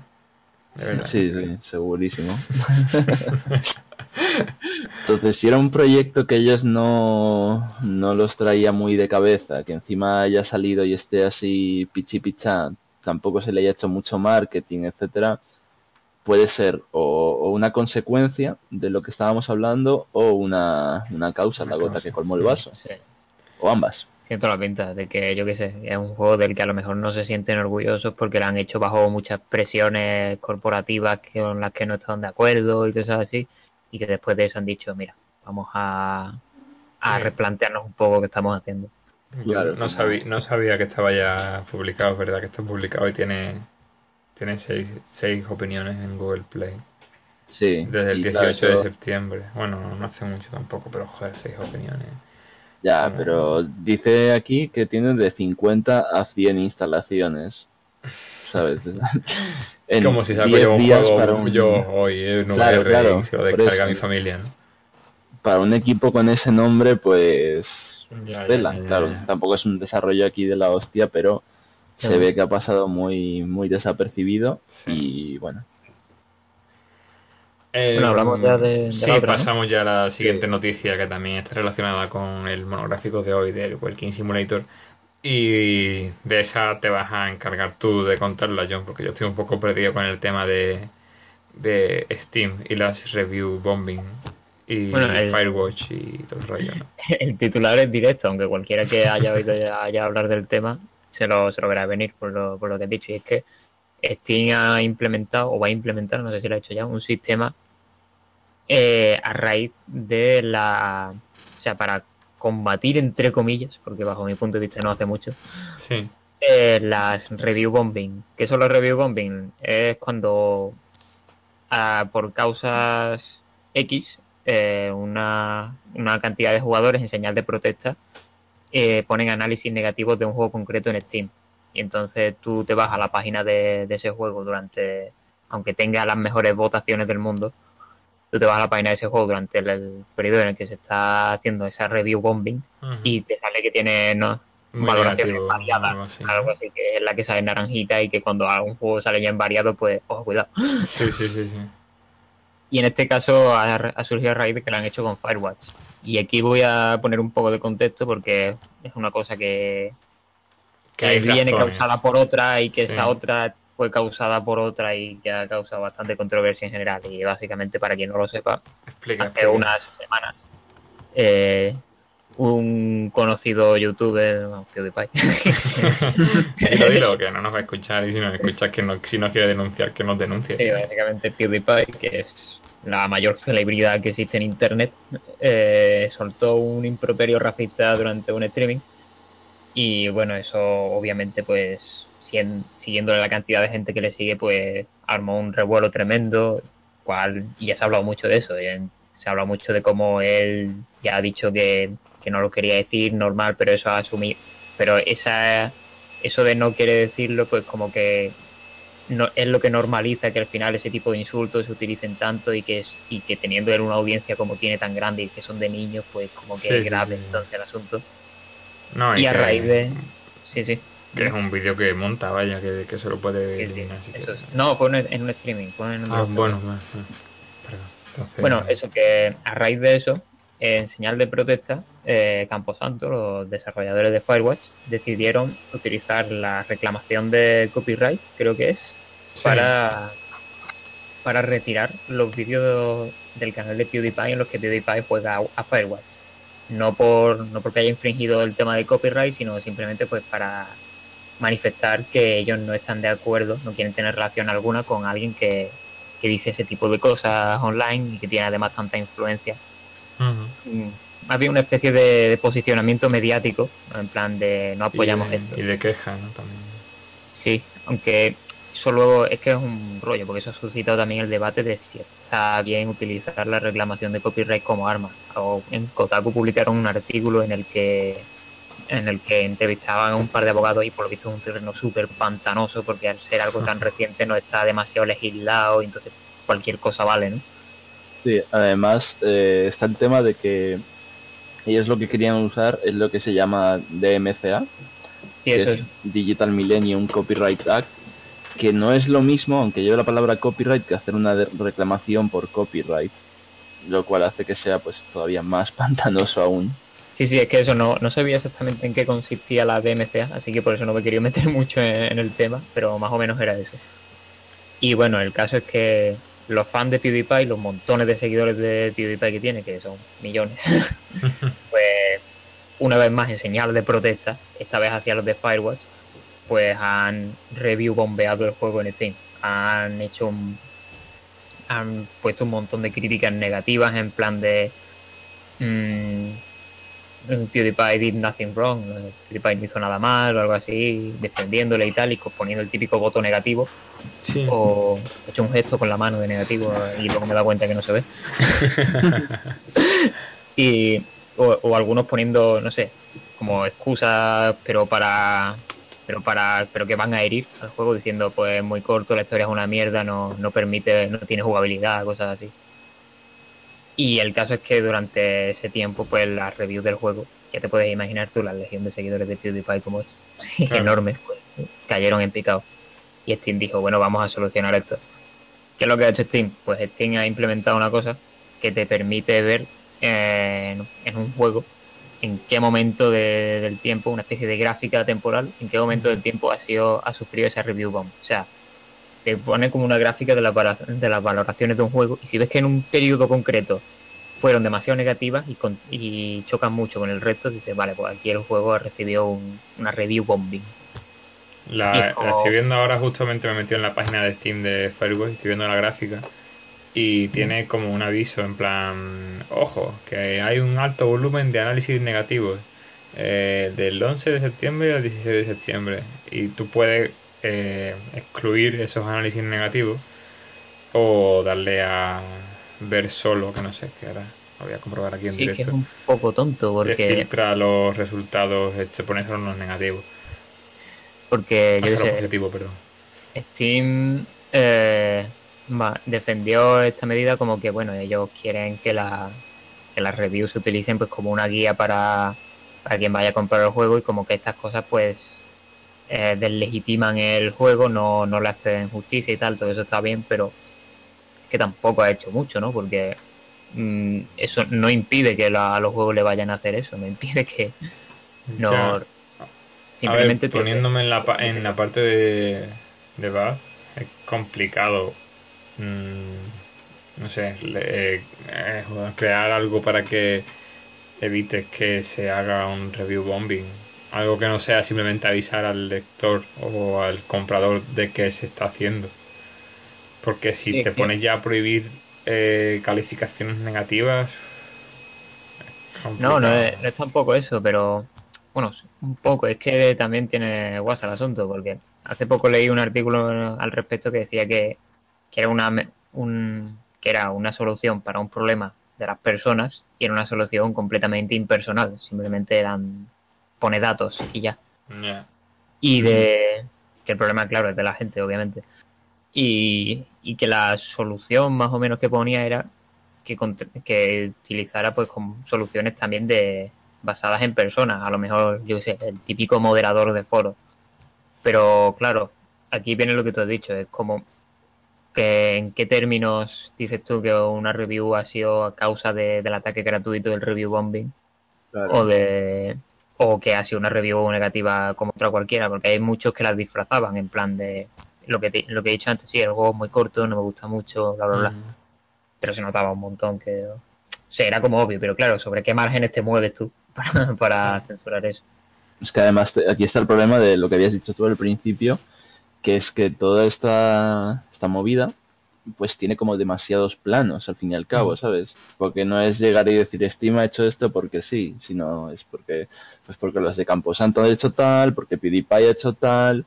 De. Sí, sí, segurísimo. Entonces, si era un proyecto que ellos no, no los traía muy de cabeza, que encima haya salido y esté así pichi pichá, tampoco se le haya hecho mucho marketing, etcétera, puede ser o, o una consecuencia de lo que estábamos hablando o una, una causa, Una la gota causa, que colmó el vaso, Sí. o ambas. Siento la pinta de que, yo qué sé, es un juego del que a lo mejor no se sienten orgullosos porque lo han hecho bajo muchas presiones corporativas con las que no están de acuerdo y cosas así. Y que después de eso han dicho, mira, vamos a, a Sí. replantearnos un poco qué estamos haciendo. Claro, no, sabía, no sabía que estaba ya publicado, es verdad que está publicado y tiene, tiene seis, seis opiniones en Google Play. Sí. Desde el y 18 claro, de septiembre. Bueno, no hace mucho tampoco, pero joder, seis opiniones. Ya, Bueno. pero dice aquí que tienen de 50 a 100 instalaciones. ¿Sabes? En Como si saco 10 yo un juego un, yo hoy en VR Claro, claro, y se lo descarga eso. mi familia, ¿no? para un equipo con ese nombre, pues. Ya, ya, tela, ya, ya, claro. Tampoco es un desarrollo aquí de la hostia, pero se ve que ha pasado muy, muy desapercibido. Sí. Y bueno, Eh, Bueno, hablamos ya de- de sí, la otra, ¿no? pasamos ya a la siguiente Sí. noticia que también está relacionada con el monográfico de hoy del Working Simulator. Y de esa te vas a encargar tú de contarla, John, porque yo estoy un poco perdido con el tema de, de Steam y las review bombing y Bueno, el- Firewatch y todo el rollo, ¿no? El titular es directo, aunque cualquiera que haya oído ya, ya hablar del tema se lo, se lo verá venir por lo, por lo que he dicho. Y es que Steam ha implementado, o va a implementar, no sé si lo ha hecho ya, un sistema eh, a raíz de la. O sea, para combatir, entre comillas, porque bajo mi punto de vista no hace mucho, Sí, eh, las review bombing. ¿Qué son los review bombing? Es cuando ah, por causas X eh, una, una cantidad de jugadores en señal de protesta eh, ponen análisis negativos de un juego concreto en Steam. Y entonces tú te vas a la página de, de ese juego durante, aunque tenga las mejores votaciones del mundo, tú te vas a la página de ese juego durante el, el periodo en el que se está haciendo esa review bombing y te sale que tiene no, valoraciones negativo, variadas, algo así. algo así que es la que sale en naranjita y que cuando algún juego sale ya en variado, pues, ojo, cuidado. Sí, sí, sí, sí. Y en este caso ha, ha surgido a raíz de que lo han hecho con Firewatch. Y aquí voy a poner un poco de contexto porque es una cosa que, Que hay viene razones. causada por otra y que Sí. esa otra fue causada por otra y que ha causado bastante controversia en general. Y básicamente, para quien no lo sepa, Explica, hace unas semanas eh, un conocido youtuber, no, PewDiePie. dilo, dilo, que no nos va a escuchar y si nos escuchas, que no, si no quiere denunciar, que nos denuncie. Sí, básicamente PewDiePie, que es la mayor celebridad que existe en internet, eh, soltó un improperio racista durante un streaming. Y bueno, eso obviamente, pues, siguiendo siguiéndole la cantidad de gente que le sigue, pues armó un revuelo tremendo, cual, y ya se ha hablado mucho de eso. Se ha hablado mucho de cómo él ya ha dicho que, que no lo quería decir normal, pero eso ha asumido. Pero esa, eso de no quiere decirlo, pues como que no, es lo que normaliza que al final ese tipo de insultos se utilicen tanto y que es, y que teniendo él una audiencia como tiene tan grande y que son de niños, pues como que Sí, es sí, grave sí. entonces el asunto. No, Y a que- raíz de... Sí, sí. Que es un vídeo que monta, vaya, que, que se lo puede sí, sí, eso No, en un- en un streaming. Fue en un Ah, bueno. Perdón. Entonces, Bueno, eso que a raíz de eso, en señal de protesta, eh, Camposanto, los desarrolladores de Firewatch, decidieron utilizar la reclamación de copyright, creo que es, sí. para, para retirar los vídeos del canal de PewDiePie en los que PewDiePie juega a, a Firewatch. No por no porque haya infringido el tema de copyright, sino simplemente pues para manifestar que ellos no están de acuerdo, no quieren tener relación alguna con alguien que, que dice ese tipo de cosas online y que tiene además tanta influencia. Ujú. Mm, Más bien una especie de, de posicionamiento mediático, en plan de no apoyamos y de, esto. Y de queja, ¿no? También. Sí, aunque eso luego es que es un rollo, porque eso ha suscitado también el debate de si está bien utilizar la reclamación de copyright como arma. O en Kotaku publicaron un artículo en el que en el que entrevistaban a un par de abogados y por lo visto es un terreno súper pantanoso porque al ser algo tan reciente no está demasiado legislado y entonces cualquier cosa vale, ¿no? Sí, además eh, está el tema de que ellos lo que querían usar es lo que se llama DMCA, Sí, que eso es es. Digital Millennium Copyright Act, que no es lo mismo, aunque lleve la palabra copyright, que hacer una reclamación por copyright, lo cual hace que sea pues todavía más pantanoso aún. Sí, sí, es que eso no, no sabía exactamente en qué consistía la DMCA, así que por eso no me quería meter mucho en, en el tema, pero más o menos era eso. Y bueno, el caso es que los fans de PewDiePie, los montones de seguidores de PewDiePie que tiene, que son millones, pues una vez más en señal de protesta, esta vez hacia los de Firewatch, pues han review bombeado el juego en Steam. Han hecho un, han puesto un montón de críticas negativas en plan de mm, PewDiePie did nothing wrong, PewDiePie no hizo nada mal o algo así, defendiéndole y tal, y poniendo el típico voto negativo, Sí. o he hecho un gesto con la mano de negativo y luego me da cuenta que no se ve. y, o, o algunos poniendo, no sé, como excusas, pero para pero para pero que van a herir al juego diciendo pues es muy corto, la historia es una mierda, no, no permite, no tiene jugabilidad, cosas así. Y el caso es que durante ese tiempo, pues las reviews del juego, ya te puedes imaginar tú la legión de seguidores de PewDiePie como es, Claro. enorme, pues, cayeron en picado. Y Steam dijo, bueno, vamos a solucionar esto. ¿Qué es lo que ha hecho Steam? Pues Steam ha implementado una cosa que te permite ver eh, en, en un juego en qué momento de- del tiempo, una especie de gráfica temporal, en qué momento del tiempo ha sido ha sufrido esa review bomb. O sea, te pone como una gráfica de, la, de las valoraciones de un juego y si ves que en un periodo concreto fueron demasiado negativas y, con- y chocan mucho con el resto, dices, vale, pues aquí el juego ha recibido un- una review bombing. La, es como- la estoy viendo ahora, justamente me metido en la página de Steam de Firewatch, estoy viendo la gráfica y tiene como un aviso en plan, ojo, que hay un alto volumen de análisis negativos eh, del 11 de septiembre al 16 de septiembre y tú puedes eh, excluir esos análisis negativos o darle a ver solo, que no sé, que ahora lo voy a comprobar aquí en Sí, que es directo. un poco tonto Te porque, filtra los resultados, eh, te pone solo los negativos, porque o yo qué sé, positivos, perdón. Steam eh, va- defendió esta medida como que bueno ellos quieren que, la, que las reviews se utilicen pues como una guía para, para quien vaya a comprar el juego y como que estas cosas pues eh, deslegitiman el juego, no, no le hacen justicia y tal, todo eso está bien, pero es que tampoco ha hecho mucho, ¿no? Porque mm, eso no impide que la- a los juegos le vayan a hacer eso, no impide que no... Ya. Simplemente a ver, te- poniéndome en la, pa- en la parte de, de es complicado. mm, no sé, le- eh, crear algo para que evites que se haga un review bombing. Algo que no sea simplemente avisar al lector o al comprador de que se está haciendo. Porque si Sí, te pones ya a prohibir eh, calificaciones negativas. No, no es, no es tampoco eso, pero bueno, un poco. Es que también tiene guasa el asunto, porque hace poco leí un artículo al respecto que decía que, que era una un, que era una solución para un problema de las personas y era una solución completamente impersonal. Simplemente eran pone datos y ya. Y de que el problema, claro, es de la gente, obviamente. Y, y que la solución más o menos que ponía era que, que utilizara pues con soluciones también de basadas en personas, a lo mejor, yo qué sé, el típico moderador de foro. Pero claro, aquí viene lo que tú has dicho, es como que en qué términos dices tú que una review ha sido a causa de- del ataque gratuito del review bombing o de o que ha sido una review negativa como otra cualquiera, porque hay muchos que las disfrazaban en plan de lo que te- lo que he dicho antes, sí, el juego es muy corto, no me gusta mucho, bla bla bla, Mm. pero se notaba un montón que o sea, era como obvio, pero claro, sobre qué márgenes te mueves tú para, para censurar eso. Es que además te- aquí está el problema de lo que habías dicho tú al principio, que es que toda esta, esta movida pues tiene como demasiados planos al fin y al cabo, ¿sabes? Porque no es llegar y decir Steam ha hecho esto porque sí, sino es porque pues porque los de Camposanto han hecho tal, porque PewDiePie ha hecho tal.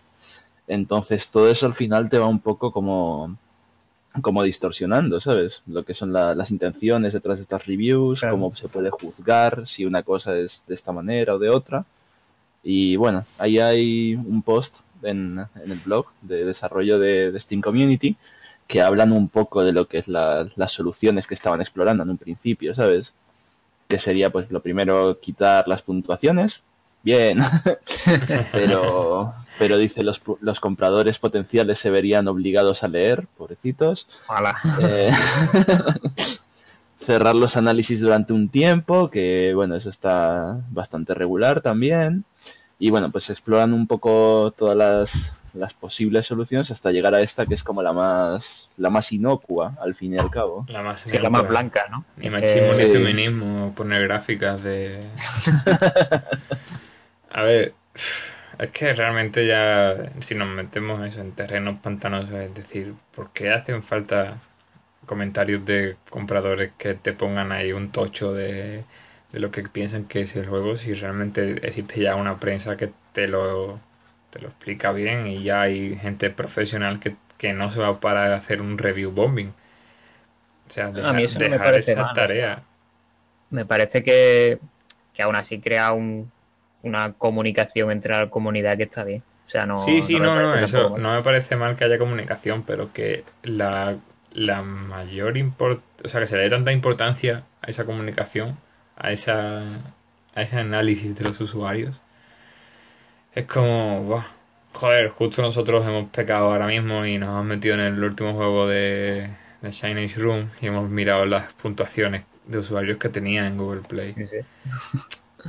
Entonces todo eso al final te va un poco como como distorsionando, ¿sabes? Lo que son la- las intenciones detrás de estas reviews, Claro. cómo se puede juzgar si una cosa es de esta manera o de otra. Y bueno, ahí hay un post en, en el blog de desarrollo de, de Steam Community que hablan un poco de lo que es la- las soluciones que estaban explorando en un principio, ¿sabes? Que sería, pues, lo primero, quitar las puntuaciones. Bien, pero, pero dice, los, los compradores potenciales se verían obligados a leer, pobrecitos. Eh, cerrar los análisis durante un tiempo, que bueno, eso está bastante regular también. Y bueno, pues exploran un poco todas las, las posibles soluciones hasta llegar a esta que es como la más, la más inocua, al fin y al cabo. La más, Sí, la más blanca, ¿no? Ni machismo Eh, ni Sí. feminismo, poner gráficas de... A ver, es que realmente ya, si nos metemos eso en terrenos pantanosos, es decir, ¿por qué hacen falta comentarios de compradores que te pongan ahí un tocho de, de lo que piensan que es el juego si realmente existe ya una prensa que te lo, te lo explica bien y ya hay gente profesional que, que no se va a parar a hacer un review bombing? O sea, dejar, mí eso no me dejar parece esa mal, tarea. me parece que, que aún así crea un- una comunicación entre la comunidad que está bien. O sea, no. Sí, sí, no, no, eso mal. no me parece mal que haya comunicación, pero que la, la mayor import, o sea, que se le dé tanta importancia a esa comunicación, a esa a ese análisis de los usuarios, es como, buah, joder, justo nosotros hemos pecado ahora mismo y nos hemos metido en el último juego de, de Chinese Room y hemos mirado las puntuaciones de usuarios que tenía en Google Play. Sí, sí.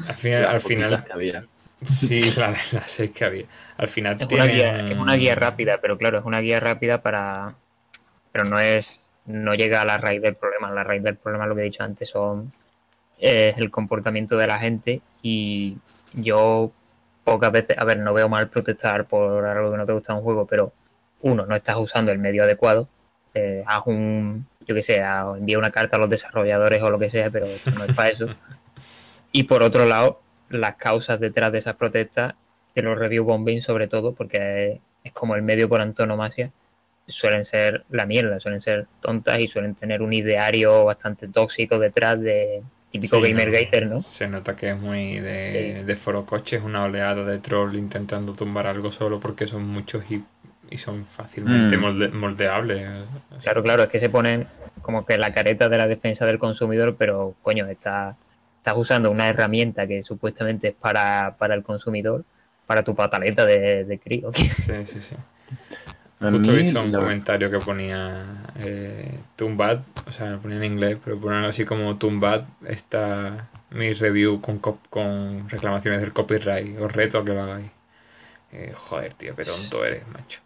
Al final, Las al final que había. sí, las las seis que había. Al final Es una, tienen- guía, es una guía rápida, pero claro, es una guía rápida para. Pero no es. No llega a la raíz del problema. La raíz del problema, lo que he dicho antes, son. Es el comportamiento de la gente. Y yo pocas veces. A ver, no veo mal protestar por algo que no te gusta en un juego, pero uno, no estás usando el medio adecuado. Eh, haz un. Yo qué sé, envía una carta a los desarrolladores o lo que sea, pero no es para eso. Y por otro lado, las causas detrás de esas protestas de los review bombing sobre todo porque es como el medio por antonomasia suelen ser la mierda, suelen ser tontas y suelen tener un ideario bastante tóxico detrás de típico Sí, gamer no. gater, ¿no? Se nota que es muy de, Sí. de foro coches, una oleada de troll intentando tumbar algo solo porque son muchos y, y son fácilmente Mm. molde- moldeables. Claro, claro, es que se ponen como que la careta de la defensa del consumidor, pero coño, está, estás usando una herramienta que supuestamente es para, para el consumidor, para tu pataleta de, de crío. Sí, sí, sí. Justo he visto un la- comentario que ponía eh, Tumbat, o sea, lo ponía en inglés, pero algo así como Tumbat está mi review con, cop- con reclamaciones del copyright. Os reto a que lo hagáis. Eh, joder, tío, qué tonto eres, macho.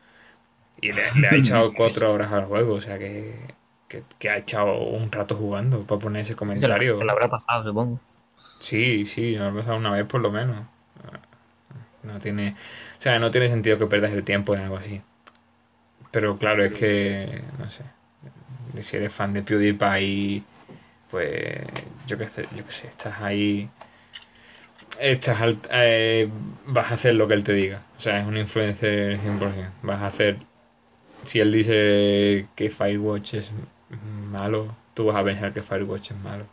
Y le, le ha echado cuatro horas al juego, o sea que, que, que ha echado un rato jugando para poner ese Se lo, comentario. se lo habrá pasado, supongo. Sí, sí, me ha pasado una vez por lo menos. No tiene, o sea, no tiene sentido que pierdas el tiempo en algo así. Pero claro, es que, no sé, si eres fan de PewDiePie, pues yo qué sé, yo qué sé, estás ahí, estás al- eh, vas a hacer lo que él te diga. O sea, es un influencer 100%. Vas a hacer, si él dice que Firewatch es malo, tú vas a pensar que Firewatch es malo.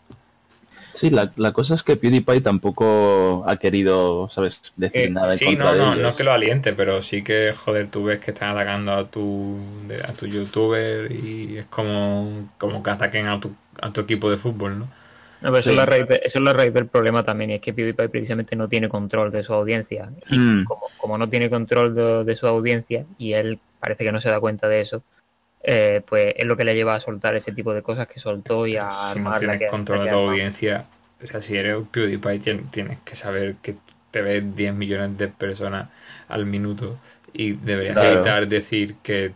Sí, la, la cosa es que PewDiePie tampoco ha querido, ¿sabes?, decir Eh, nada en sí, contra no, de no, ellos. no es que lo aliente, pero sí que, joder, tú ves que están atacando a tu, de- a tu youtuber y es como, como que ataquen a tu, a tu equipo de fútbol, ¿no? No, pero eso, es la raíz de- eso es la raíz del problema también, y es que PewDiePie precisamente no tiene control de su audiencia. Y Mm. como, como no tiene control de, de su audiencia, y él parece que no se da cuenta de eso, eh, pues es lo que le lleva a soltar ese tipo de cosas que soltó y a si no armar la tienes que- control la de tu audiencia, o sea, si eres PewDiePie tien- tienes que saber que te ven 10 millones de personas al minuto y deberías Claro. evitar decir que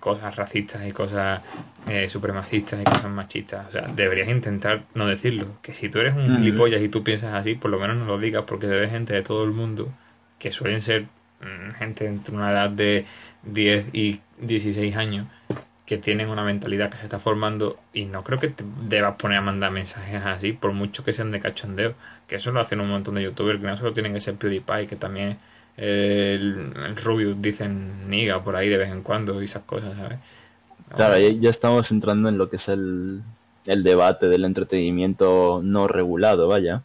cosas racistas y cosas eh, supremacistas y cosas machistas. O sea, deberías intentar no decirlo. Que si tú eres un Mm. gilipollas y tú piensas así, por lo menos no lo digas porque se ve gente de todo el mundo que suelen ser mm, gente entre una edad de 10 y 16 años que tienen una mentalidad que se está formando y no creo que te debas poner a mandar mensajes así, por mucho que sean de cachondeo, que eso lo hacen un montón de youtubers, que no solo tienen que ser PewDiePie, que también eh, el, el Rubius dicen niga por ahí de vez en cuando y esas cosas, ¿sabes? Claro, ya, ya estamos entrando en lo que es el, el debate del entretenimiento no regulado, vaya.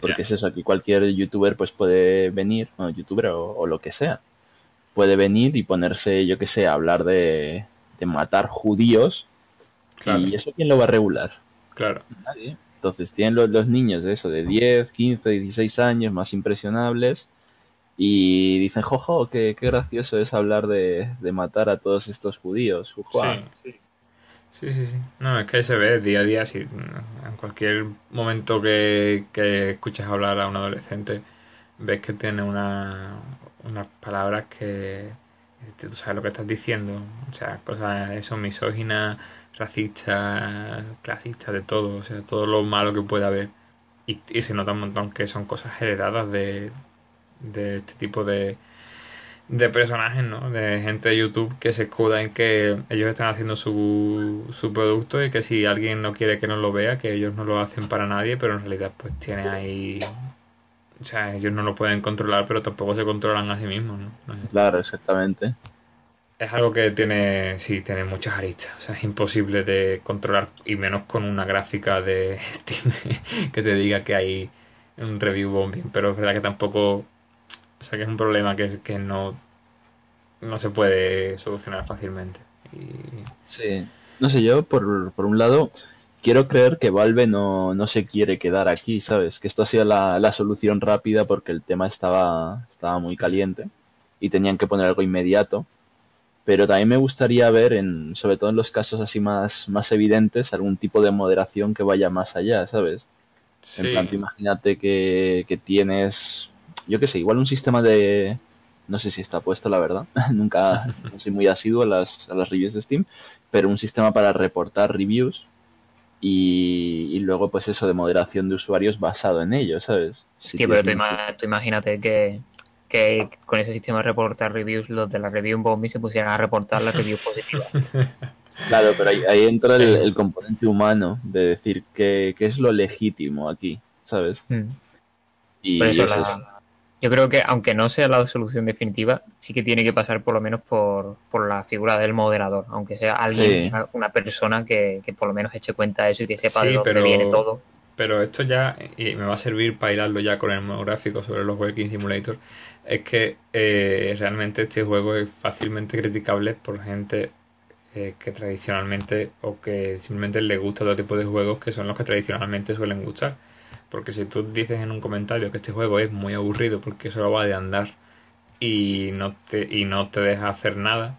Porque es eso, aquí cualquier youtuber pues puede venir, bueno, youtuber o, o lo que sea, puede venir y ponerse, yo que sé, a hablar de, de matar judíos. Claro, ¿Y eso quién lo va a regular? claro. Nadie. Entonces tienen los, los niños de eso, de 10, 15, 16 años, más impresionables, y dicen, jojo, qué, qué gracioso es hablar de, de matar a todos estos judíos. Ujua". Sí, sí, sí, sí. No, es que se ve día a día, si, en cualquier momento que, que escuches hablar a un adolescente, ves que tiene una, unas palabras que tú sabes lo que estás diciendo. O sea, cosas, eso, misóginas, racistas, clasistas, de todo. O sea, todo lo malo que puede haber. Y, y se nota un montón que son cosas heredadas de, de este tipo de, de personajes, ¿no? De gente de YouTube que se escuda en que ellos están haciendo su, su producto y que si alguien no quiere que no lo vea, que ellos no lo hacen para nadie, pero en realidad pues tiene ahí... O sea, ellos no lo pueden controlar, pero tampoco se controlan a sí mismos, ¿no? Claro, exactamente. Es algo que tiene, sí, tiene muchas aristas. O sea, es imposible de controlar, y menos con una gráfica de Steam que te diga que hay un review bombing. Pero es verdad que tampoco, o sea, que es un problema que, es, que no, no se puede solucionar fácilmente. Y Sí. No sé, yo por, por un lado quiero creer que Valve no, no se quiere quedar aquí, ¿sabes? Que esto ha sido la, la solución rápida porque el tema estaba, estaba muy caliente y tenían que poner algo inmediato. Pero también me gustaría ver, en, sobre todo en los casos así más, más evidentes, algún tipo de moderación que vaya más allá, ¿sabes? En sí, plan, tú imagínate que, que tienes, yo qué sé, igual un sistema de... No sé si está puesto, la verdad. Nunca no soy muy asiduo a las, a las reviews de Steam, pero un sistema para reportar reviews y, y luego pues eso de moderación de usuarios basado en ello, ¿sabes? Si Tío, pero tú, ima- imagínate que, que con ese sistema de reportar reviews, los de la review bombing se pusieran a reportar las reviews positivas. Claro, pero ahí, ahí entra el, el componente humano de decir qué qué es lo legítimo aquí, ¿sabes? Mm. Y Por eso eso la- es- Yo creo que, aunque no sea la solución definitiva, sí que tiene que pasar por lo menos por, por la figura del moderador, aunque sea alguien, Sí. una, una persona que, que por lo menos eche cuenta de eso y que sepa Sí, de dónde pero- viene todo. Pero esto ya, y me va a servir para hilarlo ya con el monográfico sobre los Working Simulator, es que eh, realmente este juego es fácilmente criticable por gente eh, que tradicionalmente o que simplemente le gusta otro tipo de juegos que son los que tradicionalmente suelen gustar. Porque si tú dices en un comentario que este juego es muy aburrido porque solo va de andar y no te, y no te deja hacer nada,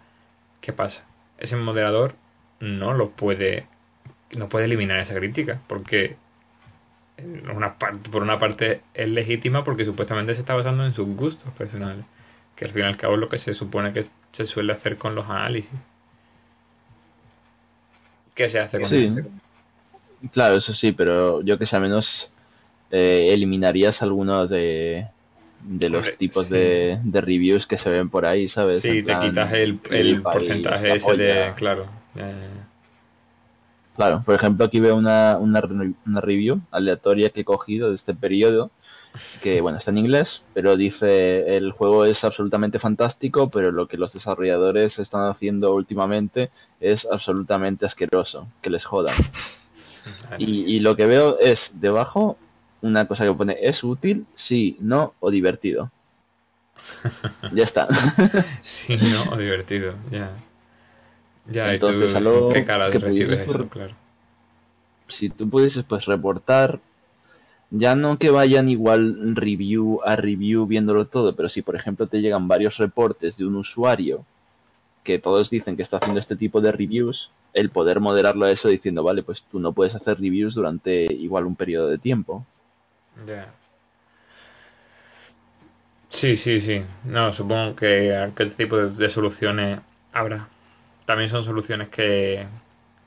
¿qué pasa? Ese moderador no lo puede, no puede eliminar esa crítica porque una parte, por una parte es legítima porque supuestamente se está basando en sus gustos personales, que al fin y al cabo es lo que se supone que se suele hacer con los análisis. ¿Qué se hace con Sí. Claro, eso sí, pero yo que sé, al menos eh, eliminarías algunos de, de los Hombre, tipos sí. de, de reviews que se ven por ahí, ¿sabes? Sí, te quitas el, el porcentaje ese de. Claro. eh, Claro, por ejemplo, aquí veo una, una, una review aleatoria que he cogido de este periodo, que bueno, está en inglés, pero dice el juego es absolutamente fantástico, pero lo que los desarrolladores están haciendo últimamente es absolutamente asqueroso, que les jodan. Y, y lo que veo es debajo una cosa que pone es útil, sí, no o divertido. Ya está. Sí, no, o divertido, ya. Ya, Entonces, ¿y tú qué cara que recibes eso? por- Claro. si tú pudieses pues reportar, ya no que vayan igual review a review viéndolo todo, pero si por ejemplo te llegan varios reportes de un usuario que todos dicen que está haciendo este tipo de reviews, el poder moderarlo a eso diciendo, vale, pues tú no puedes hacer reviews durante igual un periodo de tiempo. Ya. Sí, sí, sí. No, supongo que, que este tipo de, de soluciones habrá. También son soluciones que,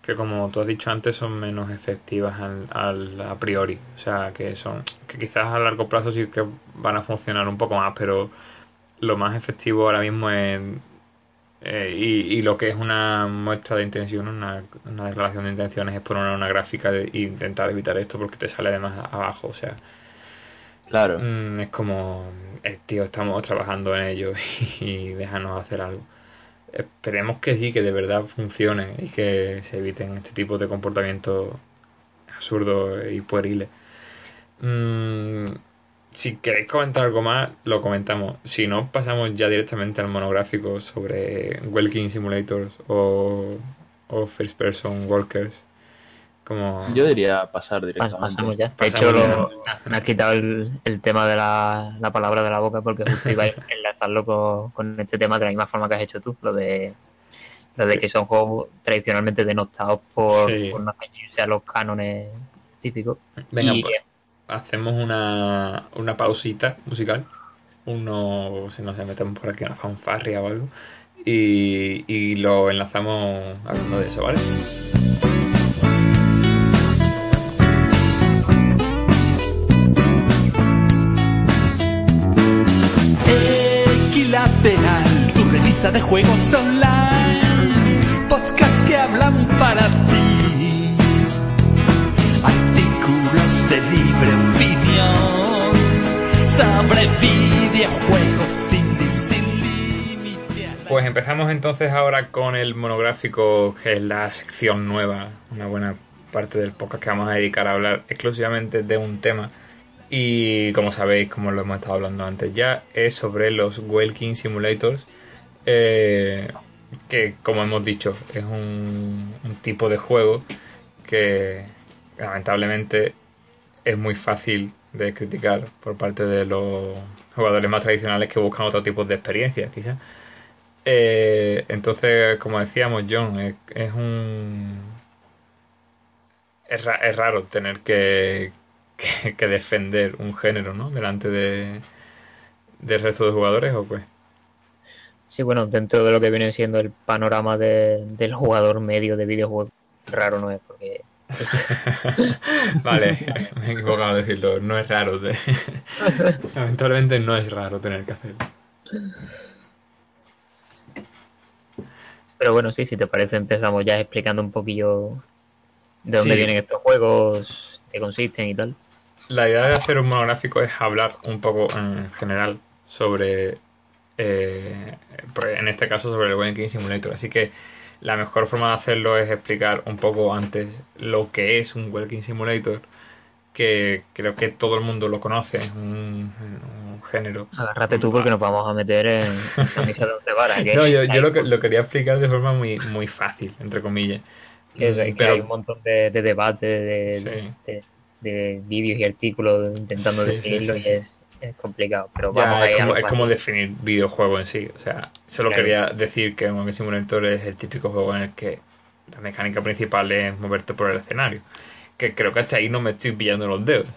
que, como tú has dicho antes, son menos efectivas al, al- a priori. O sea, que son que quizás a largo plazo sí que van a funcionar un poco más, pero lo más efectivo ahora mismo es eh, y, y lo que es una muestra de intención, una, una declaración de intenciones es poner una gráfica de- e intentar evitar esto porque te sale de más abajo. O sea, Claro. Mm, es como, eh, tío, estamos trabajando en ello y déjanos hacer algo. Esperemos que sí, que de verdad funcione y que se eviten este tipo de comportamientos absurdos y pueriles. Mm, si queréis comentar algo más, lo comentamos. Si no, pasamos ya directamente al monográfico sobre Walking Simulators o, o First Person Walkers. Como... Yo diría pasar Pas- directamente. Pasamos ya. De hecho, ya. lo- me has quitado el, el tema de la, la palabra de la boca porque justo iba a enlazarlo con, con este tema de la misma forma que has hecho tú, lo de lo de que son juegos tradicionalmente denostados por, Sí. por no ceñirse a los cánones típicos. Venga, Y- pues, hacemos una, una pausita musical. Uno, si no se metemos por aquí una fanfarria o algo. Y, y lo enlazamos hablando de eso, ¿vale? Equilateral, tu revista de juegos online. Podcast que hablan para ti. Sobre videojuegos sin Pues empezamos entonces ahora con el monográfico, que es la sección nueva, una buena parte del podcast que vamos a dedicar a hablar exclusivamente de un tema. Y como sabéis, como lo hemos estado hablando antes ya, es sobre los Walking Simulators, eh, que como hemos dicho, es un tipo de juego que lamentablemente es muy fácil de criticar por parte de los jugadores más tradicionales que buscan otro tipo de experiencias, quizás. Eh, entonces, como decíamos, John, es, un. Es, es raro tener que, que, defender un género, ¿no? Delante de, del resto de jugadores, ¿o qué? Sí, bueno, dentro de lo que viene siendo el panorama de- del jugador medio de videojuegos, raro no es, porque vale, me he equivocado al decirlo. No es raro. de- Lamentablemente no es raro tener que hacerlo. Pero bueno, sí, si te parece, empezamos ya explicando un poquillo de dónde Sí. vienen estos juegos, qué consisten y tal. La idea de hacer un monográfico es hablar un poco en general sobre, eh, pues, en este caso, sobre el Walking Simulator. Así que la mejor forma de hacerlo es explicar un poco antes lo que es un Walking Simulator, que creo que todo el mundo lo conoce, es un, un género. Agárrate tú porque nos vamos a meter en camisa de varas. No, yo, yo lo, que- lo quería explicar de forma muy, muy fácil, entre comillas. que eso, que Pero- hay un montón de, de debate, de, Sí. de, de vídeos y artículos intentando Sí, sí, definirlo sí, y sí. Es, es complicado. Pero Ya, vamos a es, como, es como definir videojuego en sí. O sea, solo Claro. quería decir que un Simulator es el típico juego en el que la mecánica principal es moverte por el escenario. Que creo que hasta ahí no me estoy pillando los dedos.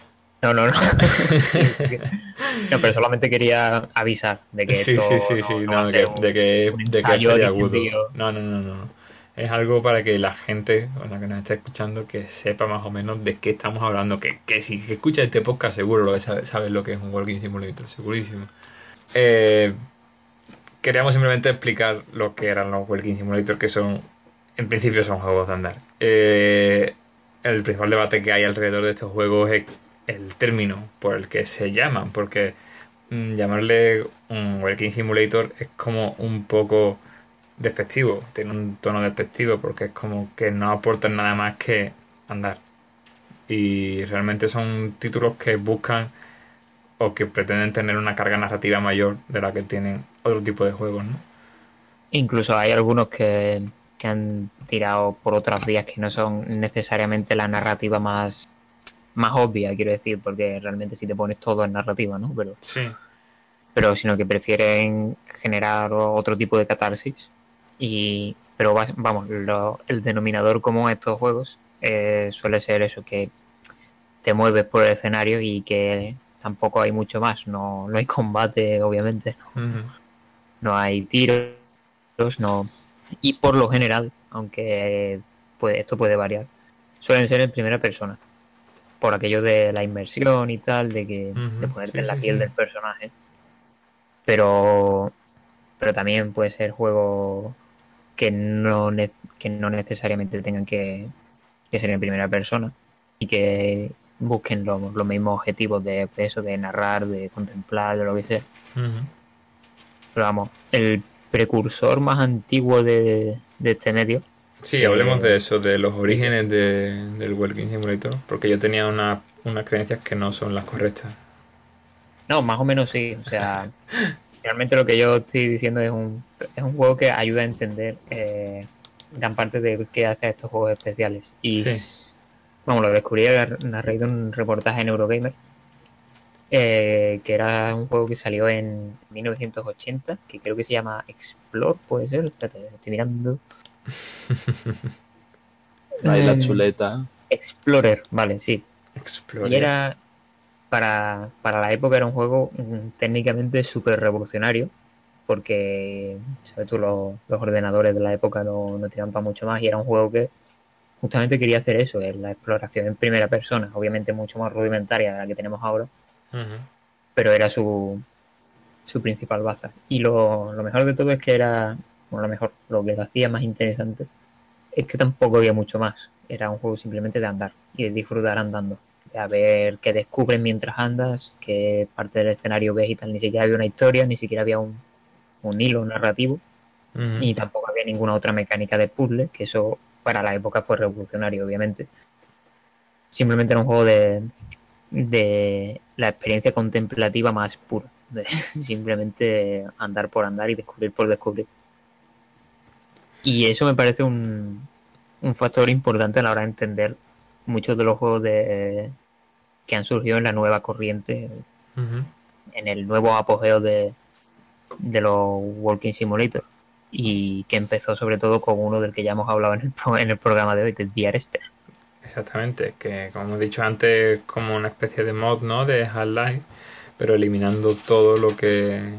No, no, no. no, pero solamente quería avisar de que Sí, esto sí, sí, sí. no de, que, de que, de que estoy agudo. No, no, no, no. Es algo para que la gente, o la que nos esté escuchando, que sepa más o menos de qué estamos hablando. Que, que si escucha este podcast, seguro lo que sabe, sabes lo que es un Walking Simulator, segurísimo. Eh, queríamos simplemente explicar lo que eran los Walking Simulator, que son, en principio, son juegos de andar. Eh, el principal debate que hay alrededor de estos juegos es el término por el que se llaman, porque mm, llamarle un Walking Simulator es como un poco despectivo, tiene un tono despectivo porque es como que no aportan nada más que andar. Y realmente son títulos que buscan o que pretenden tener una carga narrativa mayor de la que tienen otro tipo de juegos, ¿no? Incluso hay algunos que, que han tirado por otras vías que no son necesariamente la narrativa más, más obvia, quiero decir, porque realmente si te pones todo en narrativa, ¿no? Pero, Sí. pero sino que prefieren generar otro tipo de catarsis. Y, pero vamos, lo- el denominador común a estos juegos eh, suele ser eso, que te mueves por el escenario y que tampoco hay mucho más. No, no hay combate, obviamente, Ujú. no hay tiros, no. Y por lo general, aunque puede, esto puede variar, suelen ser en primera persona. Por aquello de la inmersión y tal, de que Ujú, de ponerte sí, en la sí, piel sí. del personaje. Pero pero también puede ser juegos que no que no necesariamente tengan que, que ser en primera persona y que busquen los, los mismos objetivos de, de eso, de narrar, de contemplar, de lo que sea. Pero vamos, el precursor más antiguo de, de este medio. Sí, Eh, hablemos de eso, de los orígenes de- del Walking Simulator, porque yo tenía una- unas creencias que no son las correctas. No, más o menos sí. O sea, realmente lo que yo estoy diciendo es un, es un juego que ayuda a entender eh, gran parte de qué hace a estos juegos especiales. Y Sí. vamos, lo descubrí a, a raíz de un reportaje en Eurogamer. eh, que era un juego que salió en 1980, que creo que se llama Explore, puede ser. Espérate, estoy mirando. Ahí la Eh, chuleta. Explorer, vale, sí. Explorer. Y era, para, para la época era un juego mm, técnicamente súper revolucionario, porque, sabes tú, los, los ordenadores de la época no, no tiraban para mucho más y era un juego que justamente quería hacer eso, es la exploración en primera persona, obviamente mucho más rudimentaria de la que tenemos ahora, pero era su, su principal baza. Y lo, lo mejor de todo es que era, bueno, lo mejor, lo que lo hacía más interesante es que tampoco había mucho más. Era un juego simplemente de andar y de disfrutar andando. A ver qué descubres mientras andas, qué parte del escenario ves y tal. Ni siquiera había una historia, ni siquiera había un, un hilo narrativo, Ujú. ni tampoco había ninguna otra mecánica de puzzle, que eso para la época fue revolucionario, obviamente. Simplemente era un juego de, de la experiencia contemplativa más pura. De simplemente andar por andar y descubrir por descubrir. Y eso me parece un, un factor importante a la hora de entender muchos de los juegos de, que han surgido en la nueva corriente, en el nuevo apogeo de, de los Walking Simulator. Y que empezó sobre todo con uno del que ya hemos hablado en el, pro- en el programa de hoy, de The Arrester. Exactamente, que como hemos dicho antes, como una especie de mod, ¿no? De Half-Life, pero eliminando todo lo que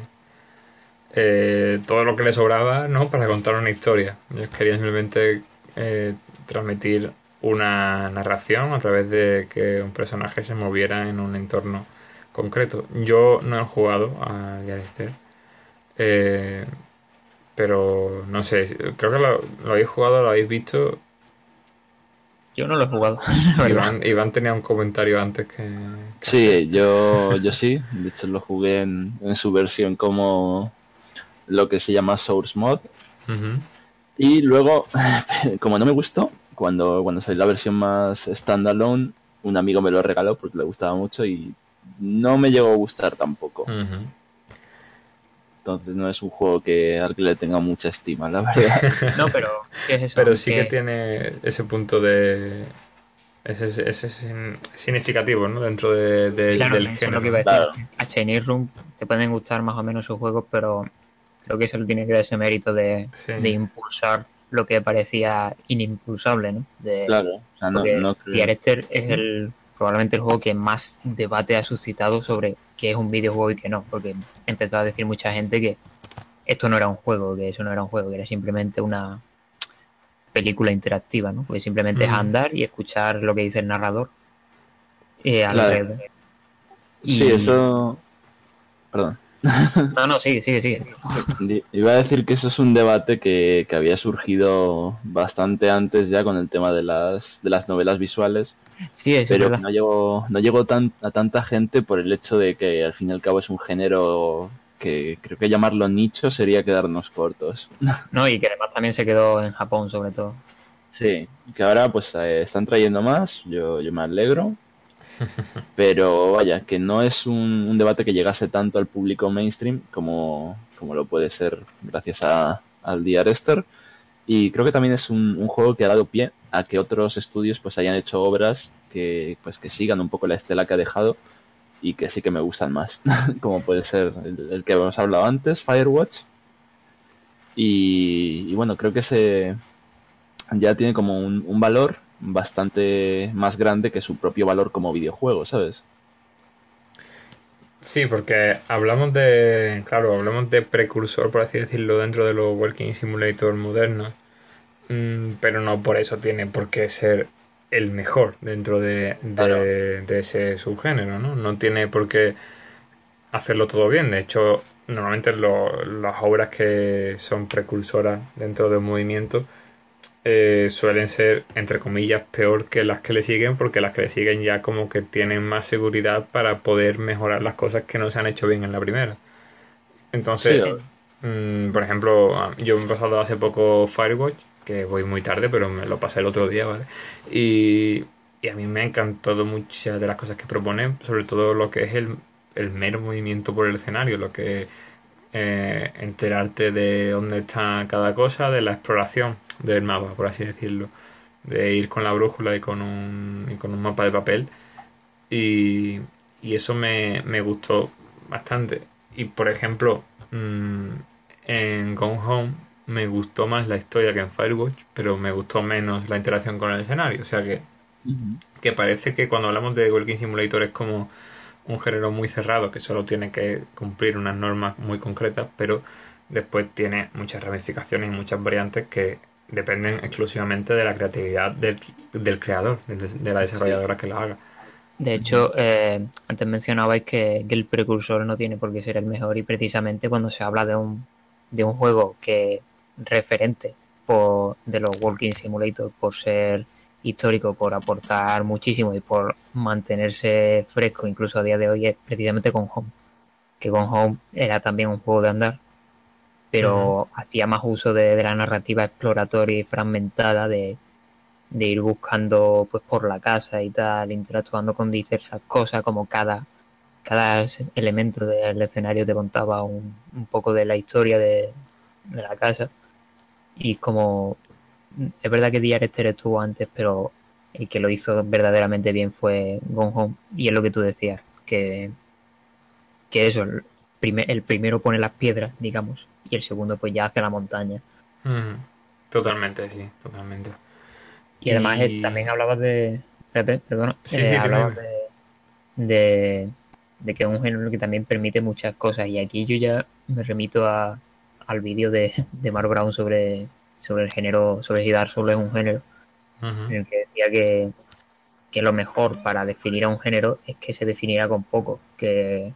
eh, todo lo que le sobraba, ¿no? Para contar una historia. Ellos querían simplemente eh, transmitir una narración a través de que un personaje se moviera en un entorno concreto. Yo no he jugado a Alistair, eh, pero no sé, creo que lo, lo habéis jugado, lo habéis visto. Yo no lo he jugado. Iván, Iván tenía un comentario antes que... Sí, yo, yo sí. De hecho, lo jugué en, en su versión como lo que se llama Source Mod. Y luego, como no me gustó, cuando, cuando salió la versión más standalone, un amigo me lo regaló porque le gustaba mucho y no me llegó a gustar tampoco. Entonces no es un juego que al que le tenga mucha estima, la verdad. No, pero ¿qué es eso? Pero sí que Que- tiene ese punto de... Ese, ese sin- significativo, ¿no? Dentro de, de- Claro, del es género. lo que iba a Claro. decir. A Chinese Room te pueden gustar más o menos sus juegos, pero creo que eso tiene que dar ese mérito de, Sí. de impulsar lo que parecía inimpulsable, ¿no? De, Claro, o sea, no, no. Arrester es el probablemente el juego que más debate ha suscitado sobre qué es un videojuego y qué no, porque empezó a decir mucha gente que esto no era un juego, que eso no era un juego, que era simplemente una película interactiva, ¿no? Porque simplemente es Mm. andar y escuchar lo que dice el narrador. eh, Claro. alrededor. Sí, Y- eso... Perdón. No, no, sigue, sigue, sigue. Iba a decir que eso es un debate que, que había surgido bastante antes ya con el tema de las, de las novelas visuales, Sí, es pero que verdad. no llegó, no llegó tan, a tanta gente por el hecho de que al fin y al cabo es un género que creo que llamarlo nicho sería quedarnos cortos. No, y que además también se quedó en Japón, sobre todo. Sí, que ahora pues eh, están trayendo más, yo, yo me alegro, pero vaya, que no es un, debate que llegase tanto al público mainstream como, como lo puede ser gracias a, al Dear Esther. Y creo que también es un, juego que ha dado pie a que otros estudios pues hayan hecho obras que pues que sigan un poco la estela que ha dejado y que sí que me gustan más, como puede ser el, que hemos hablado antes, Firewatch. Y, bueno, creo que se, ya tiene como un valor bastante más grande que su propio valor como videojuego, ¿sabes? Sí, porque hablamos de, claro, hablamos de precursor, por así decirlo, dentro de los Walking Simulator modernos, Mm, pero no por eso tiene por qué ser el mejor dentro de, de- Claro. de ese subgénero, ¿no? No tiene por qué hacerlo todo bien. De hecho, normalmente lo- las obras que son precursoras dentro de un movimiento eh, suelen ser, entre comillas, peor que las que le siguen, porque las que le siguen ya como que tienen más seguridad para poder mejorar las cosas que no se han hecho bien en la primera. Entonces, Sí, mm, por ejemplo, yo me he pasado hace poco Firewatch, que voy muy tarde, pero me lo pasé el otro día, ¿vale? Y, y a mí me ha encantado muchas de las cosas que propone, sobre todo lo que es el, el mero movimiento por el escenario, lo que eh, enterarte de dónde está cada cosa, de la exploración del mapa, por así decirlo, de ir con la brújula y con un, y con un mapa de papel. Y, y eso me, me gustó bastante. Y por ejemplo, mm, en Gone Home me gustó más la historia que en Firewatch, pero me gustó menos la interacción con el escenario. O sea que, que parece que cuando hablamos de Walking Simulator es como un género muy cerrado que solo tiene que cumplir unas normas muy concretas, pero después tiene muchas ramificaciones y muchas variantes que dependen exclusivamente de la creatividad del, del creador, de la desarrolladora que la haga. De hecho, eh, antes mencionabais que, que el precursor no tiene por qué ser el mejor y precisamente cuando se habla de un, de un juego que referente por, de los Walking Simulator por ser histórico, por aportar muchísimo y por mantenerse fresco incluso a día de hoy es precisamente con Home. Que con Home era también un juego de andar, pero hacía más uso de, de la narrativa exploratoria y fragmentada de, de ir buscando pues por la casa y tal, interactuando con diversas cosas, como cada, cada elemento del escenario te contaba un, un poco de la historia de, de la casa. Y como es verdad que Diar Esther estuvo antes, pero el que lo hizo verdaderamente bien fue Gone Home. Y es lo que tú decías, que, que eso, el, primer, el primero pone las piedras, digamos, y el segundo pues ya hace la montaña. Mm, Totalmente, sí, totalmente. Y además Y- eh, también hablabas de. Espérate, perdona. Sí, eh, sí, hablabas de, de, de que es un género que también permite muchas cosas. Y aquí yo ya me remito a, al vídeo de, de Mark Brown sobre, sobre el género, sobre si Dark Souls es un género, en el que decía que, que lo mejor para definir a un género es que se definiera con poco, que,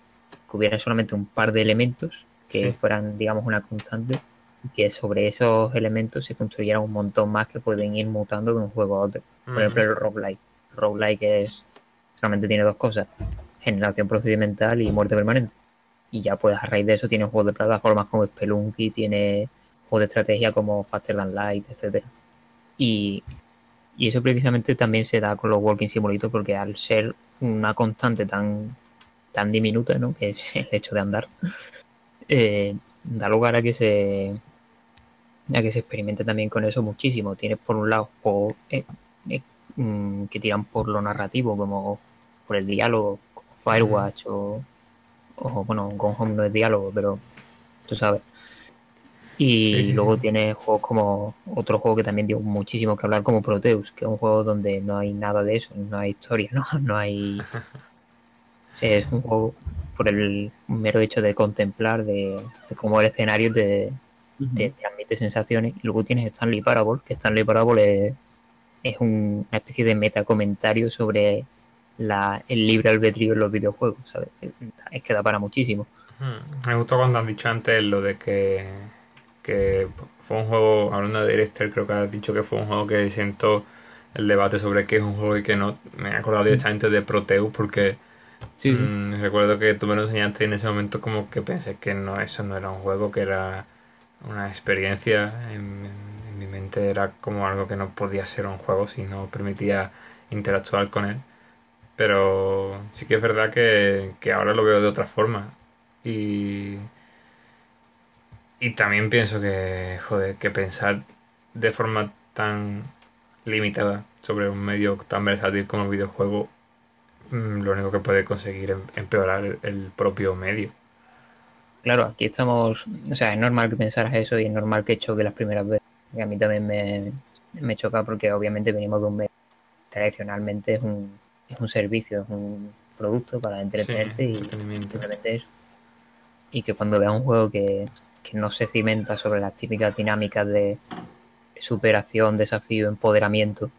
que hubiera solamente un par de elementos que Sí. fueran, digamos, una constante y que sobre esos elementos se construyera un montón más que pueden ir mutando de un juego a otro. Por Ujú. ejemplo, el roguelike. Roguelike es, solamente tiene dos cosas, generación procedimental y muerte permanente. Y ya pues a raíz de eso tiene juegos de plataformas como Spelunky, tiene juegos de estrategia como Faster Than Light, etcétera Y, y eso precisamente también se da con los Walking Simulator porque al ser una constante tan, tan diminuta, ¿no? que es el hecho de andar, eh, da lugar a que se a que se experimente también con eso muchísimo. Tienes por un lado juegos eh, eh, mm, que tiran por lo narrativo, como por el diálogo, como Firewatch o, o bueno, Gone Home no es diálogo, pero tú sabes. Y Sí, sí, luego sí. tienes juegos como otro juego que también dio muchísimo que hablar, como Proteus, que es un juego donde no hay nada de eso, no hay historia, no, no hay. Es un juego por el mero hecho de contemplar, de, de cómo el escenario te, te transmite sensaciones. Y luego tienes Stanley Parable, que Stanley Parable es, es un- una especie de metacomentario sobre la, el libre albedrío en los videojuegos, ¿sabes? Es que da para muchísimo. Me gustó cuando has dicho antes lo de que, que fue un juego, hablando de Director, creo que has dicho que fue un juego que sentó el debate sobre qué es un juego y qué no. Me he acordado directamente de Proteus porque Sí, mm, recuerdo que tú me lo enseñaste y en ese momento como que pensé que no, eso no era un juego, que era una experiencia. En, en mi mente era como algo que no podía ser un juego si no permitía interactuar con él. Pero sí que es verdad que, que ahora lo veo de otra forma. Y, y también pienso que, joder, que pensar de forma tan limitada sobre un medio tan versátil como el videojuego, mm, lo único que puede conseguir es empeorar el, propio medio. Claro, aquí estamos, o sea, es normal que pensaras eso y es normal que choque las primeras veces. Y a mí también me, me choca porque obviamente venimos de un medio tradicionalmente es un, es un servicio, es un producto para entretenerte y simplemente eso. Y que cuando veas un juego que, que no se cimenta sobre las típicas dinámicas de superación, desafío, empoderamiento,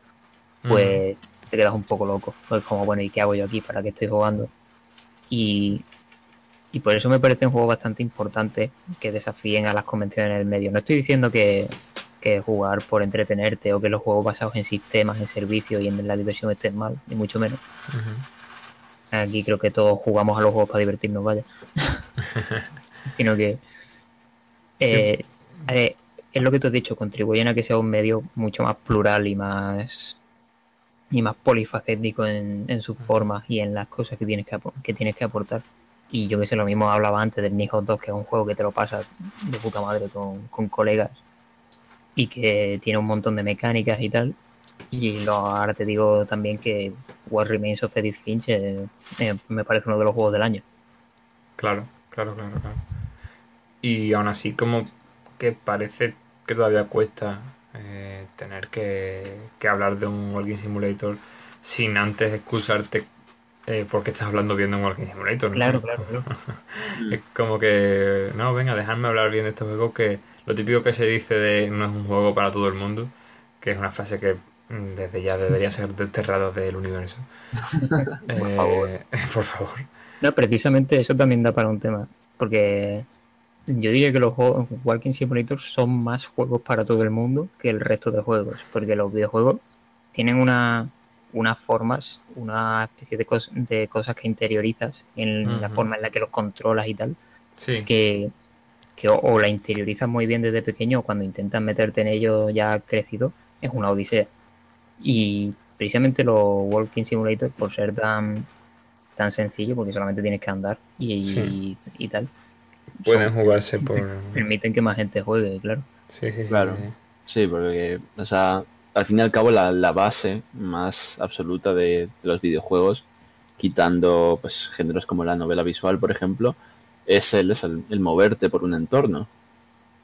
pues te quedas un poco loco. Pues como, bueno, ¿y qué hago yo aquí? ¿Para qué estoy jugando? Y, y por eso me parece un juego bastante importante que desafíen a las convenciones del medio. No estoy diciendo que, que jugar por entretenerte o que los juegos basados en sistemas, en servicios y en la diversión estén mal, ni mucho menos. Mm. Aquí creo que todos jugamos a los juegos para divertirnos, vaya. Sino que eh, eh, es lo que tú has dicho, contribuyen a que sea un medio mucho más plural y más y más polifacético en, en sus formas y en las cosas que tienes que, que tienes que aportar. Y yo que sé, lo mismo hablaba antes del Nihon 2, que es un juego que te lo pasas de puta madre con, con colegas y que tiene un montón de mecánicas y tal. Y lo, ahora te digo también que What Remains of Edith Finch eh, eh, me parece uno de los juegos del año. Claro, claro, claro, claro. Y aún así, como que parece que todavía cuesta eh, tener que, que hablar de un Walking Simulator sin antes excusarte eh, porque estás hablando bien de un Walking Simulator. ¿no? Claro, claro, claro. Es como que, no, venga, dejadme hablar bien de este juego, que lo típico que se dice de no es un juego para todo el mundo, que es una frase que mm, desde ya debería ser desterrada del universo. por favor. por favor. No, precisamente eso también da para un tema. Porque yo diría que los juegos Walking Simulator son más juegos para todo el mundo que el resto de juegos. Porque los videojuegos tienen una, unas formas, una especie de, cos- de cosas que interiorizas en la forma en la que los controlas y tal. Sí, Que, que o, o la interiorizas muy bien desde pequeño o cuando intentas meterte en ello ya crecido, es una odisea. Y precisamente los Walking Simulator, por ser tan tan sencillo, porque solamente tienes que andar y, Sí. y tal, pueden son- jugarse por... permiten que más gente juegue, claro. Sí, sí, sí, Claro. sí. Sí, porque, o sea, al fin y al cabo la, la base más absoluta de, de los videojuegos, quitando pues géneros como la novela visual, por ejemplo, es el, es el, el moverte por un entorno.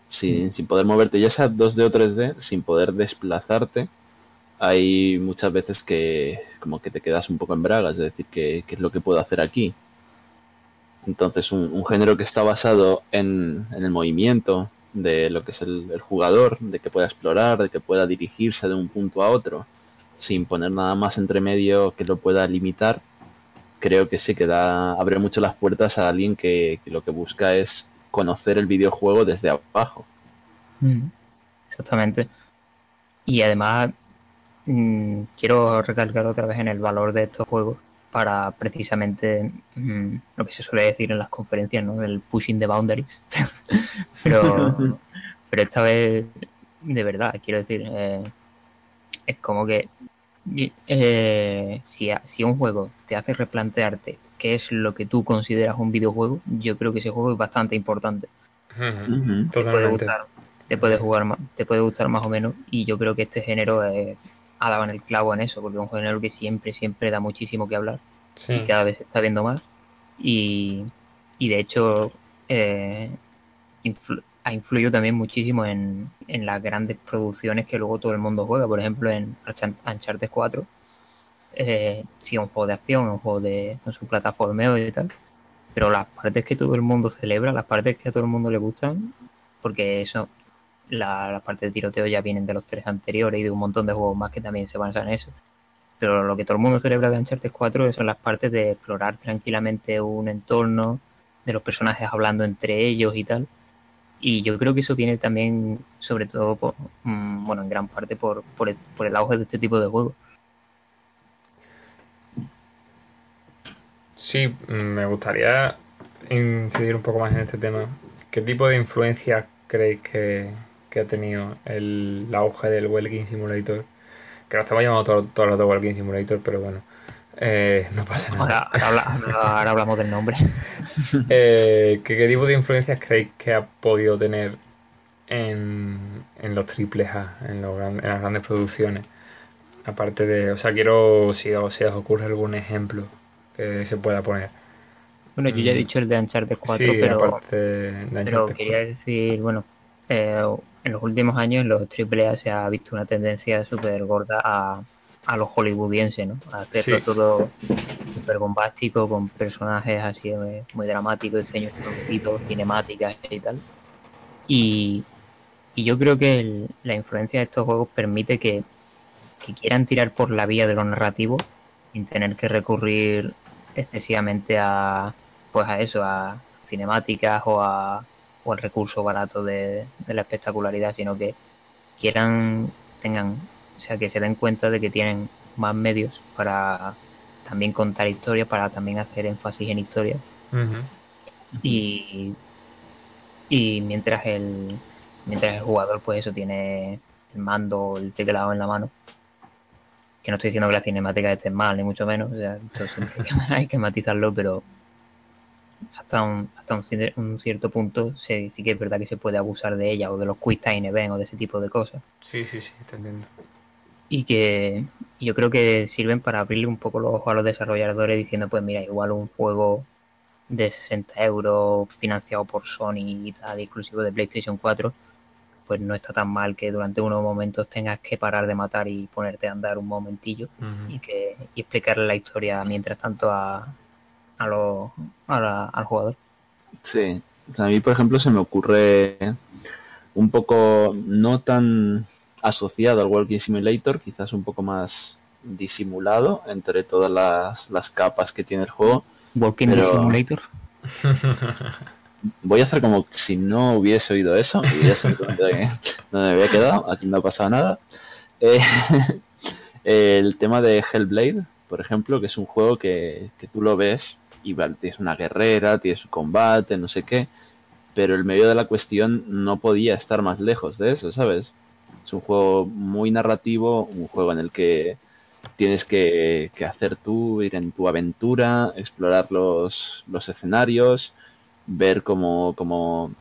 Sin, sin poder moverte, ya sea 2D o 3D, sin poder desplazarte, hay muchas veces que como que te quedas un poco en bragas, es decir, ¿qué, qué es lo que puedo hacer aquí? Entonces, un, género que está basado en, el movimiento de lo que es el, jugador, de que pueda explorar, de que pueda dirigirse de un punto a otro, sin poner nada más entre medio que lo pueda limitar, creo que sí que da, abre mucho las puertas a alguien que, lo que busca es conocer el videojuego desde abajo. Exactamente. Y además, mm, quiero recalcar otra vez en el valor de estos juegos para precisamente mm, lo que se suele decir en las conferencias, ¿no? El pushing the boundaries. pero, pero esta vez, de verdad, quiero decir, eh, es como que eh, si, a- si un juego te hace replantearte qué es lo que tú consideras un videojuego, yo creo que ese juego es bastante importante te puede gustar, te puede jugar te puede gustar más o menos y yo creo que este género eh, ha dado en el clavo en eso porque es un género que siempre siempre da muchísimo que hablar Sí. y cada vez se está viendo más. Y, y de hecho eh, influ- ha influido también muchísimo en, en las grandes producciones que luego todo el mundo juega. Por ejemplo en Uncharted- Uncharted 4 eh, sí un juego de acción un juego de con su plataformeo y tal. Pero las partes que todo el mundo celebra las partes que a todo el mundo le gustan porque eso la, la parte de tiroteo ya vienen de los tres anteriores y de un montón de juegos más que también se basan en eso. Pero lo que todo el mundo celebra de Uncharted 4 son las partes de explorar tranquilamente un entorno, de los personajes hablando entre ellos y tal. Y yo creo que eso viene también, sobre todo, por, mm, bueno, en gran parte por, por, el, por el auge de este tipo de juegos. Sí, mm, me gustaría incidir un poco más en este tema. ¿Qué tipo de influencia creéis que, que ha tenido el, el auge del Walking Simulator? Que lo estamos llamando todo, todo el rato Walking Simulator, pero bueno, eh, no pasa nada. Ahora, ahora, habla- ahora hablamos del nombre. Eh, ¿qué, qué tipo de influencias creéis que ha podido tener en, en los triples A, en, los gran- en las grandes producciones? Aparte de, o sea, quiero si os, si os ocurre algún ejemplo que se pueda poner. Bueno, yo ya he Mm. dicho el de Uncharted 4, sí, pero, aparte de pero Uncharted quería decir, bueno, eh, en los últimos años en los AAA se ha visto una tendencia súper gorda a, a los hollywoodienses, ¿no? A hacerlo Sí. todo súper bombástico, con personajes así eh, muy dramáticos, diseños producidos, cinemáticas y tal. Y, y yo creo que el- la influencia de estos juegos permite que, que quieran tirar por la vía de lo narrativo sin tener que recurrir excesivamente a pues a eso, a cinemáticas o a o al recurso barato de, de la espectacularidad, sino que quieran, tengan, o sea, que se den cuenta de que tienen más medios para también contar historias, para también hacer énfasis en historias. Y, y mientras el mientras el jugador pues eso tiene el mando o el teclado en la mano que no estoy diciendo que la cinemática esté mal ni mucho menos o sea, hay que matizarlo pero hasta un, hasta un, un cierto punto sí, sí que es verdad que se puede abusar de ella o de los quick time event o de ese tipo de cosas Sí, sí, sí, te entiendo. y que yo creo que sirven para abrirle un poco los ojos a los desarrolladores diciendo pues mira igual un juego de 60 euros financiado por Sony y tal exclusivo de PlayStation 4 pues no está tan mal que durante unos momentos tengas que parar de matar y ponerte a andar un momentillo y que y explicarle la historia mientras tanto a a la- al jugador Sí, a mí por ejemplo se me ocurre un poco no tan asociado al Walking Simulator, quizás un poco más disimulado entre todas las, las capas que tiene el juego. Walking Pero- Simulator Voy a hacer como si no hubiese oído eso y dónde me había quedado, aquí no ha pasado nada. Eh, el tema de Hellblade, por ejemplo, que es un juego que, que tú lo ves y tienes una guerrera, tienes un combate, no sé qué, pero el medio de la cuestión no podía estar más lejos de eso, ¿sabes? Es un juego muy narrativo, un juego en el que tienes que, que hacer tú, ir en tu aventura, explorar los, los escenarios, ver cómo, cómo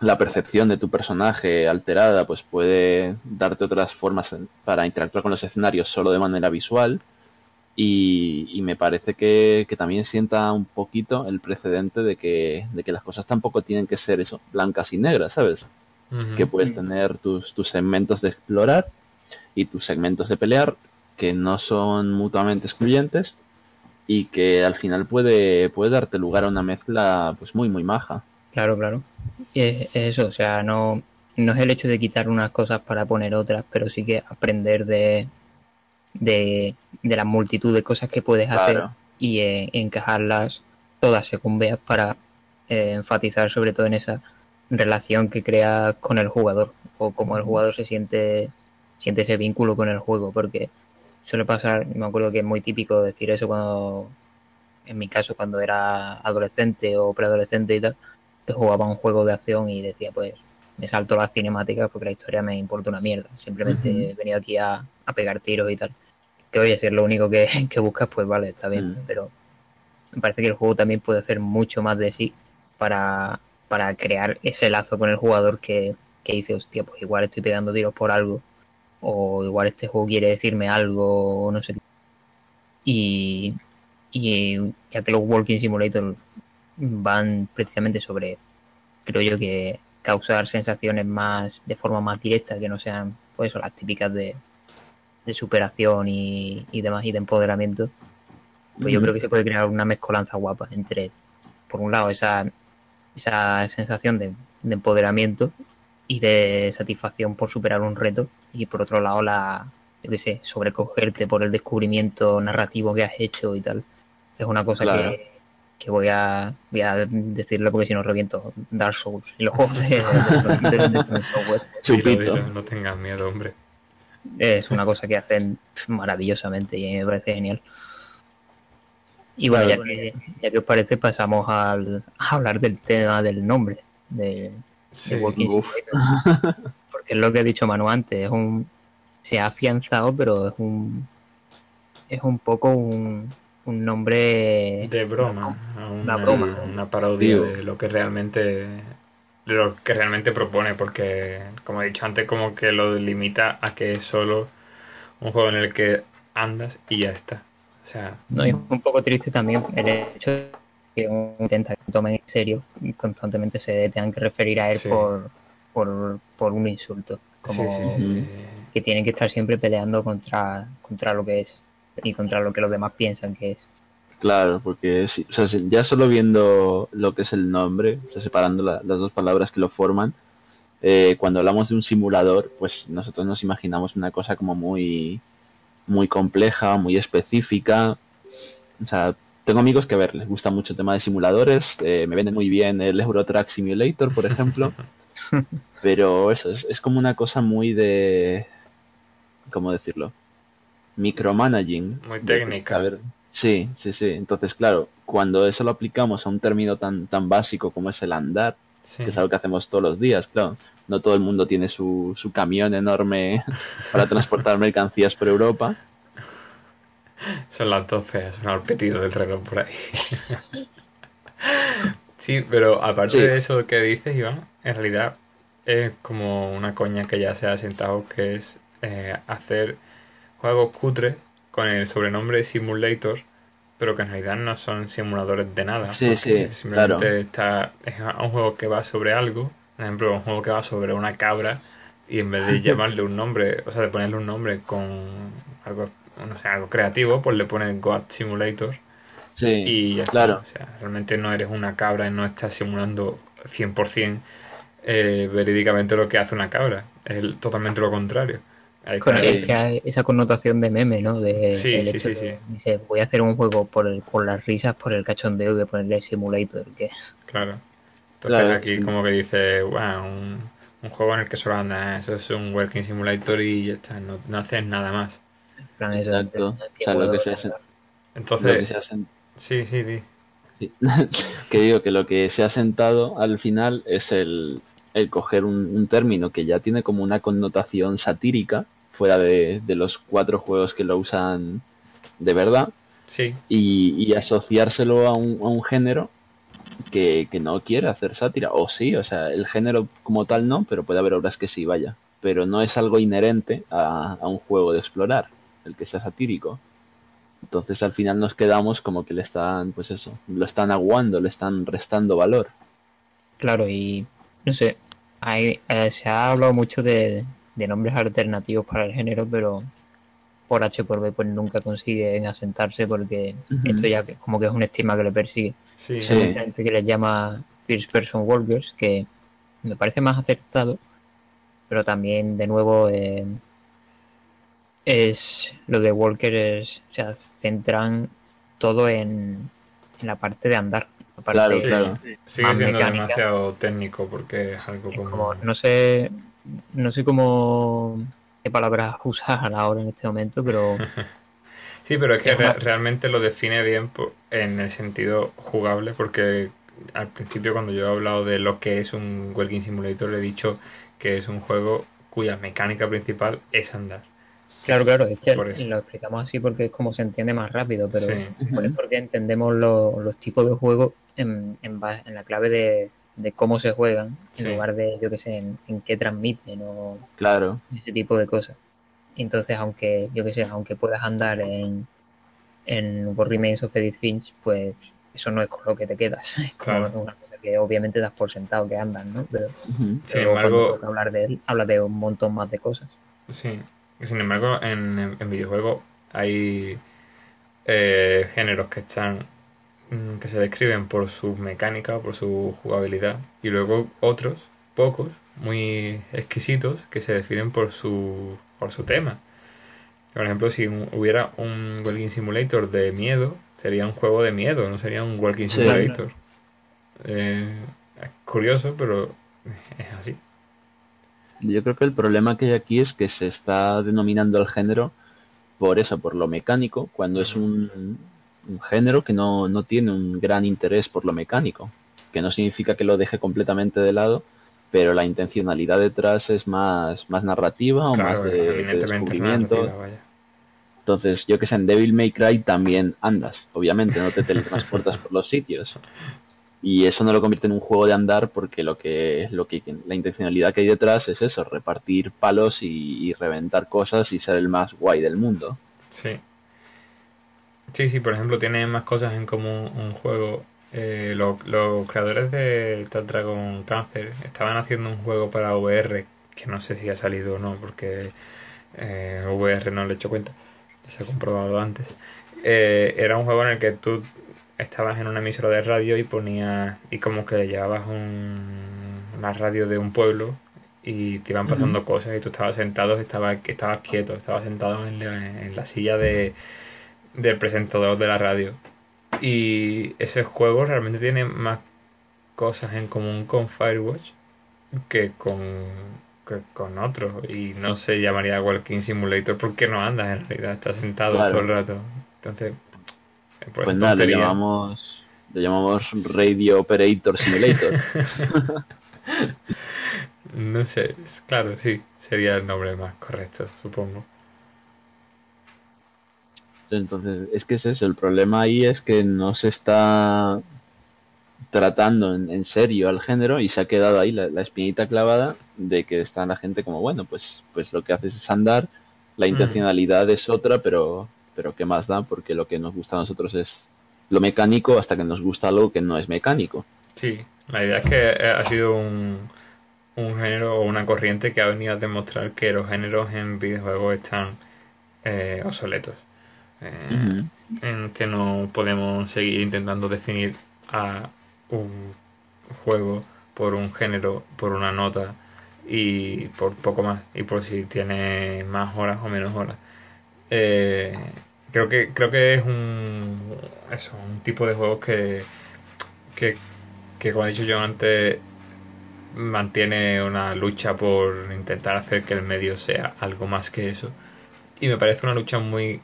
la percepción de tu personaje alterada pues puede darte otras formas para interactuar con los escenarios solo de manera visual y, y me parece que, que también sienta un poquito el precedente de que, de que las cosas tampoco tienen que ser eso, blancas y negras, ¿sabes? Que puedes tener tus, tus segmentos de explorar y tus segmentos de pelear que no son mutuamente excluyentes y que al final puede, puede darte lugar a una mezcla pues muy muy maja. Claro, claro. Es eso, o sea, no, no es el hecho de quitar unas cosas para poner otras, pero sí que aprender de, de, de la multitud de cosas que puedes hacer y eh, encajarlas todas según veas para eh, enfatizar sobre todo en esa relación que creas con el jugador o cómo el jugador se siente siente ese vínculo con el juego porque suele pasar, me acuerdo que es muy típico decir eso cuando en mi caso cuando era adolescente o preadolescente y tal que jugaba un juego de acción y decía pues me salto las cinemáticas porque la historia me importa una mierda. Simplemente he venido aquí a, a pegar tiros y tal que oye si es lo único que, que buscas pues vale está bien Mm. pero me parece que el juego también puede hacer mucho más de sí para, para crear ese lazo con el jugador que, que dice hostia pues igual estoy pegando tiros por algo o igual este juego quiere decirme algo o no sé qué y, y ya que los Walking Simulator van precisamente sobre, creo yo que causar sensaciones más de forma más directa, que no sean pues las típicas de, de superación y, y demás y de empoderamiento, pues yo creo que se puede crear una mezcolanza guapa entre, por un lado, esa, esa sensación de, de empoderamiento y de satisfacción por superar un reto y por otro lado la, yo qué sé, sobrecogerte por el descubrimiento narrativo que has hecho y tal. Es una cosa Claro. que, que voy a voy a decirlo porque si no reviento Dark Souls y los juegos de, de- de- de Software. Dilo, Chupito. dilo, no tengas miedo, hombre. Es una cosa que hacen maravillosamente y a mí me parece genial. Y bueno, ya que, ya que os parece, pasamos al, a hablar del tema del nombre de, Sí, de Walking uf. Simulator. Porque es lo que ha dicho Manu antes, es un se ha afianzado, pero es un es un poco un, un nombre de broma, a una, broma. una parodia Digo. de lo que realmente lo que realmente propone, porque como he dicho antes, como que lo limita a que es solo un juego en el que andas y ya está. O sea, No, y es un poco triste también el hecho de que uno intenta que tomen en serio y constantemente se tengan que referir a él Sí. por, por, por un insulto. Como sí, sí, sí, sí. que tienen que estar siempre peleando contra, contra lo que es y contra lo que los demás piensan que es. Claro, porque o sea, ya solo viendo lo que es el nombre, o sea, separando la- las dos palabras que lo forman, eh, cuando hablamos de un simulador, pues nosotros nos imaginamos una cosa como muy, muy compleja, muy específica. O sea, tengo amigos que a ver, les gusta mucho el tema de simuladores, eh, me vende muy bien el Euro Truck Simulator, por ejemplo, pero eso es, es como una cosa muy de, ¿cómo decirlo? Micromanaging. Muy de- técnica. a ver, sí, sí, sí. Entonces, claro, cuando eso lo aplicamos a un término tan, tan básico como es el andar, Sí. que es algo que hacemos todos los días, claro. No todo el mundo tiene su, su camión enorme para transportar mercancías por Europa. Son las 12, ha sonado el pitido del reloj por ahí. sí, pero aparte Sí. de eso que dices, Iván, en realidad es como una coña que ya se ha sentado, que es eh, hacer juegos cutres con el sobrenombre Simulator, pero que en realidad no son simuladores de nada. Sí, sí, Simplemente claro. está, es un juego que va sobre algo, por ejemplo, un juego que va sobre una cabra, y en vez de llamarle un nombre, o sea, de ponerle un nombre con algo, no sé, algo creativo, pues le ponen God Simulator Sí, y ya está. claro. O sea, realmente no eres una cabra y no estás simulando 100% eh, verídicamente lo que hace una cabra. Es totalmente lo contrario. Con- es el- que hay esa connotación de meme, ¿no? De, Sí, el sí, hecho sí, de- sí. Dice, voy a hacer un juego por, el, por las risas, por el cachondeo de ponerle simulator. Que Claro. Entonces Claro, aquí sí. como que dice, wow, un, un juego en el que solo anda, eso es un working simulator y ya está, no, no haces nada más. plan Exacto. O sea, lo que se hace, lo que Entonces, se ha sen- sí, sí, sí. sí. que digo que lo que se ha sentado al final es el, el coger un, un término que ya tiene como una connotación satírica, fuera de, de los cuatro juegos que lo usan de verdad, Sí, y, y asociárselo a un, a un género que, que no quiere hacer sátira. O sí, o sea, el género como tal no, pero puede haber obras que sí, vaya. Pero no es algo inherente a, a un juego de explorar, el que sea satírico. Entonces al final nos quedamos como que le están, pues eso, lo están aguando, le están restando valor. Claro, y no sé, hay, eh, se ha hablado mucho de, de nombres alternativos para el género, pero por H por B pues nunca consiguen asentarse porque esto ya que- como que es un estigma que le persigue. sí, Sí. Hay gente que les llama First Person Walkers, que me parece más acertado, pero también de nuevo eh, es lo de Walker es, o sea, centran todo en, en la parte de andar. la parte Claro, Sí, claro. sigue siendo mecánica. demasiado técnico porque es algo Es como... como, no sé, no sé cómo qué palabras usar ahora en este momento, pero Sí, pero es que Es re- más- realmente lo define bien en el sentido jugable, porque al principio cuando yo he hablado de lo que es un Walking Simulator, he dicho que es un juego cuya mecánica principal es andar. claro, claro, es que lo explicamos así porque es como se entiende más rápido, pero Sí. es porque entendemos lo- los tipos de juegos en, en, en la clave de, de cómo se juegan, Sí. en lugar de, yo qué sé, en, en qué transmiten o Claro, ese tipo de cosas. Entonces, aunque, yo qué sé, aunque puedas andar en, en What Remains of Edith Finch, pues eso no es con lo que te quedas. Es como Claro. una cosa que obviamente das por sentado que andan, ¿no? Pero. Sin pero embargo, hablar de él, habla de un montón más de cosas. sí. Sin embargo, en, en- videojuegos hay eh, géneros que están que se describen por su mecánica, por su jugabilidad, y luego otros, pocos, muy exquisitos que se definen por su, por su tema. Por ejemplo, si hubiera un Walking Simulator de miedo, sería un juego de miedo, no sería un Walking Sí. Simulator. Eh, es curioso, pero es así. Yo creo que el problema que hay aquí es que se está denominando el género por eso, por lo mecánico, cuando es un, un género que no, no tiene un gran interés por lo mecánico, que no significa que lo deje completamente de lado, pero la intencionalidad detrás es más, más narrativa o más de, descubrimiento. Entonces, yo que sé, en Devil May Cry también andas, obviamente, no te teletransportas por los sitios. Y eso no lo convierte en un juego de andar porque lo que, lo que la intencionalidad que hay detrás es eso, repartir palos y, y reventar cosas y ser el más guay del mundo. Sí. Sí, sí, por ejemplo, tiene más cosas en común un juego. Eh, lo- los creadores de Tag Dragon Cancer estaban haciendo un juego para VR, que no sé si ha salido o no, porque eh, VR no le he hecho cuenta, ya se ha comprobado antes. Eh, era un juego en el que tú estabas en una emisora de radio y ponías, y como que llevabas un, una radio de un pueblo y te iban pasando cosas y tú estabas sentado, estabas, estabas quieto, estabas sentado en la, en la silla de, del presentador de la radio. Y ese juego realmente tiene más cosas en común con Firewatch que con, que con otros. Y no se llamaría Walking Simulator porque no andas en realidad, estás sentado Claro. todo el rato. Entonces, eh, por Pues esa nada, tontería- llamamos, lo llamamos Radio Operator Simulator. No sé, claro, sí, sería el nombre más correcto, supongo. Entonces, es que es eso, el problema ahí es que no se está tratando en, en serio al género y se ha quedado ahí la, la espinita clavada de que está la gente como, bueno, pues, pues lo que haces es andar, la Mm. intencionalidad es otra, pero, pero ¿qué más da? Porque lo que nos gusta a nosotros es lo mecánico hasta que nos gusta algo que no es mecánico. Sí, la idea es que eh, ha sido un, un género o una corriente que ha venido a demostrar que los géneros en videojuegos están eh, obsoletos. Eh. En que no podemos seguir intentando definir a un juego por un género, por una nota y por poco más. Y por si tiene más horas o menos horas. Eh, creo que creo que es un eso, un tipo de juegos que, que, que como he dicho yo antes mantiene una lucha por intentar hacer que el medio sea algo más que eso y me parece una lucha muy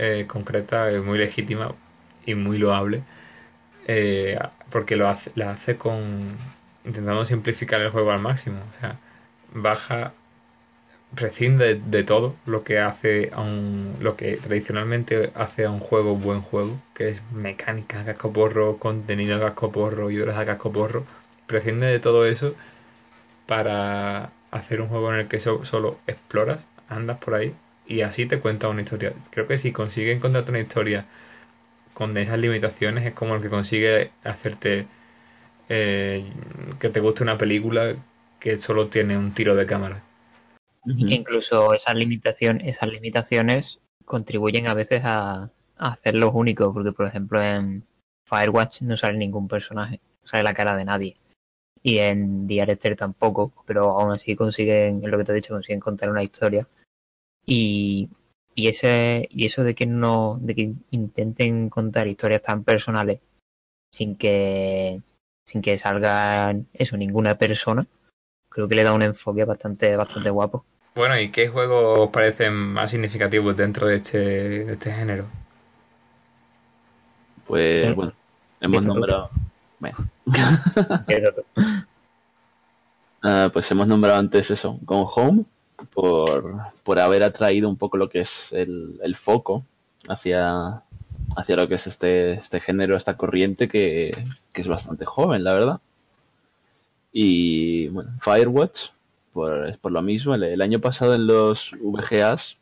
eh, concreta, eh, muy legítima y muy loable eh, porque lo hace, la hace con intentando simplificar el juego al máximo, o sea, baja prescinde de, todo lo que hace a un lo que tradicionalmente hace a un juego buen juego, que es mecánica cascoporro, contenido cascoporro y horas a cascoporro, prescinde de todo eso para hacer un juego en el que so- solo exploras, andas por ahí y así te cuenta una historia. Creo que si consiguen contarte una historia con esas limitaciones es como el que consigue hacerte eh, que te guste una película que solo tiene un tiro de cámara. Que incluso esas limitaciones, esas limitaciones contribuyen a veces a, a hacerlos únicos, porque por ejemplo en Firewatch no sale ningún personaje, no sale la cara de nadie. Y en Diarester tampoco, pero aún así consiguen, es lo que te he dicho, consiguen contar una historia. Y, y ese, y eso de que no, de que intenten contar historias tan personales sin que sin que salga eso ninguna persona, creo que le da un enfoque bastante, bastante guapo. Bueno, ¿y qué juegos os parecen más significativos dentro de este, de este género? Pues ¿Eh? bueno, hemos nombrado... Bueno, Ah, pues hemos nombrado antes eso, Gone Home, por, por haber atraído un poco lo que es el, el foco hacia, hacia lo que es este, este género, esta corriente que, que es bastante joven, la verdad. Y bueno, Firewatch, por, es por lo mismo, el, año pasado en los VGAs,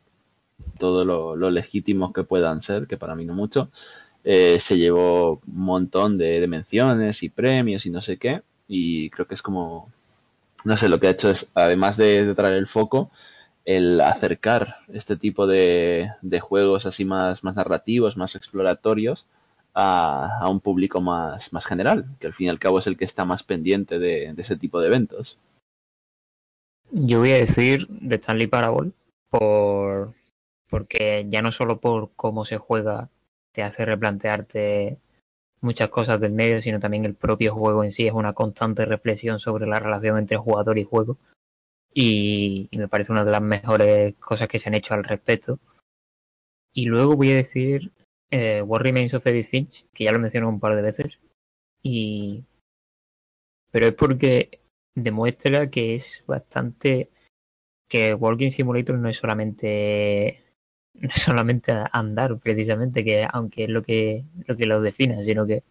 todo lo, lo legítimos que puedan ser, que para mí no mucho, eh, se llevó un montón de menciones y premios y no sé qué, y creo que es como no sé, lo que ha hecho es, además de, traer el foco, el acercar este tipo de, de juegos así más, más narrativos, más exploratorios, a, a un público más, más general, que al fin y al cabo es el que está más pendiente de, de ese tipo de eventos. Yo voy a decir de Stanley Parable por porque ya no solo por cómo se juega te hace replantearte muchas cosas del medio, sino también el propio juego en sí es una constante reflexión sobre la relación entre jugador y juego. Y, me parece una de las mejores cosas que se han hecho al respecto. Y luego voy a decir eh, Remains of Edith Finch, que ya lo mencioné un par de veces. Y... Pero es porque demuestra que es bastante... que Walking Simulator no es solamente solamente andar precisamente que aunque es lo que lo que lo define sino que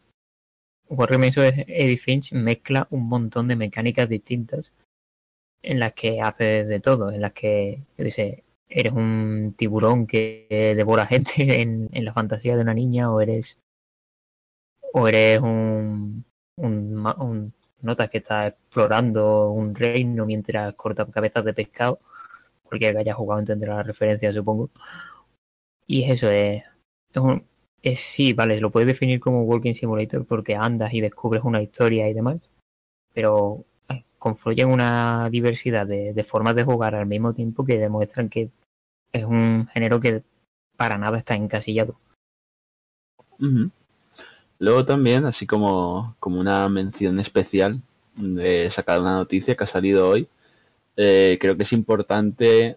of Edith Finch mezcla un montón de mecánicas distintas en las que hace de todo en las que yo eres un tiburón que devora gente en, la fantasía de una niña o eres o eres un, un, un notas que está explorando un reino mientras corta cabezas de pescado. Cualquiera que haya jugado entenderá la referencia supongo y es eso es, un- sí vale lo puedes definir como walking simulator porque andas y descubres una historia y demás pero confluyen una diversidad de, formas de jugar al mismo tiempo que demuestran que es un género que para nada está encasillado. Ujú. Luego también, así como, como una mención especial, he sacado una noticia que ha salido hoy. Eh, creo que es importante,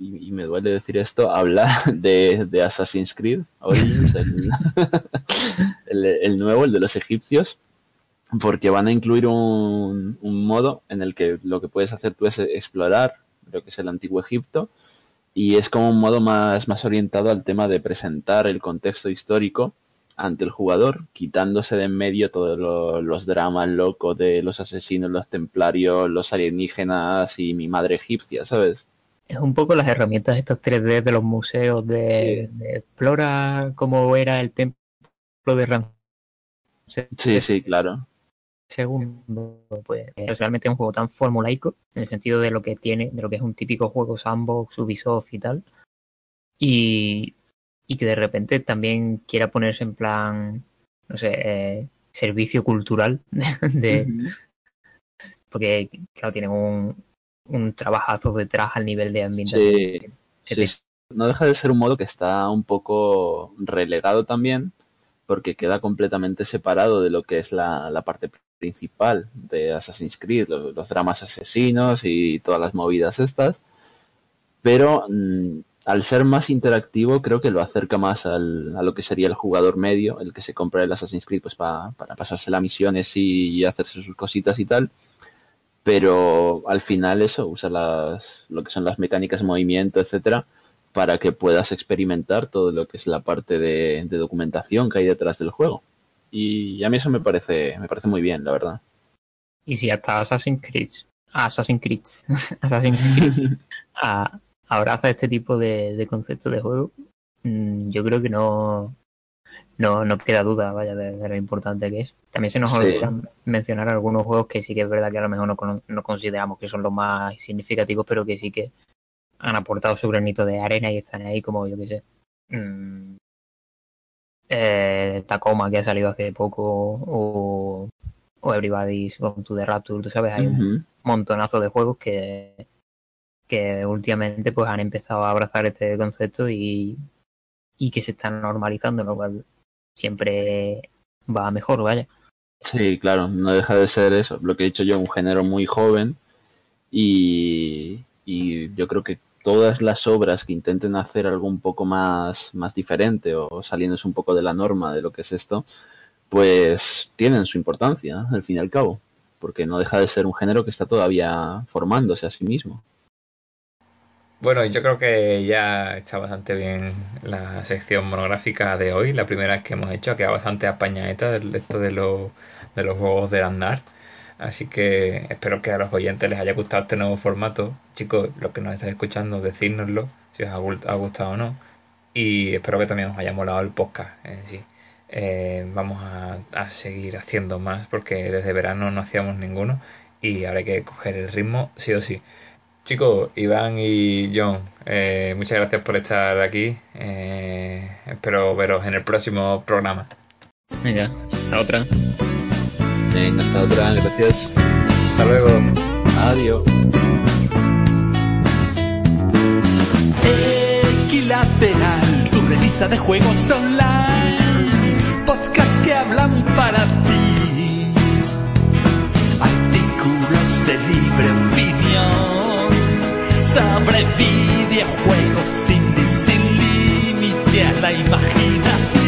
y, me duele decir esto, hablar de, de Assassin's Creed Origins, el, nuevo, el de los egipcios, porque van a incluir un, un modo en el que lo que puedes hacer tú es explorar lo que es el antiguo Egipto y es como un modo más, más orientado al tema de presentar el contexto histórico ante el jugador, quitándose de en medio todos lo- los dramas locos de los asesinos, los templarios, los alienígenas y mi madre egipcia, ¿sabes? Es un poco las herramientas estos 3D de los museos de, de explora cómo era el templo de Ramsés Sí, sí, claro. segundo, pues es realmente un juego tan formulaico en el sentido de lo que tiene, de lo que es un típico juego sandbox, Ubisoft y tal. Y, y que de repente también quiera ponerse en plan, no sé, eh, servicio cultural de, porque claro, tienen un, un trabajazo detrás al nivel de ambientación. Sí. No deja de ser un modo que está un poco relegado también, porque queda completamente separado de lo que es la, la parte principal de Assassin's Creed, los, los dramas asesinos y todas las movidas estas. Pero mm, al ser más interactivo, creo que lo acerca más al, a lo que sería el jugador medio, el que se compra el Assassin's Creed pues pa- para pasarse las misiones y, y hacerse sus cositas y tal pero al final eso, usa las, lo que son las mecánicas de movimiento, etcétera, para que puedas experimentar todo lo que es la parte de, de documentación que hay detrás del juego. Y a mí eso me parece, me parece muy bien, la verdad. Y si hasta Assassin's Creed, Assassin's Creed, Assassin's Creed a- abraza este tipo de, de conceptos de juego, mm, yo creo que no, no, no queda duda, vaya, de, de lo importante que es. También se nos Sí. olvida mencionar algunos juegos que sí que es verdad que a lo mejor no, no consideramos que son los más significativos, pero que sí que han aportado su granito de arena y están ahí como, yo qué sé, mm, eh, Tacoma que ha salido hace poco o, o Everybody's Gone to the Rapture, tú sabes, hay un montonazo de juegos que, que últimamente pues han empezado a abrazar este concepto y, y que se están normalizando, lo cual siempre va mejor, vaya. Sí, claro, no deja de ser eso, lo que he dicho yo, un género muy joven y, y yo creo que todas las obras que intenten hacer algo un poco más, más diferente o saliéndose un poco de la norma de lo que es esto, pues tienen su importancia, al fin y al cabo, porque no deja de ser un género que está todavía formándose a sí mismo. Bueno, yo creo que ya está bastante bien la sección monográfica de hoy. La primera que hemos hecho ha quedado bastante apañadita esto de, los de los juegos del andar. Así que espero que a los oyentes les haya gustado este nuevo formato. Chicos, los que nos estáis escuchando, decírnoslo si os ha gustado o no. Y espero que también os haya molado el podcast en sí. Eh, vamos a, a seguir haciendo más porque desde verano no hacíamos ninguno y habrá que coger el ritmo sí o sí. Chicos, Iván y John, eh, muchas gracias por estar aquí. Eh, espero veros en el próximo programa. Venga, hasta otra. Venga, hasta otra, gracias. Hasta luego. Adiós. Equilateral, tu revista de juegos online. Podcast que hablan para sobre videojuegos sin, sin límite a la imaginación.